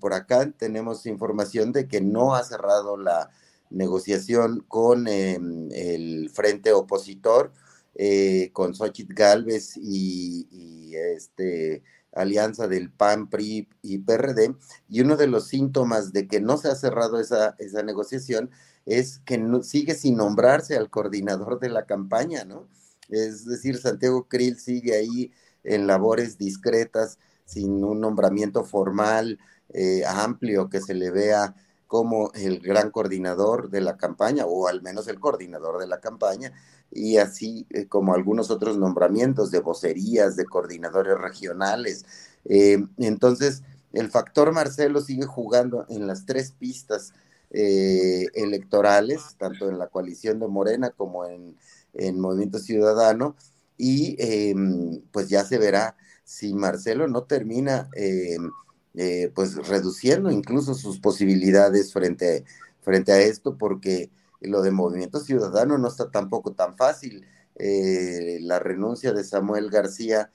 por acá tenemos información de que no ha cerrado la negociación con em, el frente opositor, eh, con Xochitl Galvez y, este, alianza del PAN, PRI y PRD, y uno de los síntomas de que no se ha cerrado esa, esa negociación es que no, sigue sin nombrarse al coordinador de la campaña, ¿no? Es decir, Santiago Krill sigue ahí en labores discretas, sin un nombramiento formal, eh, amplio, que se le vea como el gran coordinador de la campaña, o al menos el coordinador de la campaña, y así eh, como algunos otros nombramientos de vocerías, de coordinadores regionales. Eh, entonces, el factor Marcelo sigue jugando en las tres pistas eh, electorales, tanto en la coalición de Morena como en, en Movimiento Ciudadano, y em, pues ya se verá si Marcelo no termina em, eh, pues reduciendo incluso sus posibilidades frente, frente a esto, porque lo de Movimiento Ciudadano no está tampoco tan fácil. Eh, la renuncia de Samuel García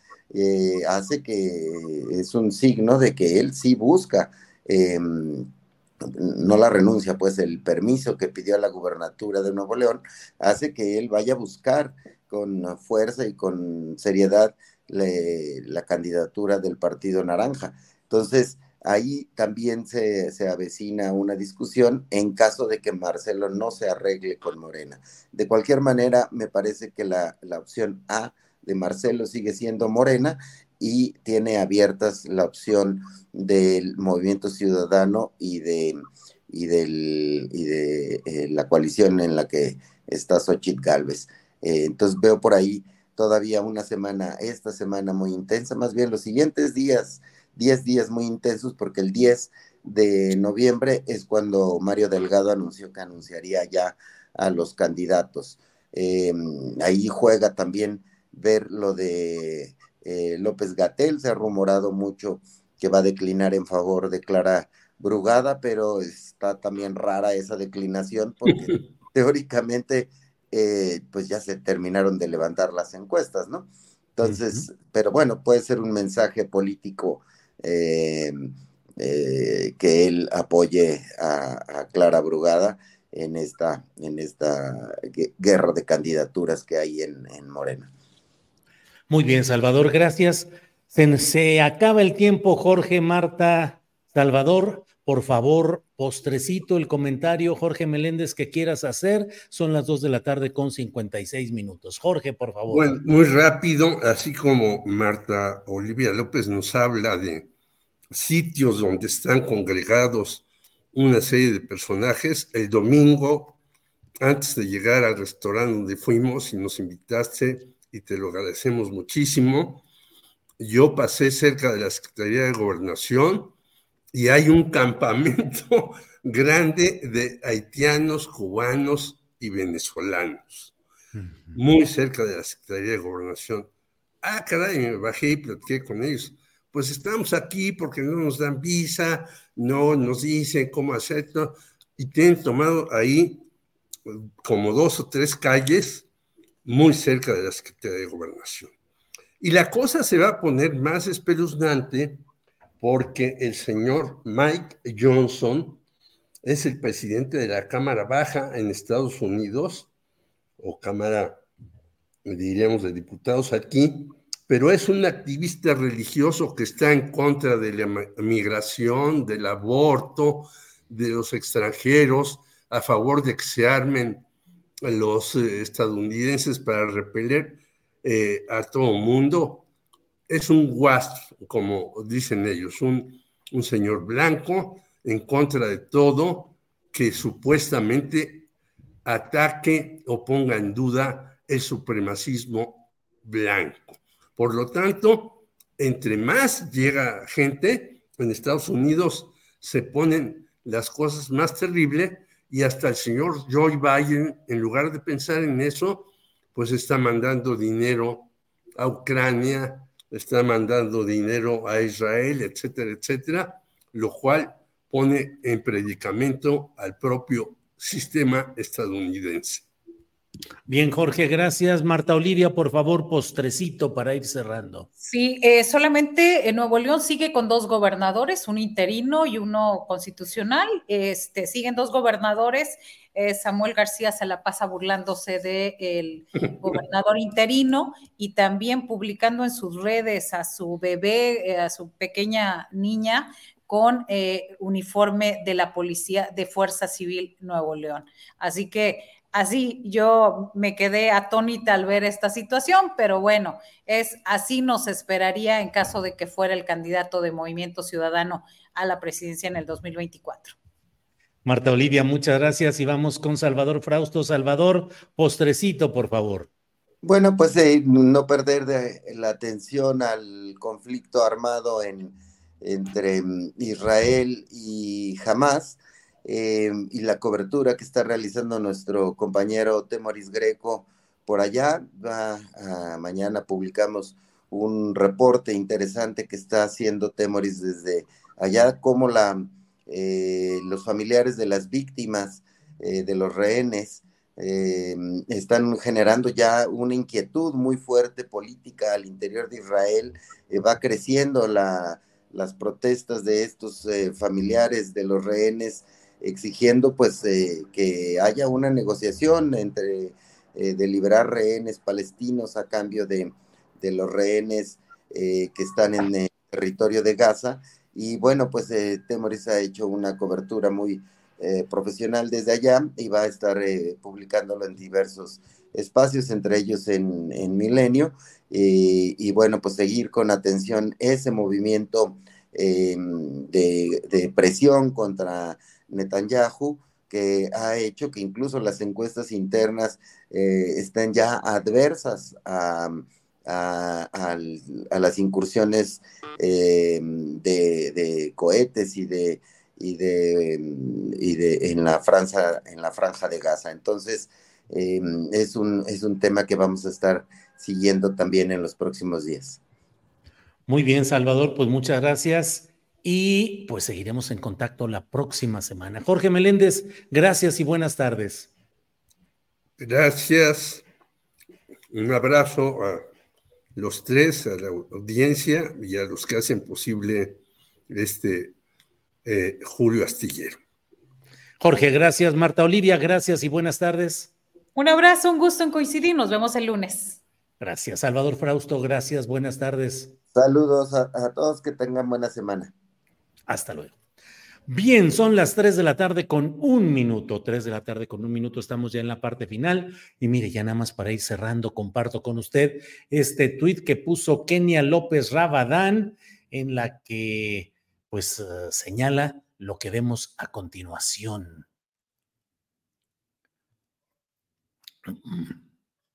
hace que es un signo de que él sí busca em, no la renuncia, pues el permiso que pidió a la gubernatura de Nuevo León hace que él vaya a buscar con fuerza y con seriedad la candidatura del Partido Naranja. Entonces, ahí también se, avecina una discusión en caso de que Marcelo no se arregle con Morena. De cualquier manera, me parece que la, la opción A de Marcelo sigue siendo Morena y tiene abiertas la opción del movimiento ciudadano y de, y del, y de eh, la coalición en la que está Xochitl Galvez. Eh, entonces veo por ahí todavía una semana, esta semana muy intensa, más bien los siguientes días, 10 días muy intensos, porque el 10 de noviembre es cuando Mario Delgado anunció que anunciaría ya a los candidatos. Eh, ahí juega también ver lo de eh, López Gatel, se ha rumorado mucho que va a declinar en favor de Clara Brugada, pero está también rara esa declinación porque teóricamente eh, pues ya se terminaron de levantar las encuestas, ¿no? Entonces, pero bueno, puede ser un mensaje político eh, que él apoye a, Clara Brugada en esta, en esta guerra de candidaturas que hay en Morena. Muy bien, Salvador, gracias. Se, acaba el tiempo, Jorge, Marta, Salvador. Por favor, postrecito el comentario, Jorge Meléndez, que quieras hacer. Son las dos de la tarde con 56 minutos. Jorge, por favor. Bueno, muy rápido, así como Marta Olivia López nos habla de sitios donde están congregados una serie de personajes, el domingo, antes de llegar al restaurante donde fuimos y nos invitaste, y te lo agradecemos muchísimo. Yo pasé cerca de la Secretaría de Gobernación y hay un campamento grande de haitianos, cubanos y venezolanos, muy cerca de la Secretaría de Gobernación. Ah, caray, me bajé y platiqué con ellos. Pues estamos aquí porque no nos dan visa, no nos dicen cómo hacerlo, y tienen tomado ahí como dos o tres calles muy cerca de la Secretaría de Gobernación. Y la cosa se va a poner más espeluznante porque el señor Mike Johnson es el presidente de la Cámara Baja en Estados Unidos, o Cámara, diríamos, de diputados aquí, pero es un activista religioso que está en contra de la migración, del aborto, de los extranjeros, a favor de que se armen los eh, estadounidenses para repeler eh, a todo mundo. Es un wasp, como dicen ellos, un, un señor blanco en contra de todo que supuestamente ataque o ponga en duda el supremacismo blanco. Por lo tanto, entre más llega gente en Estados Unidos, se ponen las cosas más terribles y hasta el señor Joe Biden, en lugar de pensar en eso, pues está mandando dinero a Ucrania, está mandando dinero a Israel, etcétera, etcétera, lo cual pone en predicamento al propio sistema estadounidense. Bien, Jorge, gracias. Marta Olivia, por favor, postrecito para ir cerrando. Sí, eh, solamente en Nuevo León sigue con dos gobernadores, un interino y uno constitucional. Este, siguen dos gobernadores. Eh, Samuel García se la pasa burlándose del gobernador interino y también publicando en sus redes a su bebé, eh, a su pequeña niña, con uniforme de la policía de Fuerza Civil Nuevo León. Así que así yo me quedé atónita al ver esta situación, pero bueno, es así nos esperaría en caso de que fuera el candidato de Movimiento Ciudadano a la presidencia en el 2024. Marta Olivia, muchas gracias y vamos con Salvador Frausto. Salvador, postrecito, por favor. Bueno, pues eh, no perder de la atención al conflicto armado en, entre Israel y Hamas y la cobertura que está realizando nuestro compañero Temoris Greco por allá. mañana publicamos un reporte interesante que está haciendo Temoris desde allá, como la, eh, los familiares de las víctimas, eh, de los rehenes, eh, están generando ya una inquietud muy fuerte política al interior de Israel. va creciendo la, las protestas de estos familiares de los rehenes exigiendo pues que haya una negociación entre de liberar rehenes palestinos a cambio de, de los rehenes que están en el territorio de Gaza y bueno, pues eh, Temoris ha hecho una cobertura muy eh, profesional desde allá y va a estar eh, publicándolo en diversos espacios, entre ellos en, Milenio. y bueno, pues seguir con atención ese movimiento de, presión contra Netanyahu que ha hecho que incluso las encuestas internas estén ya adversas a a, las incursiones eh, de, cohetes y de, y de, y de en la franja en la franja de Gaza. Entonces eh, es un es un tema que vamos a estar siguiendo también en los próximos días. Muy bien, Salvador, pues muchas gracias y pues seguiremos en contacto la próxima semana. Jorge Meléndez, gracias y buenas tardes. Gracias. Un abrazo a los tres, a la audiencia y a los que hacen posible este eh, Julio Astillero. Jorge, gracias. Marta Olivia, gracias y buenas tardes. Un abrazo, un gusto en coincidir. Nos vemos el lunes. Gracias. Salvador Frausto, gracias. Buenas tardes. Saludos a todos, que tengan buena semana. Hasta luego. Bien, son las 3 de la tarde con un minuto, 3 de la tarde con un minuto, estamos ya en la parte final y mire, ya nada más para ir cerrando, comparto con usted este tuit que puso Kenia López Rabadán en la que pues eh, señala lo que vemos a continuación.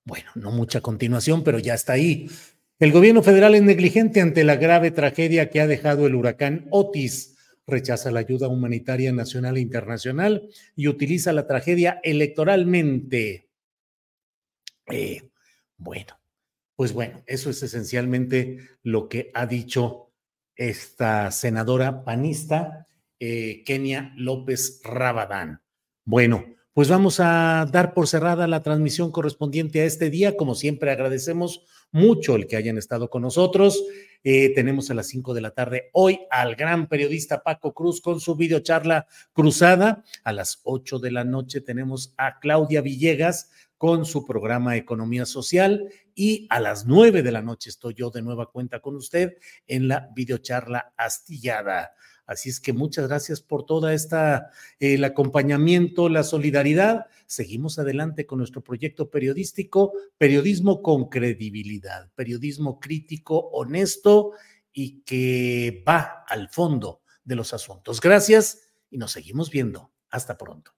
Bueno, no mucha continuación, pero ya está ahí. El gobierno federal es negligente ante la grave tragedia que ha dejado el huracán Otis rechaza la ayuda humanitaria nacional e internacional y utiliza la tragedia electoralmente. Eh, bueno, pues bueno, eso es esencialmente lo que ha dicho esta senadora panista, eh, Kenia López Rabadán. Bueno, pues vamos a dar por cerrada la transmisión correspondiente a este día. Como siempre, agradecemos mucho el que hayan estado con nosotros. Eh, tenemos a las 5 de la tarde hoy al gran periodista Paco Cruz con su videocharla cruzada. A las 8 de la noche tenemos a Claudia Villegas con su programa Economía Social y a las 9 de la noche estoy yo de nueva cuenta con usted en la videocharla astillada. Así es que muchas gracias por toda esta, el acompañamiento, la solidaridad. Seguimos adelante con nuestro proyecto periodístico, periodismo con credibilidad, periodismo crítico, honesto y que va al fondo de los asuntos. Gracias y nos seguimos viendo. Hasta pronto.